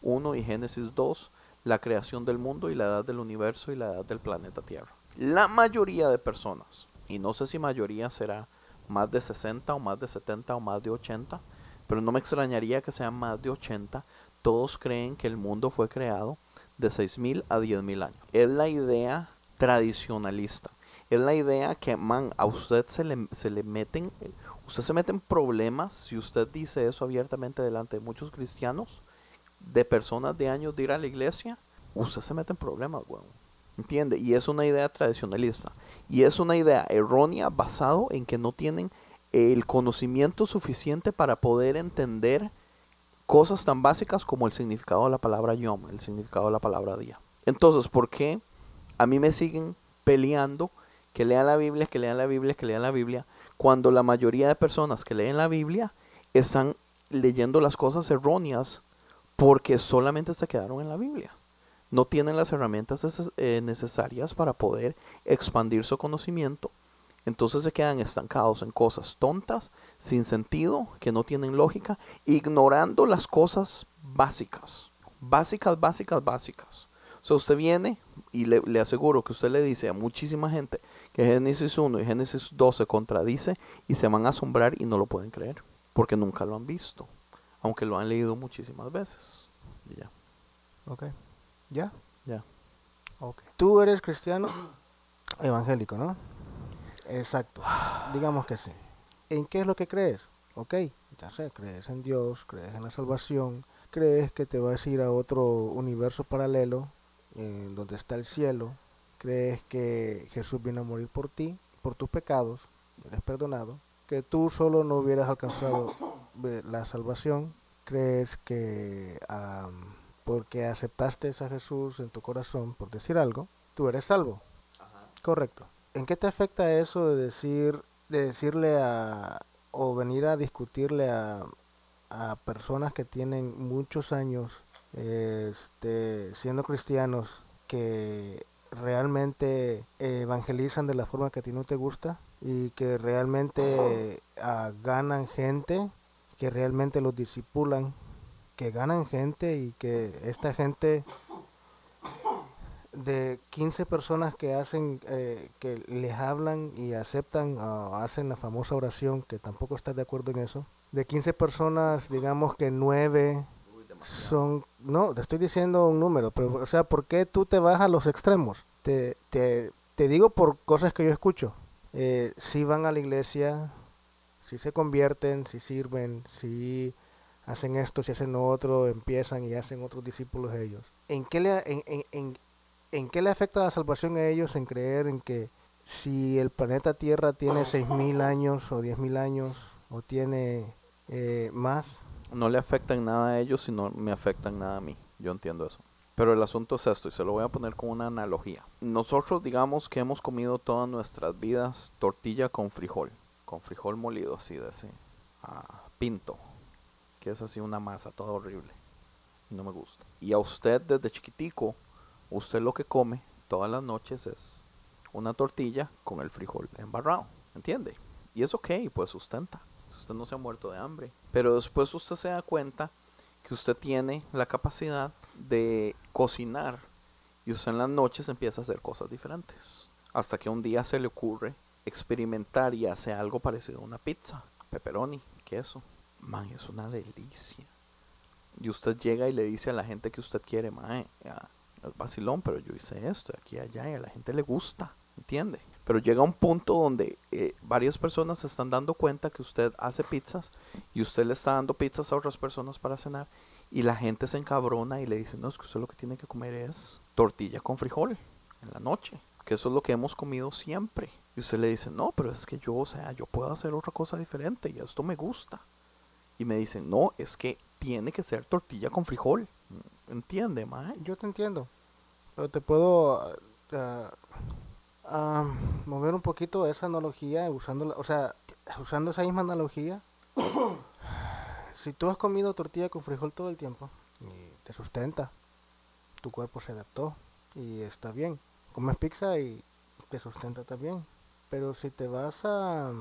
1 y Génesis 2, la creación del mundo y la edad del universo y la edad del planeta Tierra. La mayoría de personas, y no sé si mayoría será más de 60 o más de 70 o más de 80, pero no me extrañaría que sean más de 80, todos creen que el mundo fue creado de 6.000 a 10.000 años. Es la idea tradicionalista. Es la idea que, man, a usted se le, se le meten, usted se mete en problemas si usted dice eso abiertamente delante de muchos cristianos, de personas de años de ir a la iglesia, usted se mete en problemas, weón. ¿Entiende? Y es una idea tradicionalista. Y es una idea errónea basado en que no tienen el conocimiento suficiente para poder entender cosas tan básicas como el significado de la palabra yom, el significado de la palabra día. Entonces, ¿por qué a mí me siguen peleando que lean la Biblia, que lean la Biblia, que lean la Biblia, cuando la mayoría de personas que leen la Biblia están leyendo las cosas erróneas porque solamente se quedaron en la Biblia? No tienen las herramientas eh, necesarias para poder expandir su conocimiento. Entonces se quedan estancados en cosas tontas, sin sentido, que no tienen lógica, ignorando las cosas básicas. Básicas, básicas, básicas. O sea, usted viene y le, le aseguro que usted le dice a muchísima gente que Génesis 1 y Génesis 2 se contradice y se van a asombrar y no lo pueden creer, porque nunca lo han visto, aunque lo han leído muchísimas veces. Y ya, Ok. ¿Ya? ya. Ok. Tú eres cristiano <clears throat> evangélico, ¿no? Exacto. <sighs> Digamos que sí. ¿En qué es lo que crees? Ok, ya sé, crees en Dios, crees en la salvación, crees que te vas a ir a otro universo paralelo, en donde está el cielo, crees que Jesús vino a morir por ti, por tus pecados, eres perdonado, que tú solo no hubieras alcanzado <coughs> eh, la salvación, crees que am, porque aceptaste a Jesús en tu corazón, por decir algo, tú eres salvo. Correcto. ¿En qué te afecta eso de decir, de decirle a, o venir a discutirle a, a personas que tienen muchos años este, siendo cristianos que realmente evangelizan de la forma que a ti no te gusta y que realmente ah, ganan gente, que realmente los disipulan, que ganan gente y que esta gente de 15 personas que hacen, eh, que les hablan y aceptan, o hacen la famosa oración, que tampoco estás de acuerdo en eso, de 15 personas, digamos que 9 son, no, te estoy diciendo un número, pero, o sea, ¿por qué tú te vas a los extremos? Te, te, te digo por cosas que yo escucho. Eh, si van a la iglesia, si se convierten, si sirven, si hacen esto, si hacen otro, empiezan y hacen otros discípulos ellos. ¿En qué le, en, en, en, en qué le afecta la salvación a ellos en creer en que si el planeta Tierra tiene 6.000 años o 10.000 años o tiene eh, más? No le afecta en nada a ellos, sino me afecta en nada a mí. Yo entiendo eso. Pero el asunto es esto, y se lo voy a poner con una analogía. Nosotros digamos que hemos comido todas nuestras vidas tortilla con frijol, con frijol molido así de ese pinto, que es así una masa toda horrible. Y no me gusta. Y a usted desde chiquitico, usted lo que come todas las noches es una tortilla con el frijol embarrado, ¿entiende? Y es ok, pues sustenta. No se ha muerto de hambre. Pero después usted se da cuenta que usted tiene la capacidad de cocinar y usted en las noches empieza a hacer cosas diferentes. Hasta que un día se le ocurre experimentar y hace algo parecido a una pizza, pepperoni, queso. Man, es una delicia. Y usted llega y le dice a la gente que usted quiere, man, es vacilón, pero yo hice esto, aquí allá, y a la gente le gusta, ¿entiende? Pero llega un punto donde eh, varias personas se están dando cuenta que usted hace pizzas y usted le está dando pizzas a otras personas para cenar y la gente se encabrona y le dice, no, es que usted lo que tiene que comer es tortilla con frijol en la noche, que eso es lo que hemos comido siempre. Y usted le dice, no, pero es que yo, o sea, yo puedo hacer otra cosa diferente y esto me gusta. Y me dicen, no, es que tiene que ser tortilla con frijol. ¿Entiende, mae? Yo te entiendo. Pero te puedo uh, uh, mover un poquito esa analogía usando, la, o sea, usando esa misma analogía. <coughs> si tú has comido tortilla con frijol todo el tiempo y te sustenta, tu cuerpo se adaptó y está bien. Comes pizza y te sustenta también. Pero si te vas a,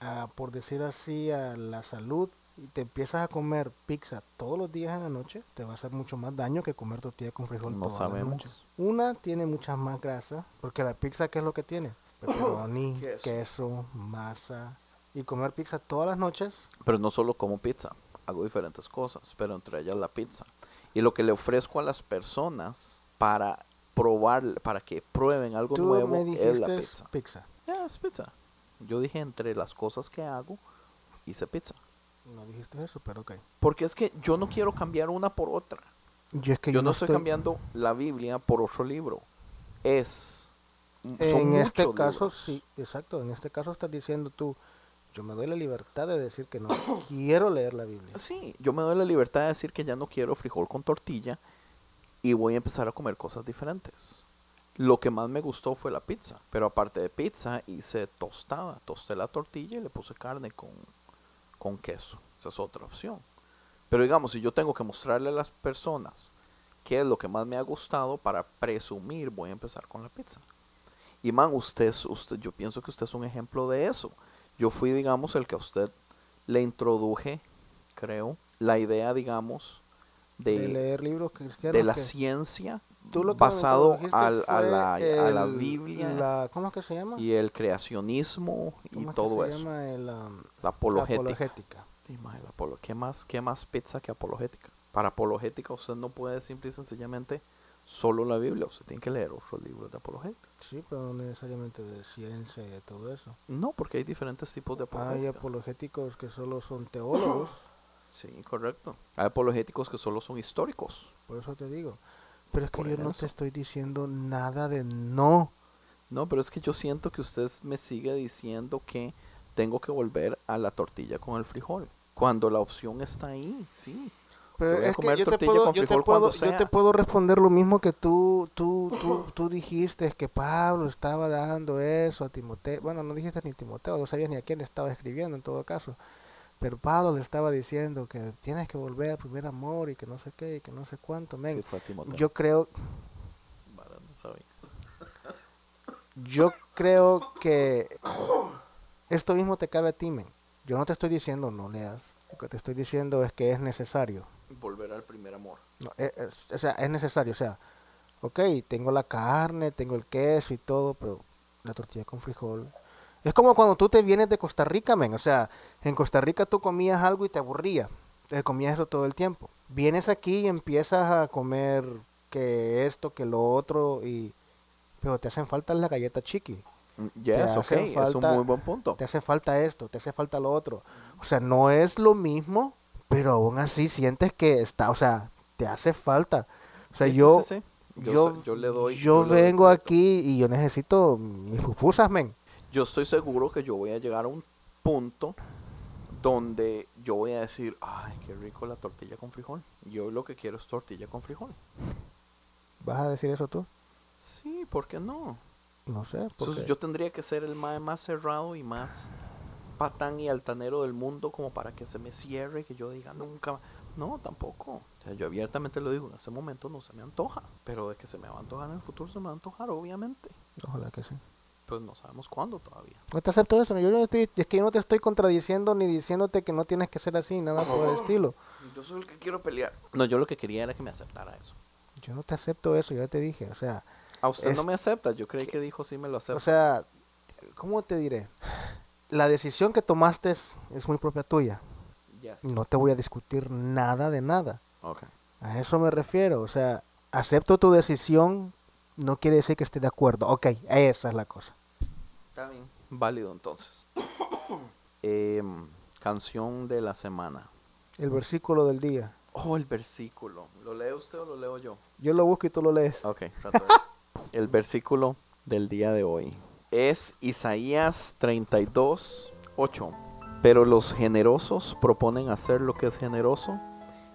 a, por decir así, a la salud y te empiezas a comer pizza todos los días en la noche, te va a hacer mucho más daño que comer tortilla con frijol no todas sabemos. las noches. Una tiene mucha más grasa, porque la pizza, ¿qué es lo que tiene? <coughs> Pepperoni, Queso. queso, masa. Y comer pizza todas las noches, Pero no solo como pizza, hago diferentes cosas, pero entre ellas la pizza. Y lo que le ofrezco a las personas para probar, para que prueben algo tú nuevo, me es la pizza. pizza. Ya, es pizza. Yo dije entre las cosas que hago, hice pizza. No dijiste eso, pero ok. Porque es que yo no quiero cambiar una por otra. Yo es que yo no estoy cambiando la Biblia por otro libro. Es. En este caso, libros. sí, exacto. En este caso estás diciendo tú, yo me doy la libertad de decir que no <coughs> quiero leer la Biblia. Sí, yo me doy la libertad de decir que ya no quiero frijol con tortilla y voy a empezar a comer cosas diferentes. Lo que más me gustó fue la pizza, pero aparte de pizza hice tostada, tosté la tortilla y le puse carne con, con queso. Esa es otra opción. Pero digamos, si yo tengo que mostrarle a las personas qué es lo que más me ha gustado para presumir, voy a empezar con la pizza. Y man, usted, usted, yo pienso que usted es un ejemplo de eso. Yo fui, digamos, el que a usted le introduje, creo, la idea, digamos, De, de, leer libros cristianos. de la que ciencia tú lo que basado al- a, la, a la Biblia la- ¿Cómo es que se llama? y el creacionismo y ¿Cómo es que todo se eso. llama el, um, La apologética. apologética? La apolo- ¿Qué, más, ¿Qué más pizza que apologética? Para apologética usted no puede simple y sencillamente solo la Biblia, usted tiene que leer otros libros de apologética. Sí, pero no necesariamente de ciencia y de todo eso. No, porque hay diferentes tipos de Hay apologética. apologéticos que solo son teólogos, <clears throat> Sí, correcto. Hay apologéticos que solo son históricos. por eso te digo. Pero es que Por yo no eso. te estoy diciendo nada de no. No, pero es que yo siento que usted me sigue diciendo que tengo que volver a la tortilla con el frijol. Cuando la opción está ahí, sí. Pero es que yo te, puedo, yo, te puedo, yo te puedo responder lo mismo que tú, tú, <laughs> tú, tú dijiste que Pablo estaba dando eso a Timoteo. Bueno, no dijiste ni Timoteo, no sabías ni a quién le estaba escribiendo en todo caso. Pero Pablo le estaba diciendo que tienes que volver al primer amor y que no sé qué y que no sé cuánto. Men, Sí, yo creo, yo creo que esto mismo te cabe a ti, men. Yo no te estoy diciendo no leas. Lo que te estoy diciendo es que es necesario. Volver al primer amor. No, e- es- o sea, es necesario. O sea, ok, tengo la carne, tengo el queso y todo, pero la tortilla con frijol. Es como cuando tú te vienes de Costa Rica, men. O sea, en Costa Rica tú comías algo y te aburría. Te comías eso todo el tiempo. Vienes aquí y empiezas a comer que esto, que lo otro, y pero te hacen falta la galleta chiqui. Yes, ok, hacen es un falta- muy buen punto. Te hace falta esto, te hace falta lo otro. O sea, no es lo mismo, pero aún así sientes que está, o sea, te hace falta. O sea, Sí, yo, sí, sí. yo, Yo, le doy. yo vengo aquí y yo necesito mis pupusas, men. Yo estoy seguro que yo voy a llegar a un punto donde yo voy a decir, ay, qué rico la tortilla con frijol. Yo lo que quiero es tortilla con frijol. ¿Vas a decir eso tú? Sí, ¿por qué no? No sé. Entonces, porque- yo tendría que ser el mae más cerrado y más patán y altanero del mundo como para que se me cierre, que yo diga nunca. ma-". No, tampoco. O sea, yo abiertamente lo digo, en ese momento no se me antoja. Pero de que se me va a antojar en el futuro, se me va a antojar, obviamente. Ojalá que sí. Pues no sabemos cuándo todavía. No te acepto eso. Yo no estoy, es que yo no te estoy contradiciendo ni diciéndote que no tienes que ser así, nada por el estilo. Yo soy el que quiero pelear. No, yo lo que quería era que me aceptara eso. Yo no te acepto eso, ya te dije. O sea, A usted no Es- me acepta, yo creí que dijo sí me lo acepta. o sea, ¿cómo te diré? La decisión que tomaste es, es muy propia tuya. Yes. No te voy a discutir nada de nada. Ok. A eso me refiero. O sea, acepto tu decisión, no quiere decir que esté de acuerdo. Ok, esa es la cosa. Está bien. Válido entonces. <coughs> Em, canción de la semana. El versículo del día. Oh, el versículo. ¿Lo lee usted o lo leo yo? Yo lo busco y tú lo lees. Ok, <laughs> trato de- El versículo del día de hoy es Isaías 32, 8. Pero los generosos proponen hacer lo que es generoso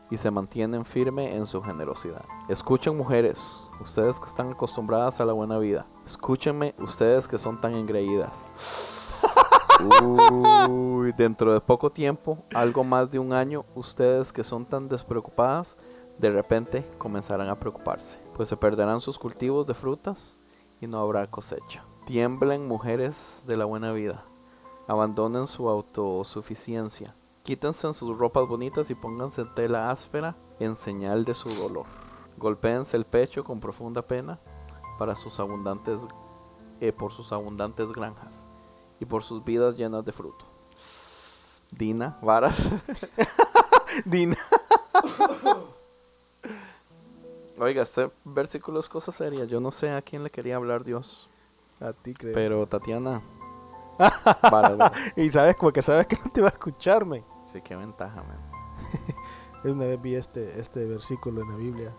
y se mantienen firme en su generosidad. Escuchen mujeres, ustedes que están acostumbradas a la buena vida. Escúchenme, ustedes que son tan engreídas. Dentro de poco tiempo, algo más de un año, ustedes que son tan despreocupadas, de repente comenzarán a preocuparse, pues se perderán sus cultivos de frutas y no habrá cosecha. Tiemblen mujeres de la buena vida, abandonen su autosuficiencia, quítense sus ropas bonitas y pónganse tela áspera en señal de su dolor. Golpéense el pecho con profunda pena para sus abundantes, eh, por sus abundantes granjas y por sus vidas llenas de fruto. Dina, varas. <laughs> Dina. Oiga, este versículo es cosa seria. Yo no sé a quién le quería hablar Dios. A ti creo. Pero Tatiana. <laughs> Y sabes, porque sabes que no te va a escucharme. Sí, qué ventaja, man. <laughs> Una vez vi este, este versículo en la Biblia,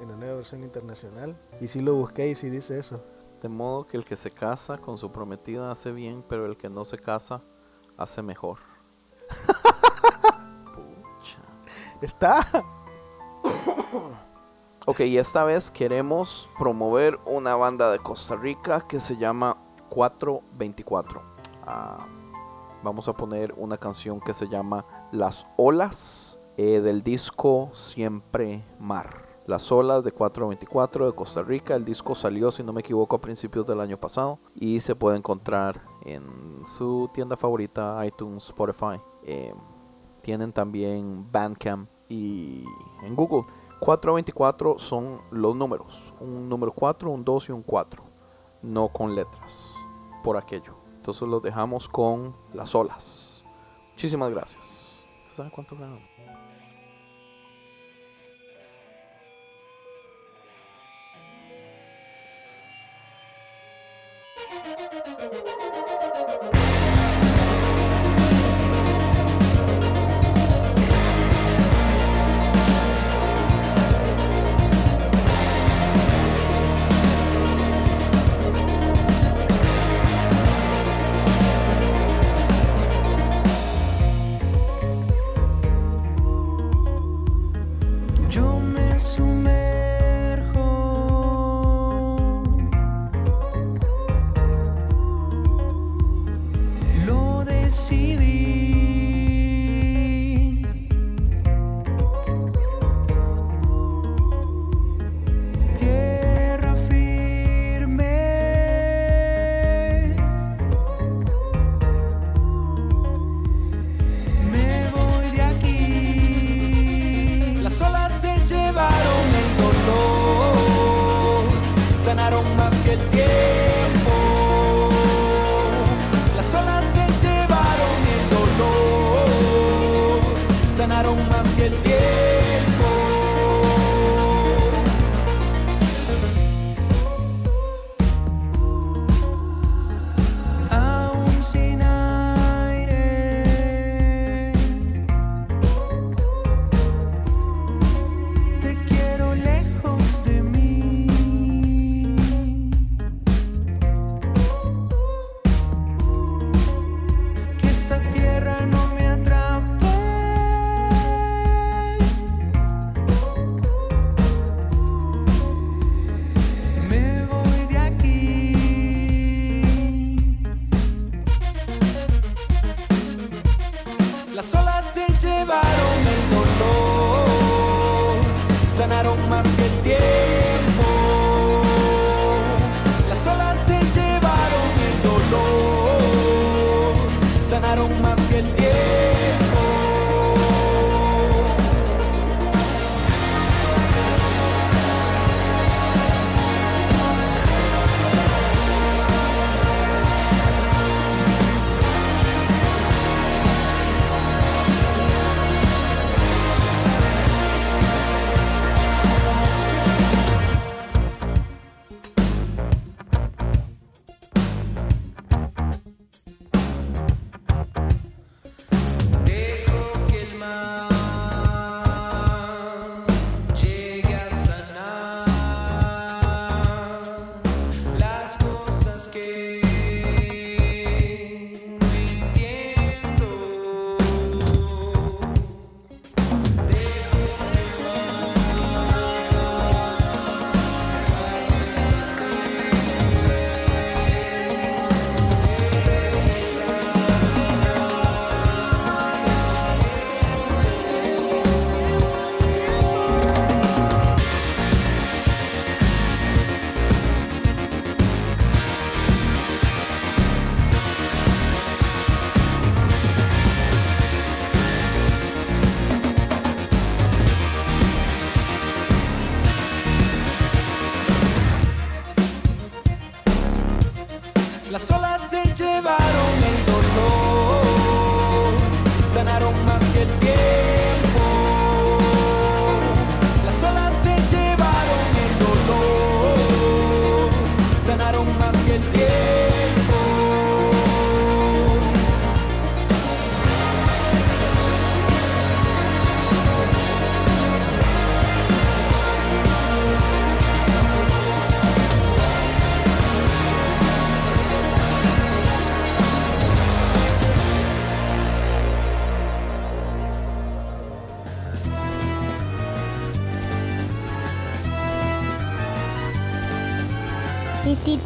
en la nueva versión internacional, y sí lo busqué y sí dice eso. De modo que el que se casa con su prometida hace bien, pero el que no se casa hace mejor. <laughs> Pucha. Está. <coughs> Ok, y esta vez queremos promover una banda de Costa Rica que se llama 424. Ah, vamos a poner una canción que se llama Las Olas eh, del disco Siempre Mar. Las Olas de 424 de Costa Rica. El disco salió, si no me equivoco, a principios del año pasado y se puede encontrar en su tienda favorita, iTunes, Spotify. Eh, tienen también Bandcamp y en Google. 424 son los números. Un número 4, un 2 y un 4. No con letras. Por aquello. Entonces los dejamos con las olas. Muchísimas gracias. ¿Usted sabe cuánto ganamos? ganaron más que el tiempo.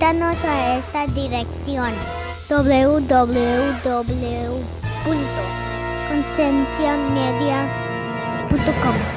A esta dirección www.concienciamedia.com.